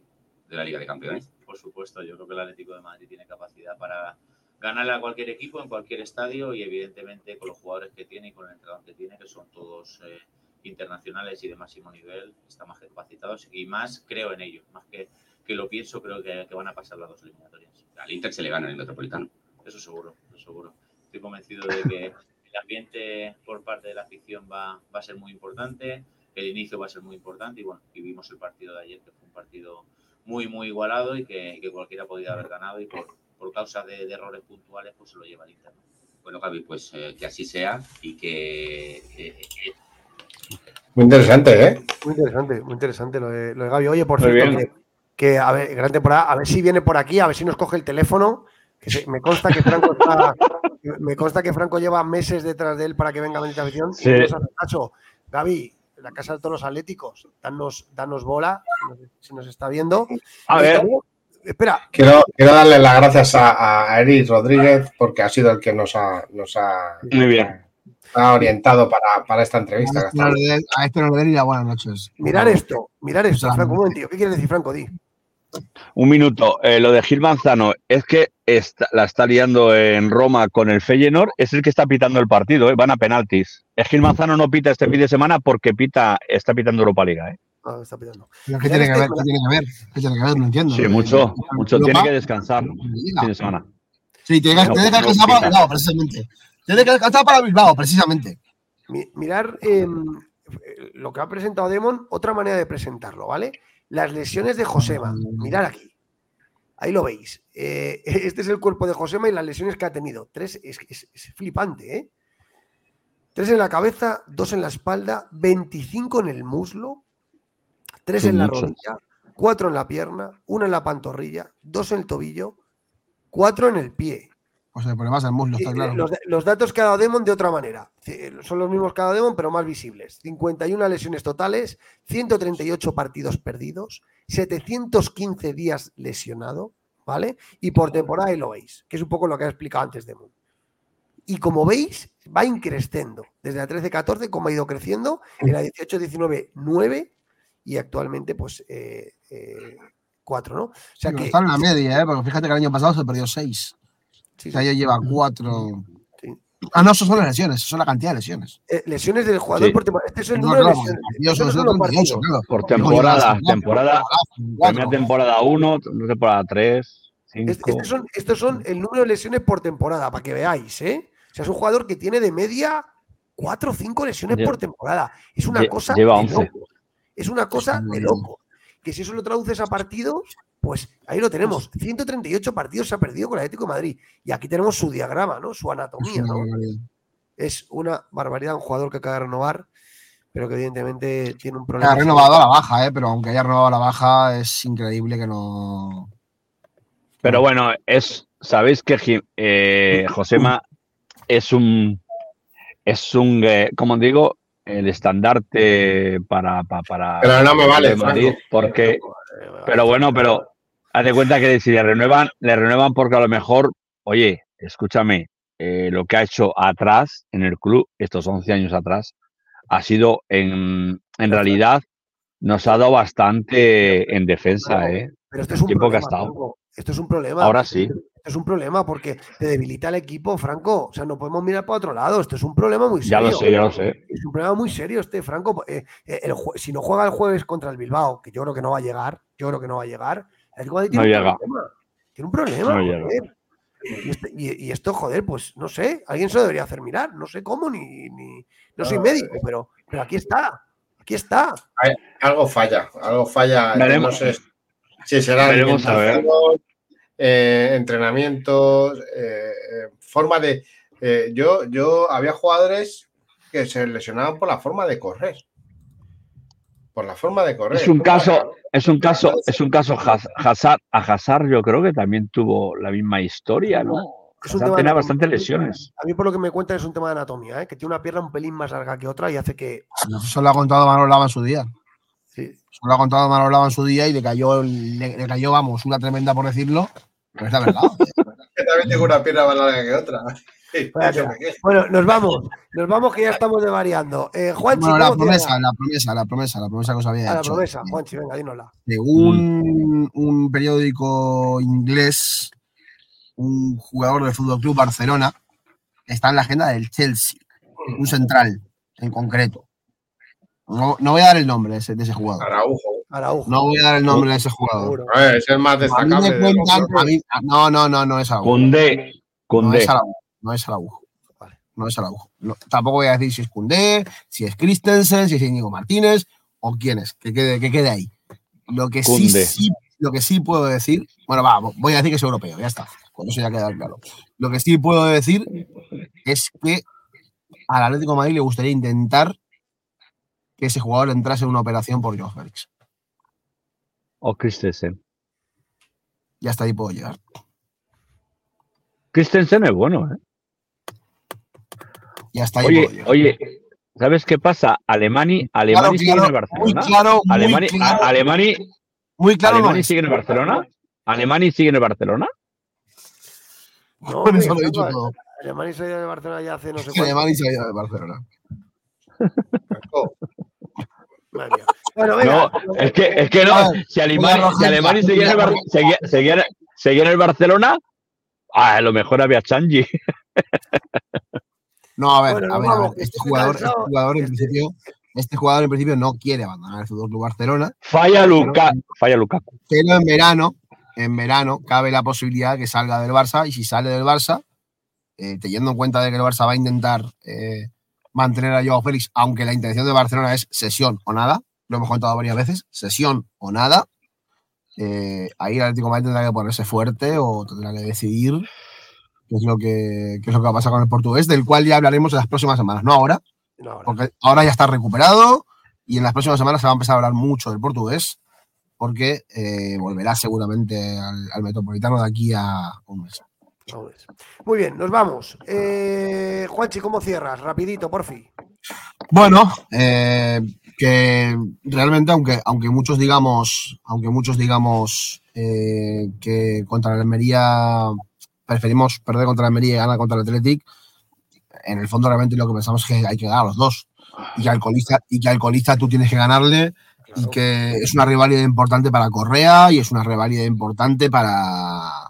de la Liga de Campeones? Por supuesto, yo creo que el Atlético de Madrid tiene capacidad para ganarle a cualquier equipo en cualquier estadio y evidentemente con los jugadores que tiene y con el entrenador que tiene, que son todos eh, internacionales y de máximo nivel, están más capacitados y más creo en ellos, más que, que lo pienso, creo que, que, van a pasar las dos eliminatorias. Al Inter se le gana en el Metropolitano. Eso seguro, eso seguro. Estoy convencido de que el ambiente por parte de la afición va, va a ser muy importante, el inicio va a ser muy importante y bueno, y vimos el partido de ayer que fue un partido muy, muy igualado y que, que cualquiera podía haber ganado y por, por causa de, de, errores puntuales, pues se lo lleva el Inter. Bueno, Gaby, pues eh, que así sea y que... Eh, eh, muy interesante, ¿eh? Muy interesante, muy interesante lo de, lo de Gaby. Oye, por cierto, que, que, a ver, gran temporada, a ver si viene por aquí, a ver si nos coge el teléfono. Que se, me consta que Franco <laughs> está, me consta que Franco lleva meses detrás de él para que venga a Bendita Afición. Sí. Caso. Gaby, la casa de todos los atléticos, danos, danos bola, si nos está viendo. A ver. Espera. Quiero, quiero darle las gracias a, a Eric Rodríguez porque ha sido el que nos ha, nos ha, Muy bien. ha orientado para, para esta entrevista. A este no le den y buenas noches. Mirar esto, mirar esto, Franco, un momentito. ¿Qué quieres decir, Franco? Di. Un minuto. Eh, lo de Gil Manzano es que está, la está liando en Roma con el Feyenoord. Es el que está pitando el partido. Eh. Van a penaltis. El Gil Manzano no pita este fin de semana porque pita, está pitando Europa Liga. Eh. Ah, está pitando. ¿Pero ¿Qué tiene que ver? ¿Qué tiene que ver? ¿Qué tiene que ver? No entiendo. Sí, mucho. mucho. Tiene que descansar fin de semana. Sí, tiene, que, tiene que descansar para Bilbao, precisamente. Tiene que descansar para Bilbao, precisamente. Mirar eh, lo que ha presentado Demon, otra manera de presentarlo, ¿vale? Las lesiones de Josema. Mirar aquí. Ahí lo veis. Eh, <laughs> este es el cuerpo de Josema y las lesiones que ha tenido. Tres, es, es, es, flipante, ¿eh? Tres en la cabeza, dos en la espalda, 25 en el muslo, tres en la rodilla, cuatro en la pierna, una en la pantorrilla, dos en el tobillo, cuatro en el pie. O sea, problemas en muslo, está claro. Los, los, datos que ha dado Demon de otra manera. Son los mismos que ha dado Demon, pero más visibles. 51 lesiones totales, 138 partidos perdidos, 715 días lesionado, ¿vale? Y por temporada, lo veis, que es un poco lo que ha explicado antes Demon. Y como veis, va increciendo. Desde la 13-14, como ha ido creciendo, en la 18-19, 9 y actualmente, pues, 4, eh, eh, ¿no? O sea sí, que. Está en la media, ¿eh? Porque fíjate que el año pasado se perdió 6. Sí, o sea, ya lleva 4. Sí. Ah, no, eso son las lesiones, eso son la cantidad de lesiones. Eh, lesiones del jugador sí. por temporada. Este es el número no, de lesiones. Este no, no, claro. Por temporada, temporada, primera temporada 1, temporada 3. Estos son, estos son el número de lesiones por temporada, para que veáis, ¿eh? O sea, es un jugador que tiene de media 4 o 5 lesiones por temporada. Es una cosa lleva de 11. loco. Es una cosa de loco. Que si eso lo traduces a partidos, pues ahí lo tenemos. 138 partidos se ha perdido con el Atlético de Madrid. Y aquí tenemos su diagrama, ¿no? Su anatomía, ¿no? Es una barbaridad un jugador que acaba de renovar, pero que evidentemente tiene un problema. Ha renovado a la baja, ¿eh? pero aunque haya renovado a la baja, es increíble que no. Pero bueno, es. Sabéis que eh, Josema es un. Es un. Eh, como digo, el estandarte para, para, para pero no me vale Madrid, porque pero bueno pero haz de cuenta que si le renuevan le renuevan porque a lo mejor oye escúchame eh, lo que ha hecho atrás en el club estos 11 años atrás ha sido en, en realidad nos ha dado bastante en defensa eh pero esto es un tiempo problema, que ha estado. Esto es un problema. Ahora sí es un problema porque te debilita el equipo, Franco. O sea, no podemos mirar para otro lado. Esto es un problema muy serio. Ya lo sé, ya lo sé. Es un problema muy serio este, Franco. Eh, el, si no juega el jueves contra el Bilbao, que yo creo que no va a llegar, yo creo que no va a llegar, el no tiene, llega. Un problema, tiene un problema. No llega. Y, este, y, y, esto, joder, pues no sé, alguien se lo debería hacer mirar. No sé cómo, ni, ni no soy médico, pero, pero aquí está. Aquí está. Hay, algo falla, algo falla. Veremos. No sé si será Veremos a ver. Eh, entrenamientos, eh, forma de. Eh, yo, yo había jugadores que se lesionaban por la forma de correr. Por la forma de correr. Es un caso, es un caso, es un caso Hazard, a Hazard yo creo que también tuvo la misma historia, ¿no? Es un Hazard tenía bastantes lesiones. A mí por lo que me cuentan es un tema de anatomía, ¿eh? que tiene una pierna un pelín más larga que otra y hace que. Eso lo ha contado Manolo Lava en su día. Sí. Eso lo ha contado Manolo Lava en su día y le cayó, le, le cayó, vamos, una tremenda por decirlo Pero es la verdad. <laughs> Que también tengo una pierna más larga que otra. <laughs> Bueno, nos vamos, nos vamos que ya estamos devariando. Eh, Juanchi, Bueno, la ¿cómo promesa, la promesa, la promesa, la promesa que os había A la hecho. promesa, Juanchi, venga, dínosla. Según un periódico inglés, un jugador del Fútbol Club Barcelona está en la agenda del Chelsea, un central en concreto. No, no voy a dar el nombre de ese, de ese jugador. Araujo. Araujo. No voy a dar el nombre de ese jugador. Ver, es el más A mí destacable. me cuentan, a mí- no, no, no, no es Araujo. Cundé, No Cundé. es Araujo. No es Araujo. No es Araujo. No, tampoco voy a decir si es Cundé, si es Christensen, si es Íñigo Martínez o quién es. Que quede, que quede ahí. Lo que sí, lo que sí puedo decir, bueno, va, voy a decir que es europeo, ya está. Con eso ya queda claro. Lo que sí puedo decir es que al Atlético de Madrid le gustaría intentar que ese jugador entrase en una operación por Joao Félix. O Christensen. Y hasta ahí puedo llegar. Christensen es bueno, ¿eh? Y hasta ahí Oye, puedo llegar. oye, ¿sabes qué pasa? Alemani, Alemani sigue claro, en el muy Barcelona. claro, muy Alemani, claro. Alemani, Muy claro no Alemani es. sigue en el Barcelona. Alemani sigue en el Barcelona. No, eso lo he dicho todo. Alemania se ha ido de Barcelona ya hace no sé <laughs> cuánto. Alemania se ha ido de Barcelona. Bueno, venga. No, es que, es que no. Si Alemani, una si rojeta, Alemani seguía, en el Bar- una- seguía, seguía- seguía en el Barcelona, a lo mejor había Changi. No, a ver, Bueno, a ver, a ver, Este jugador, este jugador en principio, este jugador en principio no quiere abandonar el Fútbol Club Barcelona, Falla Luca, falla Lukaku. pero en verano, en verano cabe la posibilidad que salga del Barça y si sale del Barça, eh, teniendo en cuenta de que el Barça va a intentar eh, mantener a Joao Félix, aunque la intención de Barcelona es sesión o nada, lo hemos contado varias veces, sesión o nada, eh, ahí el Atlético de Madrid tendrá que ponerse fuerte o tendrá que decidir qué es lo que, qué es lo que va a pasar con el portugués, del cual ya hablaremos en las próximas semanas, no ahora, No, ahora. porque ahora ya está recuperado y en las próximas semanas se va a empezar a hablar mucho del portugués, porque eh, volverá seguramente al, al Metropolitano de aquí a un mes. Muy bien, nos vamos. Eh, Juanchi, ¿cómo cierras? Rapidito, por fin. Bueno, eh, que realmente, aunque, aunque muchos digamos, aunque muchos digamos eh, que contra la Almería preferimos perder contra la Almería y ganar contra el Athletic, en el fondo realmente lo que pensamos es que hay que ganar a los dos. Y que alcoholista, y que alcoholista tú tienes que ganarle, y que es una rivalidad importante para Correa y es una rivalidad importante para,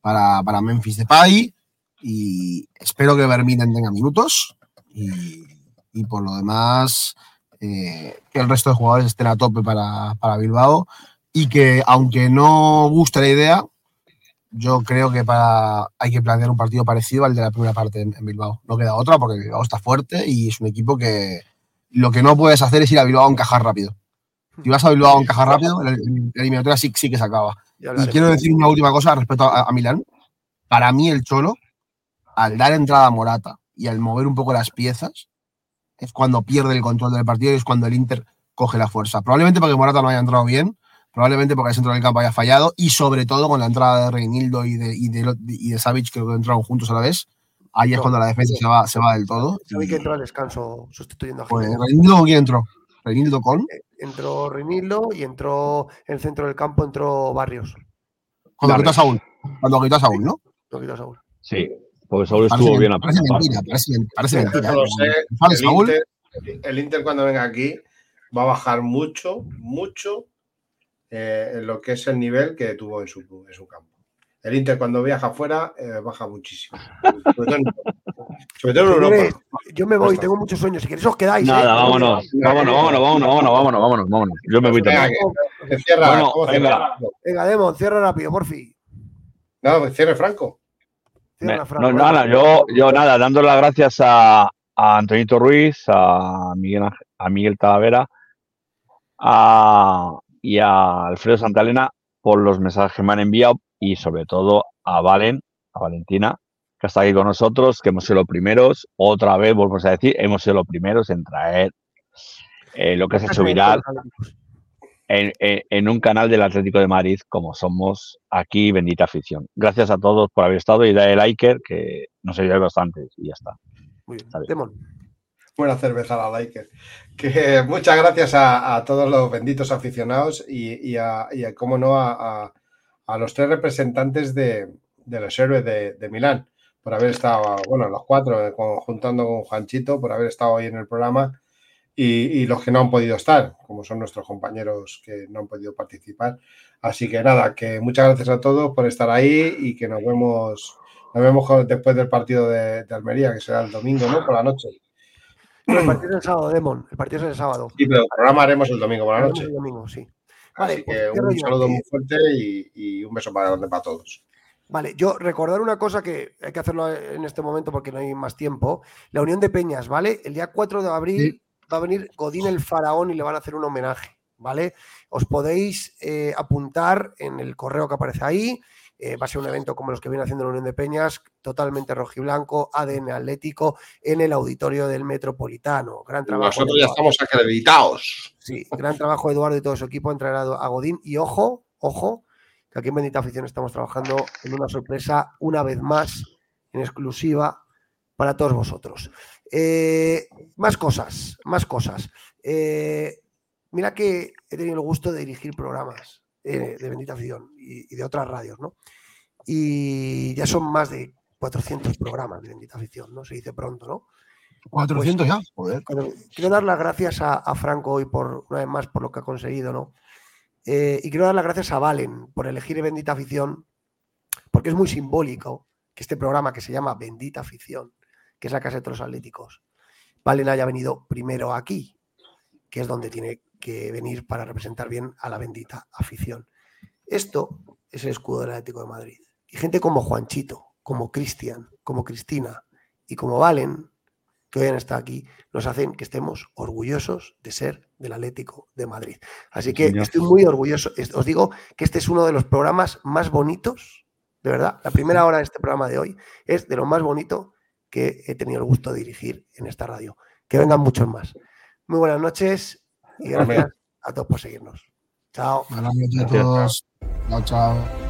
para, para Memphis Depay. Y espero que Verminen tenga minutos. Y, y por lo demás, eh, que el resto de jugadores estén a tope para, para Bilbao. Y que aunque no guste la idea, yo creo que para, hay que plantear un partido parecido al de la primera parte en, Bilbao. No queda otra porque Bilbao está fuerte y es un equipo que lo que no puedes hacer es ir a Bilbao a encajar rápido. Si vas a Bilbao a encajar rápido, la, la eliminatoria sí, sí que se acaba. Y quiero decir una última cosa respecto a, a Milán. Para mí, el Cholo, al dar entrada a Morata y al mover un poco las piezas, es cuando pierde el control del partido y es cuando el Inter coge la fuerza. Probablemente porque Morata no haya entrado bien, probablemente porque el centro del campo haya fallado y sobre todo con la entrada de Reinildo y de, y de, y de Savic, que entraron juntos a la vez. Ahí es cuando la defensa se va, se va del todo. Que entró al descanso sustituyendo a pues. ¿Reinildo con quién entró? ¿Reinildo con? Entró Rinildo y entró en el centro del campo, entró Barrios. Cuando quitó a Saúl. Cuando quitó a Saúl, ¿no? Lo quitó Saúl. Sí, porque Saúl Parece, estuvo bien parece mentira, parece, parece mentira. Lo ¿eh? sé. El Saúl, Inter, el Inter cuando venga aquí va a bajar mucho, mucho eh, en lo que es el nivel que tuvo en su, en su campo. El Inter cuando viaja afuera eh, baja muchísimo. Yo me voy, tengo muchos sueños. Si queréis os quedáis. ¿eh? Nada, vámonos, vámonos, vámonos, vámonos, vámonos, vámonos, vámonos. Yo me voy también. Cierra, venga. venga, Demon, cierra rápido, por fin. No, cierre Franco. Cierra Franco. No, nada, yo, yo nada, dando las gracias a, a Antonito Ruiz, a Miguel, a Miguel Talavera a, y a Alfredo Santalena por los mensajes que me han enviado y sobre todo a Valen, a Valentina, que está aquí con nosotros, que hemos sido los primeros, otra vez volvemos a decir, hemos sido los primeros en traer eh, lo que se viral en, en- en un canal del Atlético de Madrid como somos aquí, bendita afición. Gracias a todos por haber estado y darle like, que nos ayuda bastante y ya está. Muy bien. Demon. Buena cerveza la Laker. Que muchas gracias a, a todos los benditos aficionados y, y a, y a, cómo no, a, a- a los tres representantes de, de los héroes de, de, Milán por haber estado, bueno, los cuatro, eh, juntando con Juanchito, por haber estado hoy en el programa y, y, los que no han podido estar, como son nuestros compañeros que no han podido participar. Así que nada, que muchas gracias a todos por estar ahí y que nos vemos, nos vemos después del partido de, de Almería, que será el domingo, ¿no? Por la noche. El partido es el sábado, Demon. El partido es el sábado. Sí, pero el programa haremos el domingo por la noche. El domingo, sí. Vale, Así que pues, un saludo muy fuerte y, y, un beso para, para todos. Vale, yo recordar una cosa que hay que hacerlo en este momento porque no hay más tiempo. La Unión de Peñas, ¿vale? El día 4 de abril sí. va a venir Godín el Faraón y le van a hacer un homenaje, ¿vale? Os podéis eh, apuntar en el correo que aparece ahí. Eh, va a ser un evento como los que viene haciendo la Unión de Peñas, totalmente rojiblanco, ADN atlético, en el auditorio del Metropolitano. Gran trabajo. Nosotros ya estamos acreditados. Sí, gran trabajo de Eduardo y todo su equipo, entrenado a Godín. Y ojo, ojo, que aquí en Bendita Afición estamos trabajando en una sorpresa, una vez más, en exclusiva para todos vosotros. Eh, más cosas, más cosas. Eh, mira que he tenido el gusto de dirigir programas eh, de Bendita Afición y, y, de otras radios, ¿no? Y ya son más de 400 programas de Bendita Afición, ¿no? Se dice pronto, ¿no? 400 pues, ya, joder. Quiero dar las gracias a, a, Franco hoy por, una vez más, por lo que ha conseguido, ¿no? Eh, y quiero dar las gracias a Valen por elegir Bendita Afición, porque es muy simbólico que este programa que se llama Bendita Afición, que es la casa de los atléticos, Valen haya venido primero aquí, que es donde tiene que venir para representar bien a la bendita afición. Esto es el escudo del Atlético de Madrid. Y gente como Juanchito, como Cristian, como Cristina y como Valen, que hoy han estado aquí, nos hacen que estemos orgullosos de ser del Atlético de Madrid. Así que estoy muy orgulloso. Os digo que este es uno de los programas más bonitos, de verdad. La primera hora de este programa de hoy es de lo más bonito que he tenido el gusto de dirigir en esta radio. Que vengan muchos más. Muy buenas noches y gracias a todos por seguirnos. Chao. Buenas noches a todos. Chao, chao.